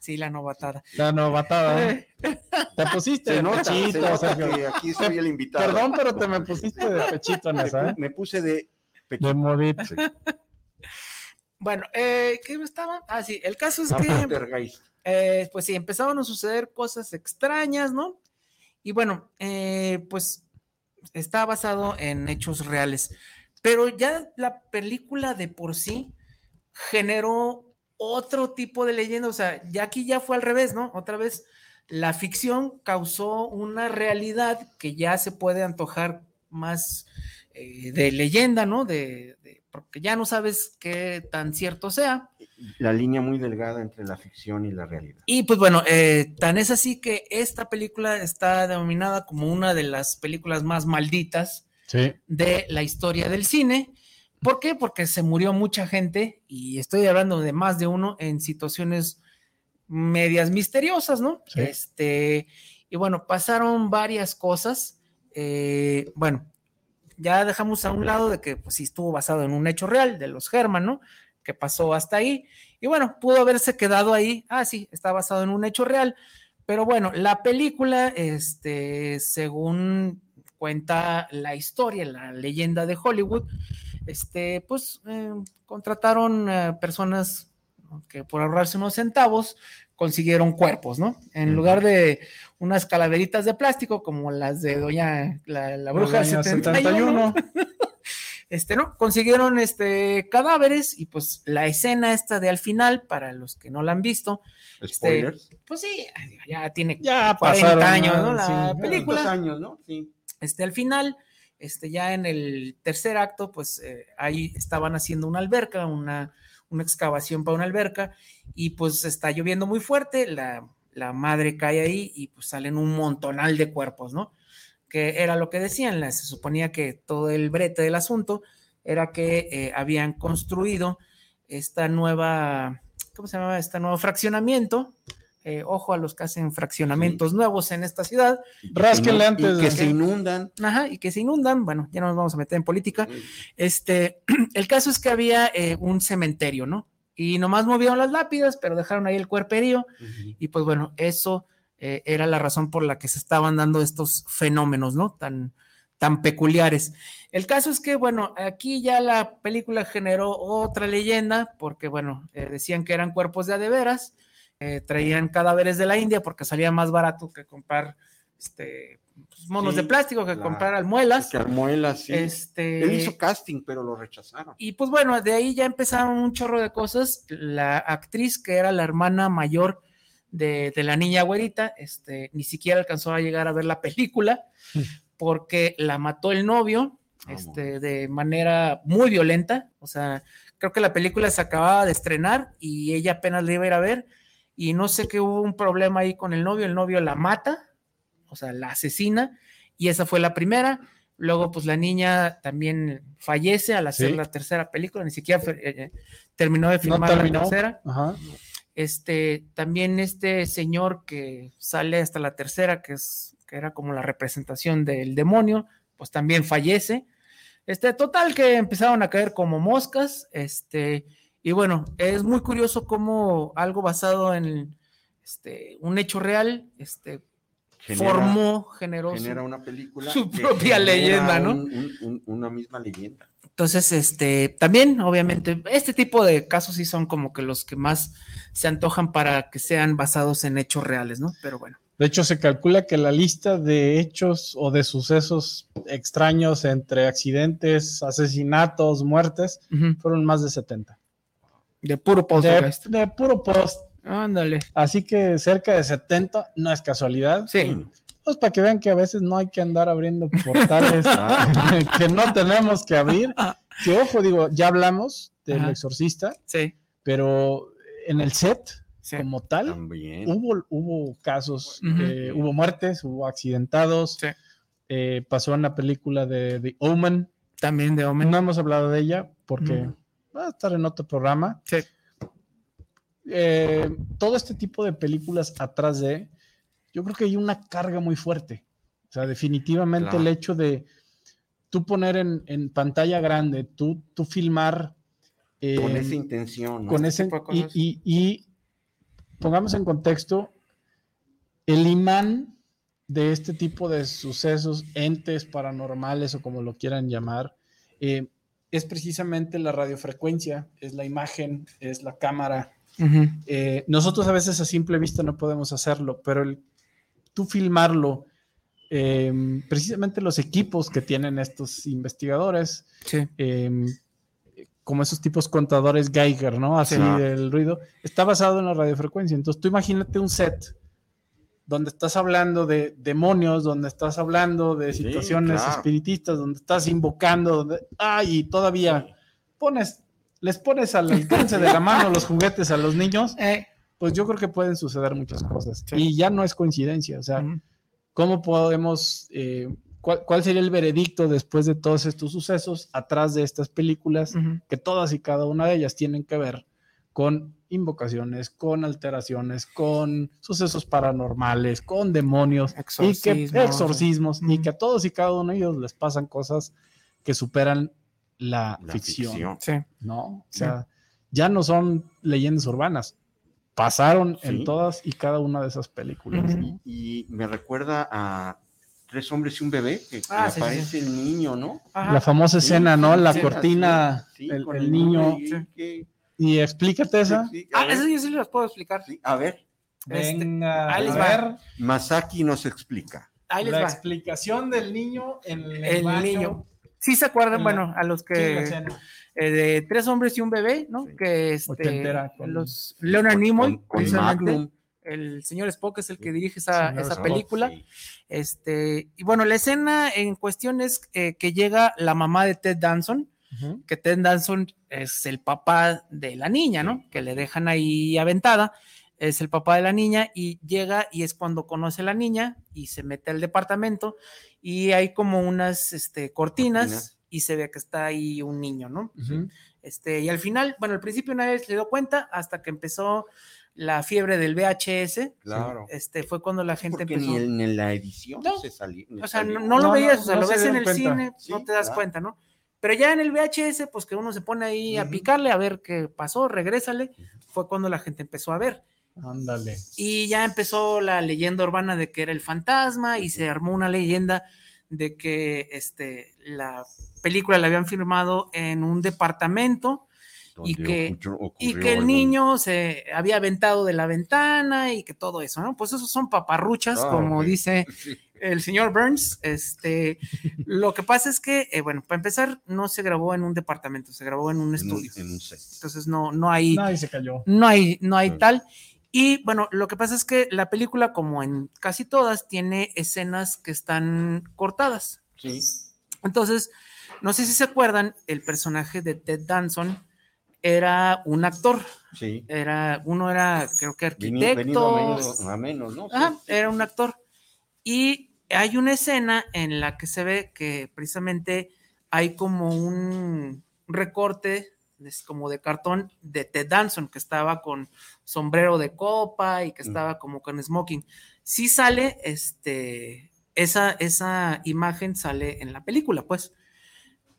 Sí, la novatada. La novatada. ¿eh? Te pusiste Se de nota, se pechito, nota Sergio. que aquí soy el invitado. Perdón, pero te me pusiste de pechito esa, ¿eh? me puse de De pechito. modito. Bueno, eh, ¿qué estaba? Ah, sí, el caso es Ah, que, eh, pues sí, empezaron a suceder cosas extrañas, ¿no? Y bueno, eh, pues está basado en hechos reales. Pero ya la película de por sí generó otro tipo de leyenda. O sea, ya aquí ya fue al revés, ¿no? Otra vez, la ficción causó una realidad que ya se puede antojar más eh, de leyenda, ¿no? De, de- porque ya no sabes qué tan cierto sea. La línea muy delgada entre la ficción y la realidad. Y pues bueno, eh, tan es así que esta película está denominada como una de las películas más malditas Sí. de la historia del cine. ¿Por qué? Porque se murió mucha gente y estoy hablando de más de uno en situaciones medias misteriosas, ¿no? Sí. Este, y bueno, pasaron varias cosas. Eh, bueno, ya dejamos a un lado de que pues sí estuvo basado en un hecho real de los Herman, ¿no? Que pasó hasta ahí. Y bueno, pudo haberse quedado ahí. Ah, sí, está basado en un hecho real. Pero bueno, la película, este, según cuenta la historia, la leyenda de Hollywood, este, pues eh, contrataron eh, personas que por ahorrarse unos centavos consiguieron cuerpos, ¿no? En lugar de unas calaveritas de plástico como las de Doña la, la bruja del Doña 71, este, ¿no? Consiguieron este cadáveres y pues la escena esta de al final, para los que no la han visto, Spoilers. pues sí, ya tiene Ya 40 pasaron años, ¿no? La sí. película. ¿Cuántos años, no? Sí. Este, al final, este, ya en el tercer acto, pues eh, ahí estaban haciendo una alberca, una, una excavación para una alberca, y pues está lloviendo muy fuerte, la, la madre cae ahí y pues salen un montonal de cuerpos, ¿no? Que era lo que decían, se suponía que todo el brete del asunto era que eh, habían construido esta nueva, ¿cómo se llama? Este nuevo fraccionamiento. eh, ojo a los que hacen fraccionamientos nuevos en esta ciudad, Y que Rásquenle antes y que- se inundan. Ajá, y que se inundan. Bueno, ya no nos vamos a meter en política. Este, el caso es que había eh, un cementerio, ¿no? Y nomás movieron las lápidas, pero dejaron ahí el cuerperío. Y pues bueno, eso eh, era la razón por la que se estaban dando estos fenómenos, ¿no? Tan, tan peculiares. El caso es que, bueno, aquí ya la película generó otra leyenda, porque, bueno, eh, decían que eran cuerpos de a de veras, eh, traían cadáveres de la India porque salía más barato que comprar este, pues, monos Sí, de plástico, que la- comprar almuelas. Que Almuela, sí. Este, Él hizo casting, pero lo rechazaron. y pues bueno, de ahí ya empezaron un chorro de cosas. La actriz que era la hermana mayor de, de la niña güerita, este, ni siquiera alcanzó a llegar a ver la película porque la mató el novio este, de manera muy violenta. O sea, creo que la película se acababa de estrenar y ella apenas la iba a ir a ver y no sé qué hubo un problema ahí con el novio. El novio la mata, o sea, la asesina y esa fue la primera. Luego, pues la niña también fallece al hacer Sí. la tercera película, ni siquiera eh, eh, terminó de No filmar la tercera. Ajá. Este, también este señor que sale hasta la tercera, que es, que era como la representación del demonio, pues también fallece. Este, total que empezaron a caer como moscas, este, y bueno, es muy curioso cómo algo basado en este, un hecho real, este, Genera- formó, generó su- genera una película. su propia leyenda, ¿no? un- un- un- una misma leyenda. Entonces, este, también, obviamente, este tipo de casos sí son como que los que más se antojan para que sean basados en hechos reales, ¿no? Pero bueno. De hecho, se calcula que la lista de hechos o de sucesos extraños entre accidentes, asesinatos, muertes, fueron más de 70. De puro De, podcast. de puro post. Ándale. Así que cerca de 70 no es casualidad. Sí. Pues para que vean que a veces no hay que andar abriendo portales que no tenemos que abrir. Que ojo, digo, ya hablamos del Ajá. exorcista, Sí. pero en el set Sí. como tal También. hubo, hubo casos, eh, hubo muertes, hubo accidentados. Sí. eh, pasó en la película de The Omen. También de Omen. No hemos hablado de ella porque va a estar en otro programa. Sí. Eh, todo este tipo de películas atrás de, yo creo que hay una carga muy fuerte. O sea, definitivamente Claro. el hecho de tú poner en, en pantalla grande, tú, tú filmar eh, Con esa intención. ¿no? con Este ese y- y pongamos en contexto el imán de este tipo de sucesos, entes paranormales o como lo quieran llamar, eh, es precisamente la radiofrecuencia, es la imagen, es la cámara. Ujú. Eh, nosotros a veces a simple vista no podemos hacerlo, pero el, tú filmarlo eh, precisamente los equipos que tienen estos investigadores, Sí. eh, como esos tipos contadores Geiger, ¿no? Así Sí. del ruido, está basado en la radiofrecuencia. Entonces tú imagínate un set donde estás hablando de demonios, donde estás hablando de Sí, situaciones claro. espiritistas, donde estás invocando, donde, ay, y todavía pones, les pones al alcance de la mano los juguetes a los niños, Eh, pues yo creo que pueden suceder muchas cosas. Sí. Y ya no es coincidencia, o sea. ¿cómo podemos, eh, cuál, cuál sería el veredicto después de todos estos sucesos atrás de estas películas, que todas y cada una de ellas tienen que ver con invocaciones, con alteraciones, con sucesos paranormales, con demonios, y que, Exorcismos, exorcismos, y que a todos y cada uno de ellos les pasan cosas que superan la, La ficción, ficción. Sí. ¿no? O Sí. sea, ya no son leyendas urbanas, pasaron en todas y cada una de esas películas. Y me recuerda a Tres hombres y un bebé, que, Ah, sí, sí, aparece el niño, ¿no? Ajá. La famosa Sí, escena, ¿no? La cortina, sí, el, con el niño. y- Sí. que- Y explícate esa. Ah, ver, eso yo sí los puedo explicar. sí, a ver, Este, Venga, ahí les a va. ver Masaki nos explica. Ahí les la va. explicación del niño en el, El baño. niño. Sí se acuerdan, la- bueno, a los Sí, la que escena. eh, de tres hombres y un bebé, ¿no? Sí. Que este, con- los Leonard Nimoy, Con- el señor Spock es el que dirige esa, esa Spock, película. Sí. Este, y bueno, la escena en cuestión es eh, que llega la mamá de Ted Danson, que Ted Danson es el papá de la niña, ¿no? Sí. Que le dejan ahí aventada, es el papá de la niña y llega y es cuando conoce a la niña y se mete al departamento y hay como unas este, cortinas, y se ve que está ahí un niño, ¿no? Este, y al final, bueno, al principio nadie se dio cuenta hasta que empezó la fiebre del VHS. Claro. Este, fue cuando la gente Porque empezó. ni en, en la edición No. se salió. O sea, salió. no, no lo No, veías, no, o sea, no lo se ves en el cuenta. cine, Sí, no te das claro. cuenta, ¿no? Pero ya en el VHS, pues que uno se pone ahí a picarle a ver qué pasó, regrésale, fue cuando la gente empezó a ver. Ándale. Y ya empezó la leyenda urbana de que era el fantasma y se armó una leyenda de que este, la película la habían firmado en un departamento y que- ocurrió- y que el niño se había aventado de la ventana y que todo eso, ¿no? Pues esos son paparruchas, Ah, como dice el señor Burns. Este, lo que pasa es que, eh, bueno, para empezar, no se grabó en un departamento, se grabó en un En un- estudio. en un set. Entonces no, no hay, Nadie se cayó. no hay, no hay Sí. tal. Y bueno, lo que pasa es que la película, como en casi todas, tiene escenas que están cortadas. Sí. Entonces, no sé si se acuerdan, el personaje de Ted Danson era un actor. Sí. Era, uno era, creo que arquitecto. Venido a menos, a menos, ¿no? Ajá, era un actor. Y hay una escena en la que se ve que precisamente hay como un recorte es como de cartón de Ted Danson, que estaba con sombrero de copa y que Mm. estaba como con smoking. Sí sale, este, esa, esa imagen sale en la película, pues.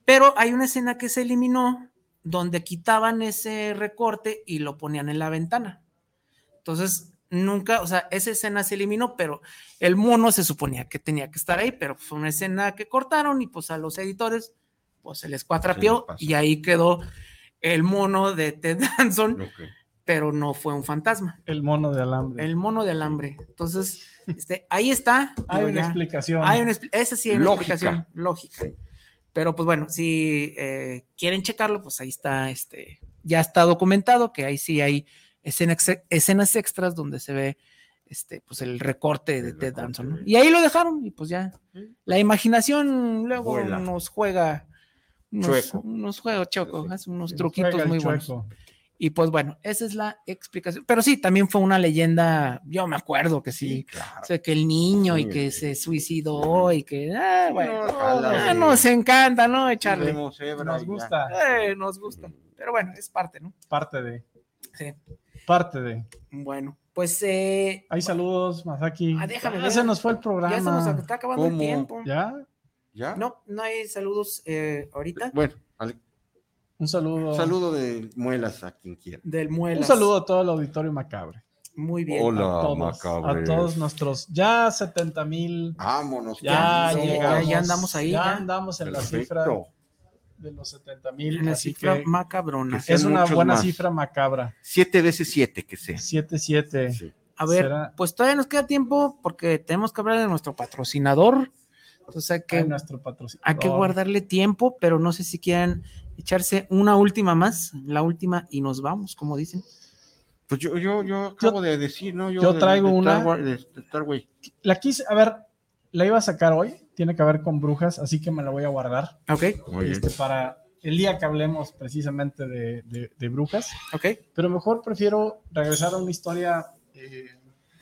Pero hay una escena que se eliminó donde quitaban ese recorte y lo ponían en la ventana. Entonces, nunca, o sea, esa escena se eliminó, pero el mono se suponía que tenía que estar ahí, pero fue una escena que cortaron y pues a los editores, pues se les cuatrapió y ahí quedó el mono de Ted Danson, pero no fue un fantasma, El mono de alambre. el mono de alambre. Entonces, este, ahí está. Hay una ya. explicación. Hay una, esa sí hay una Lógica. explicación lógica. Pero pues bueno, si eh, quieren checarlo, pues ahí está, este, ya está documentado que ahí sí hay escenas, escenas extras donde se ve este, pues el recorte de El Ted recorte Danson. ¿no? de- Y ahí lo dejaron y pues ya. La imaginación luego Vuela. nos juega. Nos, Chueco. nos juega choco, Sí. hace unos Sí, truquitos muy buenos. Y pues bueno, esa es la explicación. Pero sí, también fue una leyenda, yo me acuerdo que sí, claro. o sea, que el niño y Sí, que sí. se suicidó y que, ah, Sí, bueno, no, ojalá ah, sí. nos encanta, ¿no? Echarle. Nos gusta. Eh, nos gusta. Pero bueno, es parte, ¿no? Parte de. Sí. Parte de. Bueno, pues eh, Hay saludos, Masaki. Ah, déjame Ya ver. se nos fue el programa. ya se nos está acabando el tiempo. ¿Ya? ¿Ya? No, no hay saludos eh, ahorita Bueno, Un saludo. un saludo de muelas a quien quiera. del Muelas. Un saludo a todo el auditorio macabre. Muy bien. Hola, a todos, macabres. a todos nuestros ya 70 mil. Vámonos. Ya ya- llegamos. ya andamos ahí, Ya, ya. andamos en la cifra de los 70 mil. Una cifra que macabrona. que es una buena más. cifra macabra. Siete veces siete que sea. 7-7. Sí. A ver, Será- pues todavía nos queda tiempo porque tenemos que hablar de nuestro patrocinador. Entonces hay que, nuestro patrocinador. hay que guardarle tiempo, pero no sé si quieran echarse una última más, la última y nos vamos, como dicen. Pues yo, yo, yo acabo de decir, ¿no? yo de- traigo de Star una. Wars- de- de Star Wars. La quise, a ver, la iba a sacar hoy. Tiene que ver con brujas, así que me la voy a guardar Ok, este, para el día que hablemos precisamente de, de- de brujas. ok. Pero mejor prefiero regresar a una historia eh,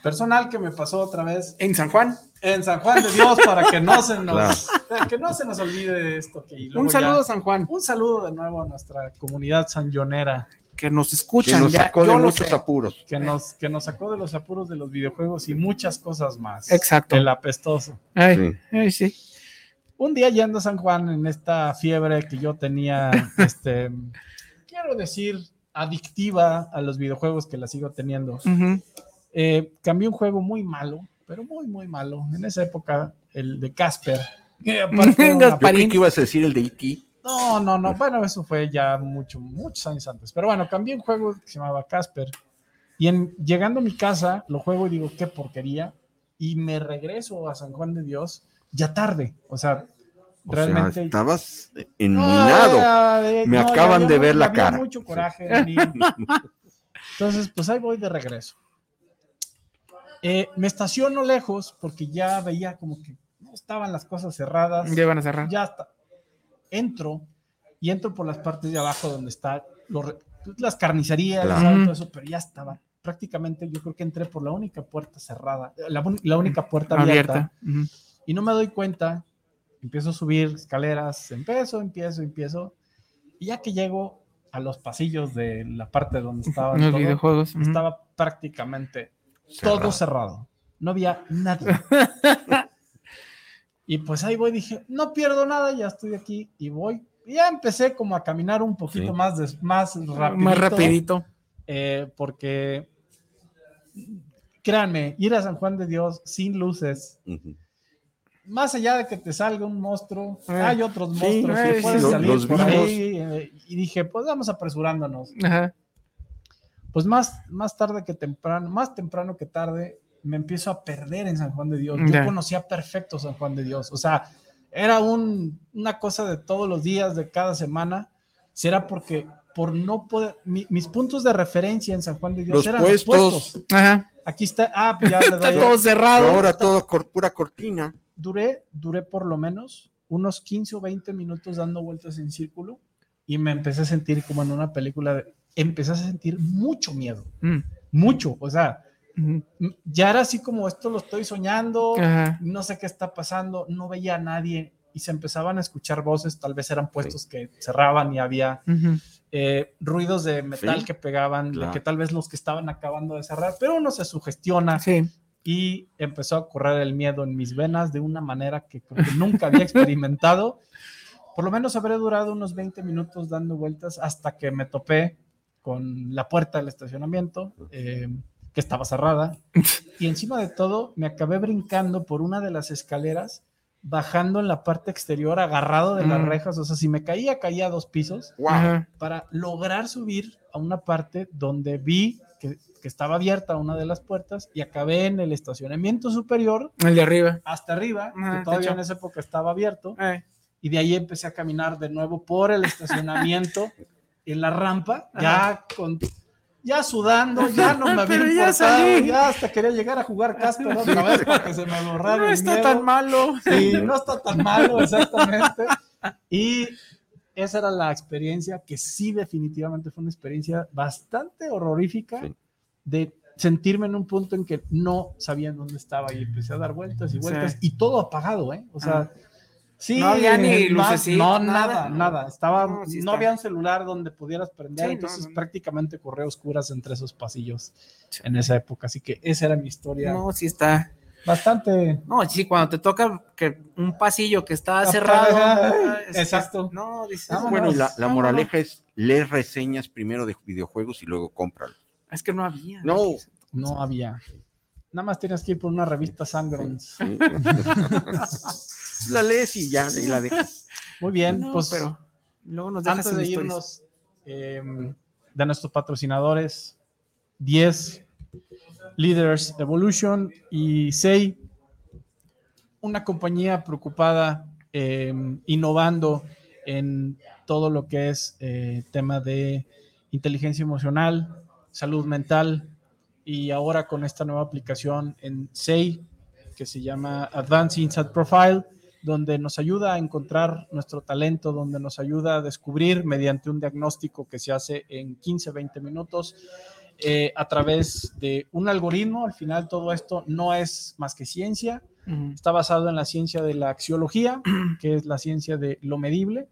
personal que me pasó otra vez En San Juan. En San Juan de Dios para que no se nos, para que no se nos olvide esto. Que Un saludo, ya- San Juan, un saludo de nuevo a nuestra comunidad sanjonera que nos Que escuchan. nos ya, sacó de muchos sé. apuros. que nos, que nos sacó de los apuros de los videojuegos y muchas cosas más. Exacto. El apestoso. Ay, Sí. ay, sí. Un día yendo a San Juan en esta fiebre que yo tenía, este, quiero decir, adictiva a los videojuegos que la sigo teniendo. Eh, cambié un juego muy malo, pero muy, muy malo. En esa época, el de Casper. creí que ibas a decir el de E E.T. No, no, no. Bueno, eso fue ya mucho, muchos años antes. Pero bueno, cambié un juego que se llamaba Casper. Y en, llegando a mi casa, lo juego y digo, qué porquería. Y me regreso a San Juan de Dios ya tarde. O sea, O sea, realmente. estabas No, enminado. de- Me no, ya acaban había de mu- ver la cara. mucho coraje mí. Entonces, pues ahí voy de regreso. Eh, me estaciono lejos porque ya veía como que no estaban las cosas cerradas. Ya van a cerrar. Ya está. Entro y entro por las partes de abajo donde está los re- pues, las carnicerías, Claro. ¿sabes? todo eso, pero ya estaba. Prácticamente yo creo que entré por la única puerta cerrada, la, única puerta abierta, y no me doy cuenta. Empiezo a subir escaleras, empiezo, empiezo, empiezo, y ya que llego a los pasillos de la parte donde estaban Los todo, videojuegos. estaba prácticamente Cerrado. todo cerrado. No había nadie. y pues ahí voy, dije, no pierdo nada, ya estoy aquí y voy. Y ya empecé como a caminar un poquito Sí. más, des- más rapidito. Más rapidito. eh, porque, créanme, ir a San Juan de Dios sin luces, más allá de que te salga un monstruo, Eh, hay otros sí, monstruos eh, que pueden sí, salir los por ahí. eh, y dije, pues vamos apresurándonos. Ajá. Pues más, más tarde que temprano, más temprano que tarde, me empiezo a perder en San Juan de Dios. Yo Ya. conocía perfecto San Juan de Dios. O sea, era un, una cosa de todos los días, de cada semana. Será porque por no poder, mi- mis puntos de referencia en San Juan de Dios Los eran puestos. los puestos. Ajá. Aquí está, ah, ya le Está doy. todo cerrado. Ahora todo cor- pura cortina. Duré, duré por lo menos unos 15 o 20 minutos dando vueltas en círculo y me empecé a sentir como en una película, de- empecé a sentir mucho miedo, Mm, mucho, o sea, ya era así como esto lo estoy soñando, Ajá. no sé qué está pasando, no veía a nadie y se empezaban a escuchar voces, tal vez eran puestos que cerraban y había eh, ruidos de metal Sí, que pegaban, de claro. que tal vez los que estaban acabando de cerrar, pero uno se sugestiona Sí. y empezó a correr el miedo en mis venas de una manera que creo que nunca había experimentado. Por lo menos habré durado unos 20 minutos dando vueltas hasta que me topé con la puerta del estacionamiento, eh, que estaba cerrada, y encima de todo me acabé brincando por una de las escaleras, bajando en la parte exterior, agarrado de las Mm. rejas, o sea, si me caía, caía a dos pisos para lograr subir a una parte donde vi que, que estaba abierta una de las puertas y acabé en el estacionamiento superior El de arriba. hasta arriba, Ah, que todavía en esa época estaba abierto, Eh, y de ahí empecé a caminar de nuevo por el estacionamiento en la rampa, ya con ya sudando, ya no me había Pero ya salí. ya hasta quería llegar a jugar Casper otra vez para que se me borrara no el está miedo. tan malo. Sí, no está tan malo, exactamente. Y esa era la experiencia que sí definitivamente fue una experiencia bastante horrorífica Sí. de sentirme en un punto en que no sabía dónde estaba y empecé a dar vueltas y vueltas Sí. y todo apagado, ¿eh? O sea, Ah. Sí. No había ni No, nada. nada, nada. Estaba, No, sí había un celular donde pudieras prender, Sí, entonces no, no. prácticamente corría a oscuras entre esos pasillos en esa época. Así que esa era mi historia. No, sí está. Bastante No, sí, cuando te toca que un pasillo que está cerrado. ajá, es- exacto. No, dices, Vámonos. Bueno, la, moraleja es leer reseñas primero de videojuegos y luego cómpralo. Es que no había. No. No había. Nada más tienes que ir por una revista Sangrons. Sí. la lees y ya, y la dejas. Muy bien, No, pues pero luego nos dejas antes de irnos eh, de nuestros patrocinadores, 10 Leaders Evolution y SEI, una compañía preocupada, eh, innovando en todo lo que es eh, tema de inteligencia emocional, salud mental y ahora con esta nueva aplicación en SEI que se llama Advanced Insight Profile, donde nos ayuda a encontrar nuestro talento, donde nos ayuda a descubrir mediante un diagnóstico que se hace en 15, 20 minutos eh, a través de un algoritmo. Al final todo esto no es más que ciencia, está basado en la ciencia de la axiología, que es la ciencia de lo medible,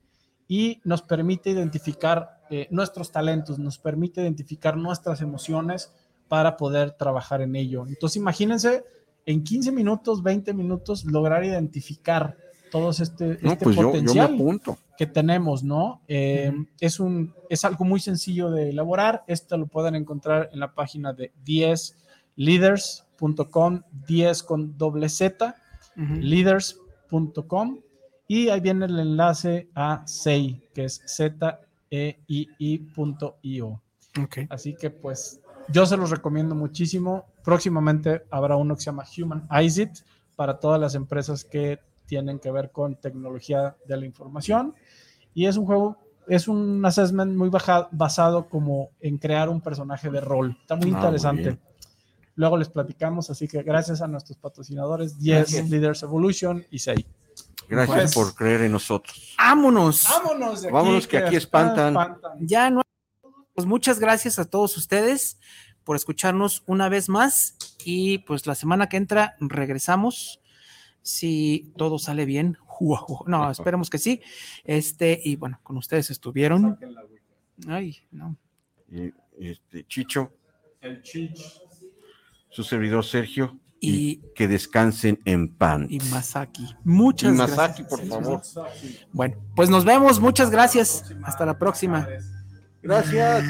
y nos permite identificar eh, nuestros talentos, nos permite identificar nuestras emociones para poder trabajar en ello. Entonces imagínense en 15 minutos, 20 minutos, lograr identificar todos este, No, este pues yo, yo me potencial apunto. que tenemos, ¿no? Eh, es, un, es algo muy sencillo de elaborar. Esto lo pueden encontrar en la página de 10leaders.com, 10 con doble Z, leaders.com, y ahí viene el enlace a SEI, que es Z-E-I-I.io. Ok. Así que pues yo se los recomiendo muchísimo. Próximamente habrá uno que se llama Human It para todas las empresas que tienen que ver con tecnología de la información. Y es un juego, es un assessment muy baja- basado como en crear un personaje de rol. Está muy Ah, muy interesante. bien. Luego les platicamos, así que gracias a nuestros patrocinadores, 10 Gracias. Leaders Evolution y 6. Gracias Pues- por creer en nosotros. ¡Vámonos! Vámonos de aquí. Vámonos, que aquí espantan. Ya no. Pues muchas gracias a todos ustedes por escucharnos una vez más y pues la semana que entra regresamos si todo sale bien. No, esperemos que sí. Este y bueno, con ustedes estuvieron. Ay, no. Y, este, Chicho, El Chich. su servidor Sergio, y, Y, que descansen en pan. y Masaki. Muchas Y Masaki, gracias. por favor. Bueno, pues nos vemos. Muchas gracias. Hasta la próxima. Gracias.